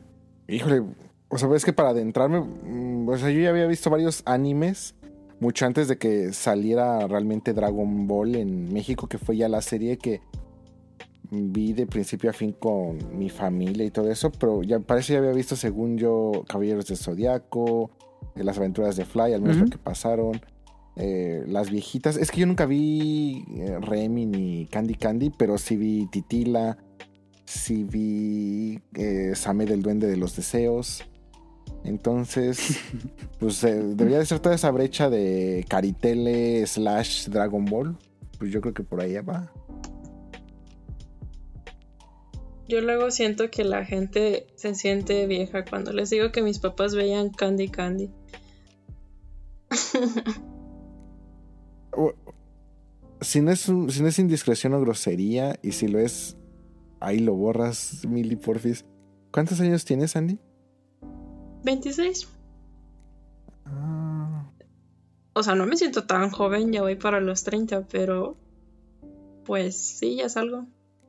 Híjole, o sea, es que para adentrarme, mm, o sea, yo ya había visto varios animes mucho antes de que saliera realmente Dragon Ball en México, que fue ya la serie que vi de principio a fin con mi familia y todo eso, pero ya parece ya había visto, según yo, Caballeros del Zodiaco, eh, Las Aventuras de Fly, al menos lo que pasaron. eh, las viejitas, es que yo nunca vi eh, Remy ni Candy Candy, pero sí vi Titila, sí vi eh, Same del Duende de los Deseos. Entonces, pues eh, debería de ser toda esa brecha de Caritele slash Dragon Ball. Pues yo creo que por ahí va. Yo luego siento que la gente se siente vieja cuando les digo que mis papás veían Candy Candy. Si no, es un- si no es indiscreción o grosería, y si lo es, ahí lo borras, Mili Porfis. ¿Cuántos años tienes, Andy? 26. Ah, O sea, no me siento tan joven, ya voy para los 30, pero pues sí, ya salgo.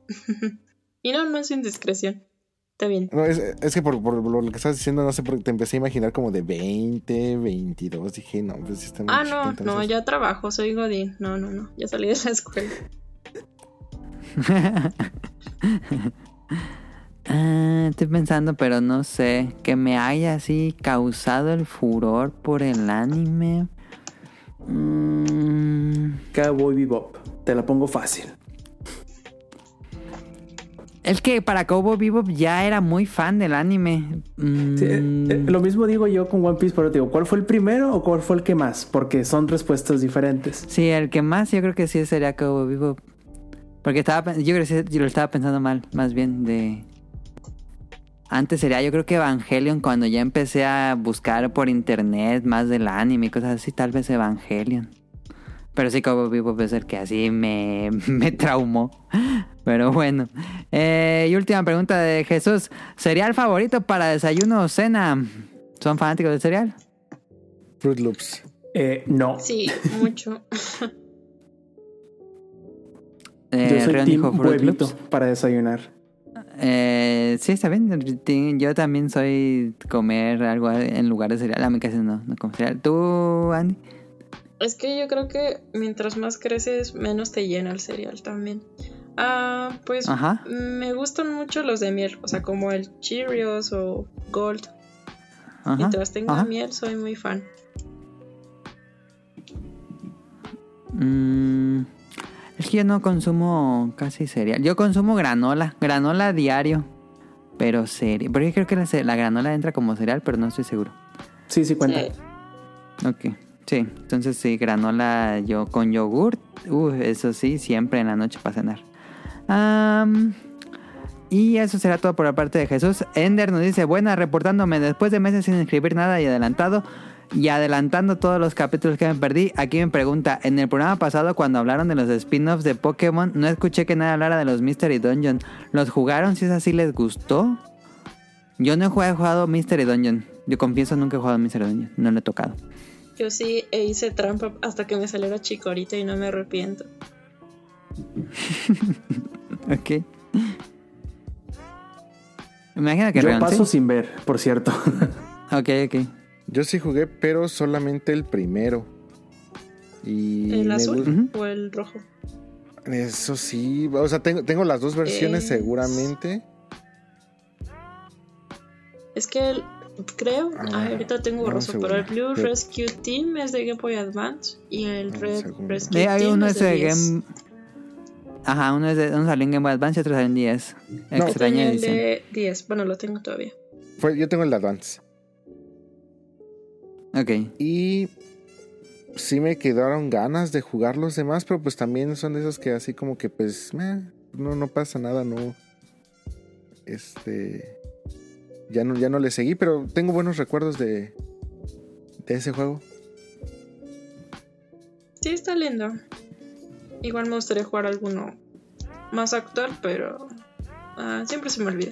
y no, no es indiscreción. Está bien. No, es, es que por, por lo que estás diciendo, no sé, porque te empecé a imaginar como de 20, 22. Dije, no, pues sí está muy Ah, chico, no, no, ya trabajo, soy Godín. No, no, no, ya salí de la escuela. Ah, estoy pensando, pero no sé. Que me haya así causado el furor por el anime. Mm, Cowboy Bebop. Te la pongo fácil. Es que para Cowboy Bebop ya era muy fan del anime. Mm, Sí, eh, eh, lo mismo digo yo con One Piece, pero te digo, ¿cuál fue el primero o cuál fue el que más? Porque son respuestas diferentes. Sí, el que más yo creo que sí sería Cowboy Bebop. Porque estaba, yo creo que yo lo estaba pensando mal, más bien de... Antes sería yo creo que Evangelion cuando ya empecé a buscar por internet más del anime y cosas así, tal vez Evangelion. Pero sí Cowboy Bebop es el que así me, me traumó. Pero bueno. Eh, y última pregunta de Jesús. ¿Cereal favorito para desayuno o cena? ¿Son fanáticos del cereal? Fruit Loops. Eh, no. Sí, mucho. Eh, Yo soy team dijo Fruit huevito Loops. para desayunar. Eh, sí, está bien. Yo también soy comer algo en lugar de cereal. A mí casi no, no como cereal. ¿Tú, Andy? Es que yo creo que mientras más creces, menos te llena el cereal también. Ah, pues Ajá. me gustan mucho los de miel, o sea, como el Cheerios o Gold. Ajá. Mientras tenga ajá. miel, soy muy fan. Mm, es que yo no consumo casi cereal. Yo consumo granola. Granola diario. Pero cereal. Porque creo que la, la granola entra como cereal, pero no estoy seguro. Sí, sí cuenta. Sí. Ok. Sí, entonces sí, granola yo con yogurt. Uh, eso sí, siempre en la noche para cenar. Y eso será todo por la parte de Jesús. Ender nos dice, buena, reportándome después de meses sin escribir nada y adelantado. Y adelantando todos los capítulos que me perdí, aquí me pregunta, en el programa pasado cuando hablaron de los spin-offs de Pokémon, no escuché que nadie hablara de los Mystery Dungeon. ¿Los jugaron? Si es así, ¿les gustó? Yo no he jugado, he jugado Mystery Dungeon. Yo confieso, nunca he jugado Mystery Dungeon. No lo he tocado. Yo sí e hice trampa hasta que me saliera chicorita y no me arrepiento. Ok. Imagino que Yo Rion, paso ¿sí? sin ver, por cierto. Ok, ok. Yo sí jugué, pero solamente el primero. Y ¿El azul o el rojo? Eso sí, o sea, tengo, tengo las dos versiones Es- seguramente. Es que el, creo, ah, ahorita tengo borroso, pero el. Blue. Rescue Team es de Game Boy Advance y el un Red segundo. Rescue Eh, hay Team uno es de de 10. Game... Ajá, uno, es de, uno salió en Game Boy Advance y otro salió en 10. No. Extraña el edición. de 10, bueno, lo tengo todavía. Fue, yo tengo el de Advance. Ok. Y sí me quedaron ganas de jugar los demás, pero pues también son de esos que así como que pues meh, no, no pasa nada, no. Este. Ya no, ya no le seguí, pero tengo buenos recuerdos de, de ese juego. Sí, está lindo. Igual me gustaría jugar alguno más actual, pero ah, siempre se me olvida.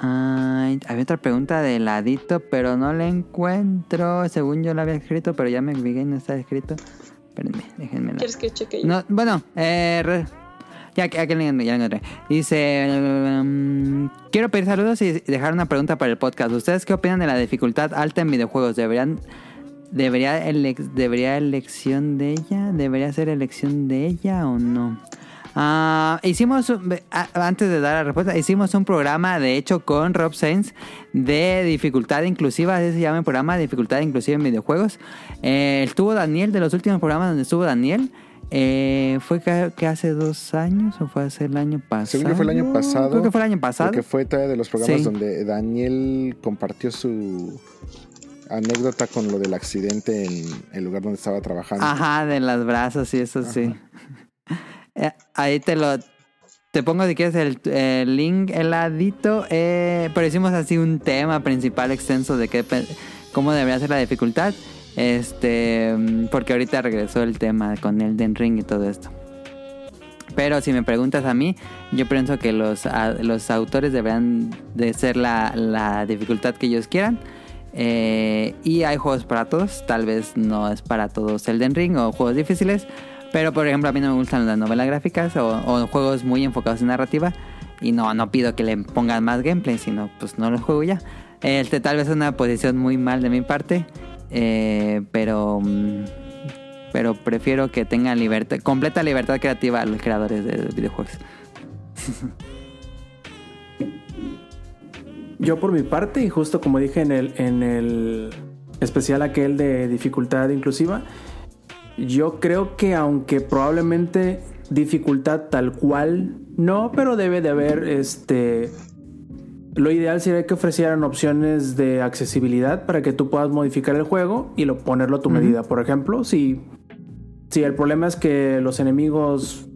Ay, había otra pregunta de ladito, pero no la encuentro. Según yo la había escrito, pero ya me fijé y no está escrito. Espérenme, déjenme. ¿Quieres que cheque yo? No, bueno, eh, re- ya que ya, la encontré. Dice, um, quiero pedir saludos y dejar una pregunta para el podcast. ¿Ustedes qué opinan de la dificultad alta en videojuegos? ¿Deberían, debería, elec- debería elección de ella? ¿Debería ser elección de ella o no? Ah, hicimos, antes de dar la respuesta, hicimos un programa, de hecho, con Rob Sainz de dificultad inclusiva, así se llama el programa, dificultad inclusiva en videojuegos. Eh, estuvo Daniel, de los últimos programas donde estuvo Daniel. Eh, ¿Fue que, que hace dos años o fue hace el año pasado? Según yo fue el año pasado. Creo que fue el año pasado. Porque fue todavía de los programas Sí. donde Daniel compartió su anécdota con lo del accidente en el lugar donde estaba trabajando. Ajá, de las brazos y eso sí. Eh, ahí te lo... Te pongo si quieres el, el link heladito. Eh, pero hicimos así un tema principal extenso de qué, cómo debería ser la dificultad. Este, mm, porque ahorita regresó el tema con el Den Ring y todo esto. Pero si me preguntas a mí, yo pienso que los, los autores deberán de ser la, la dificultad que ellos quieran. Eh, y hay juegos para todos, tal vez no es para todos Elden Ring o juegos difíciles, pero por ejemplo a mí no me gustan las novelas gráficas o, o juegos muy enfocados en narrativa y no, no pido que le pongan más gameplay, sino pues no los juego ya. Este tal vez es una posición muy mal de mi parte, eh, pero mm, pero prefiero que tengan libertad, completa libertad creativa a los creadores de videojuegos. Yo por mi parte, y justo como dije en el, en el especial aquel de dificultad inclusiva, yo creo que aunque probablemente dificultad tal cual no, pero debe de haber este... Lo ideal sería que ofrecieran opciones de accesibilidad para que tú puedas modificar el juego y lo, ponerlo a tu medida. Por ejemplo, si, si el problema es que los enemigos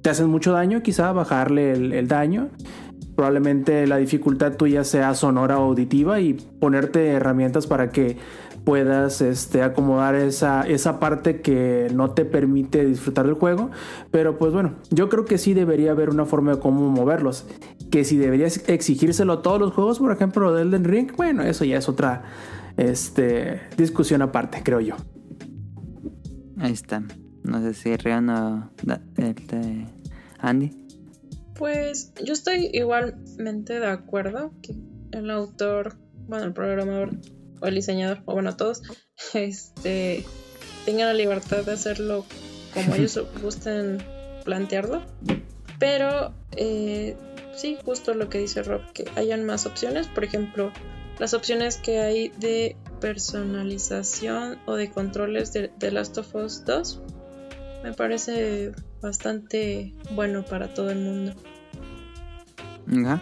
te hacen mucho daño, quizá bajarle el, el daño probablemente la dificultad tuya sea sonora o auditiva y ponerte herramientas para que puedas este, acomodar esa, esa parte que no te permite disfrutar del juego. Pero pues bueno, yo creo que sí debería haber una forma de cómo moverlos. Que si deberías exigírselo a todos los juegos, por ejemplo, de Elden Ring, bueno, eso ya es otra este, discusión aparte, creo yo. Ahí está. No sé si Rion o este, Andy. Pues yo estoy igualmente de acuerdo que el autor, bueno, el programador o el diseñador, o bueno, todos, este, tengan la libertad de hacerlo como ellos gusten plantearlo. Pero eh, sí, justo lo que dice Rob, que hayan más opciones. Por ejemplo, las opciones que hay de personalización o de controles de, de Last of Us 2 me parece bastante bueno para todo el mundo. Ajá.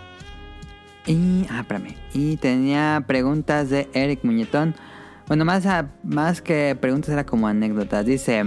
Y, ah. Y tenía preguntas de Eric Muñetón. Bueno, más, a- más que preguntas era como anécdotas. Dice...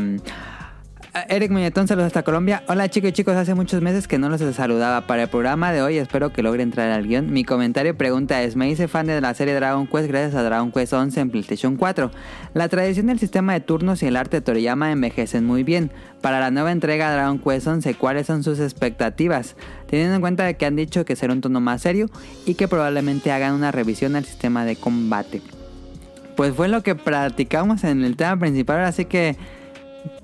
mm, Eric Muñetón, saludos hasta Colombia. Hola chicos y chicos, hace muchos meses que no los saludaba. Para el programa de hoy espero que logre entrar al guion. Mi comentario y pregunta es, me hice fan de la serie Dragon Quest gracias a Dragon Quest 11 en PlayStation 4. La tradición del sistema de turnos y el arte de Toriyama envejecen muy bien. Para la nueva entrega de Dragon Quest 11, ¿cuáles son sus expectativas? Teniendo en cuenta que han dicho que será un tono más serio y que probablemente hagan una revisión al sistema de combate. Pues fue lo que practicamos en el tema principal, así que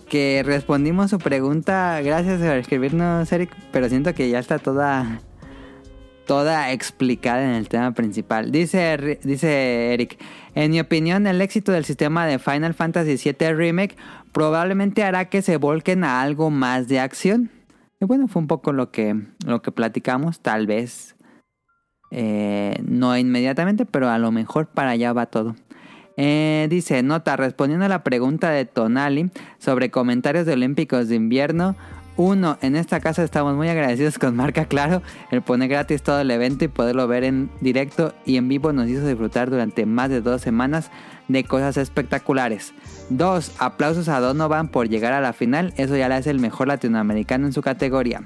que respondimos su pregunta. Gracias por escribirnos, Eric, pero siento que ya está toda toda explicada en el tema principal. Dice dice Eric, en mi opinión, el éxito del sistema de Final Fantasy VII Remake probablemente hará que se volquen a algo más de acción. Y bueno, fue un poco lo que lo que platicamos, tal vez eh, no inmediatamente, pero a lo mejor para allá va todo. Eh, dice, nota, respondiendo a la pregunta de Tonali sobre comentarios de Olímpicos de invierno. Uno, en esta casa estamos muy agradecidos con Marca Claro. El poner gratis todo el evento y poderlo ver en directo y en vivo nos hizo disfrutar durante más de dos semanas de cosas espectaculares. Dos, aplausos a Donovan por llegar a la final. Eso ya le hace el mejor latinoamericano en su categoría.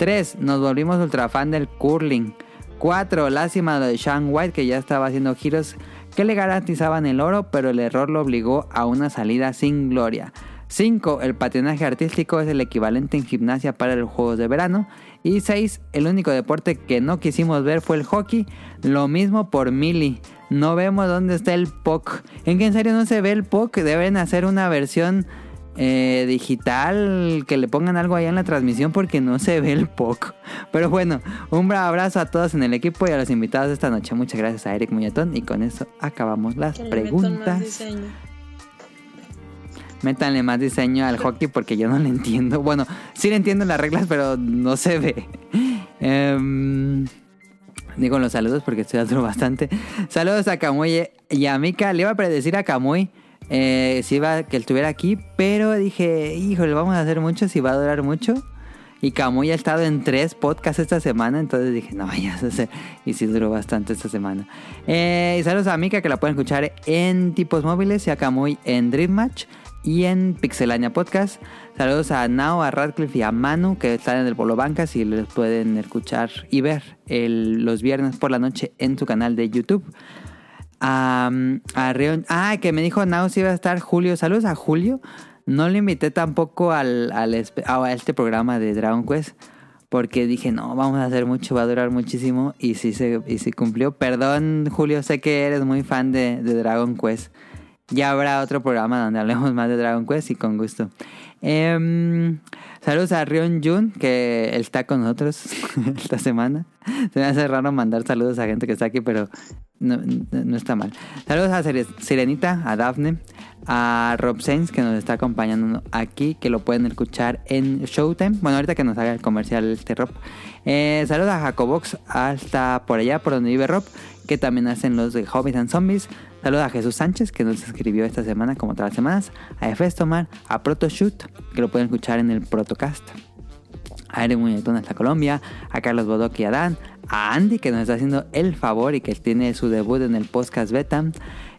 Tres, nos volvimos ultra fan del curling. 4. Lástima de Sean White que ya estaba haciendo giros que le garantizaban el oro, pero el error lo obligó a una salida sin gloria. 5. El patinaje artístico es el equivalente en gimnasia para los Juegos de Verano. Y 6. El único deporte que no quisimos ver fue el hockey. Lo mismo por Mili. No vemos dónde está el POC. En que en serio no se ve el POC. Deben hacer una versión eh, digital, que le pongan algo allá en la transmisión porque no se ve el POC. Pero bueno, un bravo abrazo a todos en el equipo y a los invitados de esta noche. Muchas gracias a Eric Muñetón y con eso acabamos las Que le metan más preguntas. diseño. Métanle más diseño al hockey porque yo no le entiendo. Bueno, sí le entiendo las reglas, pero no se ve. Em, digo los saludos porque estoy dando bastante. Saludos a Kamui y a Mika. Le iba a predecir a Kamui eh, si iba que estuviera aquí, pero dije, híjole, vamos a hacer mucho, si va a durar mucho. Y Kamui ha estado en tres podcasts esta semana, entonces dije, no vayas a hacer. Y sí duró bastante esta semana. Eh, y saludos a Mika, que la pueden escuchar en tipos móviles, y a Kamui en Dream Match y en Pixelania Podcast. Saludos a Nao, a Radcliffe y a Manu, que están en el Polo Bancas y los pueden escuchar y ver los viernes por la noche en su canal de YouTube. A, a ah, que me dijo Nao si iba a estar Julio. Saludos a Julio. No lo invité tampoco al, al espe- a este programa de Dragon Quest. Porque dije, no, vamos a hacer mucho, va a durar muchísimo. Y sí, se, y sí cumplió. Perdón, Julio, sé que eres muy fan de, de Dragon Quest. Ya habrá otro programa donde hablemos más de Dragon Quest y con gusto. Em, saludos a Rion Jun, que está con nosotros esta semana. Se me hace raro mandar saludos a gente que está aquí, pero no, no- está mal. Saludos a Sire- Sirenita, a Daphne, a Rob Sainz, que nos está acompañando aquí, que lo pueden escuchar en Showtime. Bueno, ahorita que nos haga el comercial este Rob. Eh, saludos a Jacobox, hasta por allá, por donde vive Rob, que también hacen los de Hobbits and Zombies. Saludos a Jesús Sánchez, que nos escribió esta semana, como todas las semanas. A Efestomar, a Protoshoot, que lo pueden escuchar en el Protocast a Eren Muñetón hasta Colombia, a Carlos Bodoc y a Dan, a Andy que nos está haciendo el favor y que tiene su debut en el podcast beta,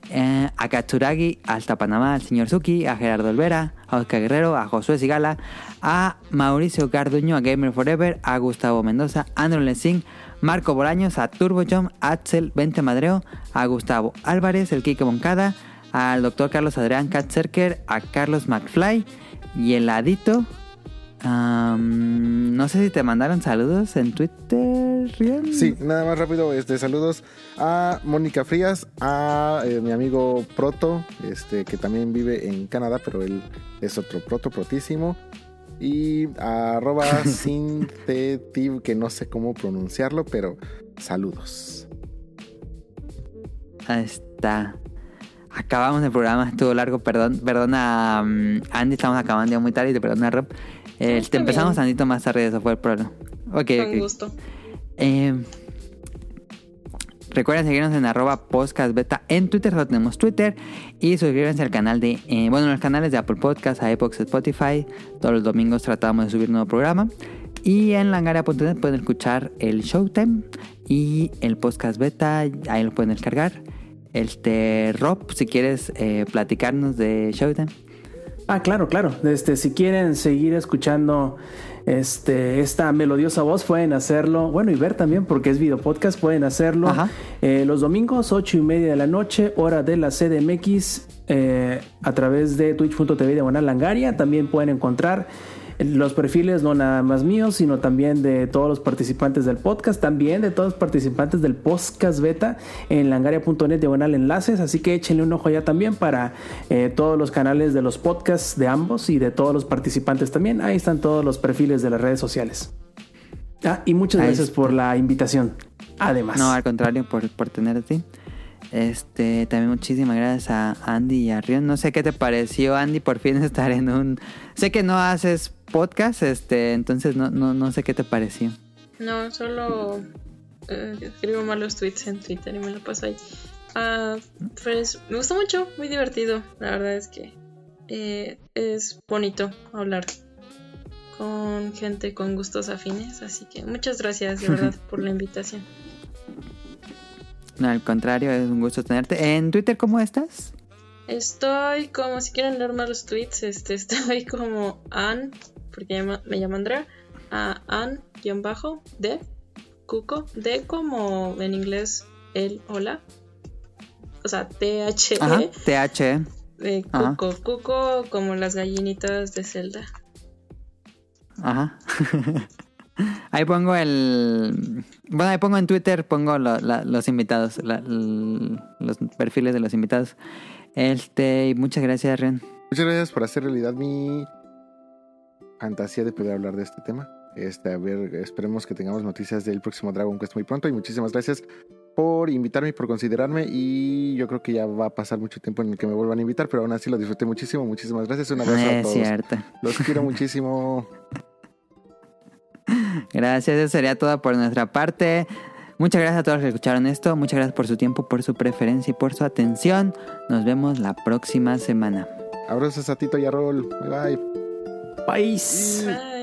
eh, a Katsuragi hasta Panamá, al señor Suki, a Gerardo Olvera, a Oscar Guerrero, a Josué Sigala, a Mauricio Garduño, a Gamer Forever, a Gustavo Mendoza, a Andrew Lessing, Marco Bolaños, a Turbo Jump, Axel Vente Madreo, a Gustavo Álvarez, el Kike Moncada, al doctor Carlos Adrián Katzerker, a Carlos McFly y el Adito, No sé si te mandaron saludos en Twitter, Rion. Sí, nada más rápido, este, saludos a Mónica Frías, a eh, mi amigo Proto, este, que también vive en Canadá, pero él es otro Proto, Protísimo. Y a arroba Sintetiv, que no sé cómo pronunciarlo, pero saludos. Ahí está. Acabamos el programa, estuvo largo, perdón, perdona mm, Andy, estamos acabando ya muy tarde y te perdona Rob. Eh, te empezamos bien. tantito más tarde, eso fue el problema. Ok, Con ok. gusto. Eh, recuerden seguirnos en arroba podcast beta en Twitter, solo tenemos Twitter. Y suscríbanse al canal de, eh, bueno, los canales de Apple Podcast, iBox, Spotify. Todos los domingos tratamos de subir un nuevo programa. Y en langaria.net pueden escuchar el Showtime y el podcast beta, ahí lo pueden descargar. Este, Rob, si quieres eh, platicarnos de Showtime. Ah, claro, claro. Este, si quieren seguir escuchando este, esta melodiosa voz, pueden hacerlo. Bueno, y ver también, porque es video podcast, pueden hacerlo eh, los domingos, 8 y media de la noche, hora de la CDMX, eh, a través de twitch.tv diagonal langaria. También pueden encontrar los perfiles no nada más míos, sino también de todos los participantes del podcast, también de todos los participantes del podcast beta en langaria.net diagonal enlaces, así que échenle un ojo allá también para eh, todos los canales de los podcasts de ambos y de todos los participantes también, ahí están todos los perfiles de las redes sociales. Ah, y muchas gracias por la invitación. Además. No, al contrario, por, por tenerte. Este, también muchísimas gracias a Andy y a Rion. No sé qué te pareció, Andy, por fin estar en un... Sé que no haces podcast, este, entonces no, no, no sé qué te pareció. No, solo eh, escribo malos tweets en Twitter y me lo paso ahí. Ah, pues me gustó mucho, muy divertido. La verdad es que eh, es bonito hablar con gente con gustos afines. Así que muchas gracias de verdad por la invitación. No, al contrario, es un gusto tenerte. ¿En Twitter cómo estás? Estoy como, si quieren leer más los tweets, este, estoy como An, porque llama- me llamo Andrea, a An-de, Cuco, de como en inglés el hola, o sea, T-H-E, Ajá, TH. de Ajá. Cuco, Cuco como las gallinitas de Zelda. Ajá. Ahí pongo el... Bueno, ahí pongo en Twitter, pongo lo- la- los invitados, la- los perfiles de los invitados. Este, y muchas gracias, Rion. Muchas gracias por hacer realidad mi fantasía de poder hablar de este tema. Este, a ver, esperemos que tengamos noticias del próximo Dragon Quest muy pronto. Y muchísimas gracias por invitarme y por considerarme. Y yo creo que ya va a pasar mucho tiempo en el que me vuelvan a invitar, pero aún así lo disfruté muchísimo. Muchísimas gracias. Un abrazo a Es todos. cierto. Los quiero muchísimo. Gracias, eso sería todo por nuestra parte. Muchas gracias a todos los que escucharon esto. Muchas gracias por su tiempo, por su preferencia y por su atención. Nos vemos la próxima semana. Abrazos a Tito y a Rol. Bye bye. Bye.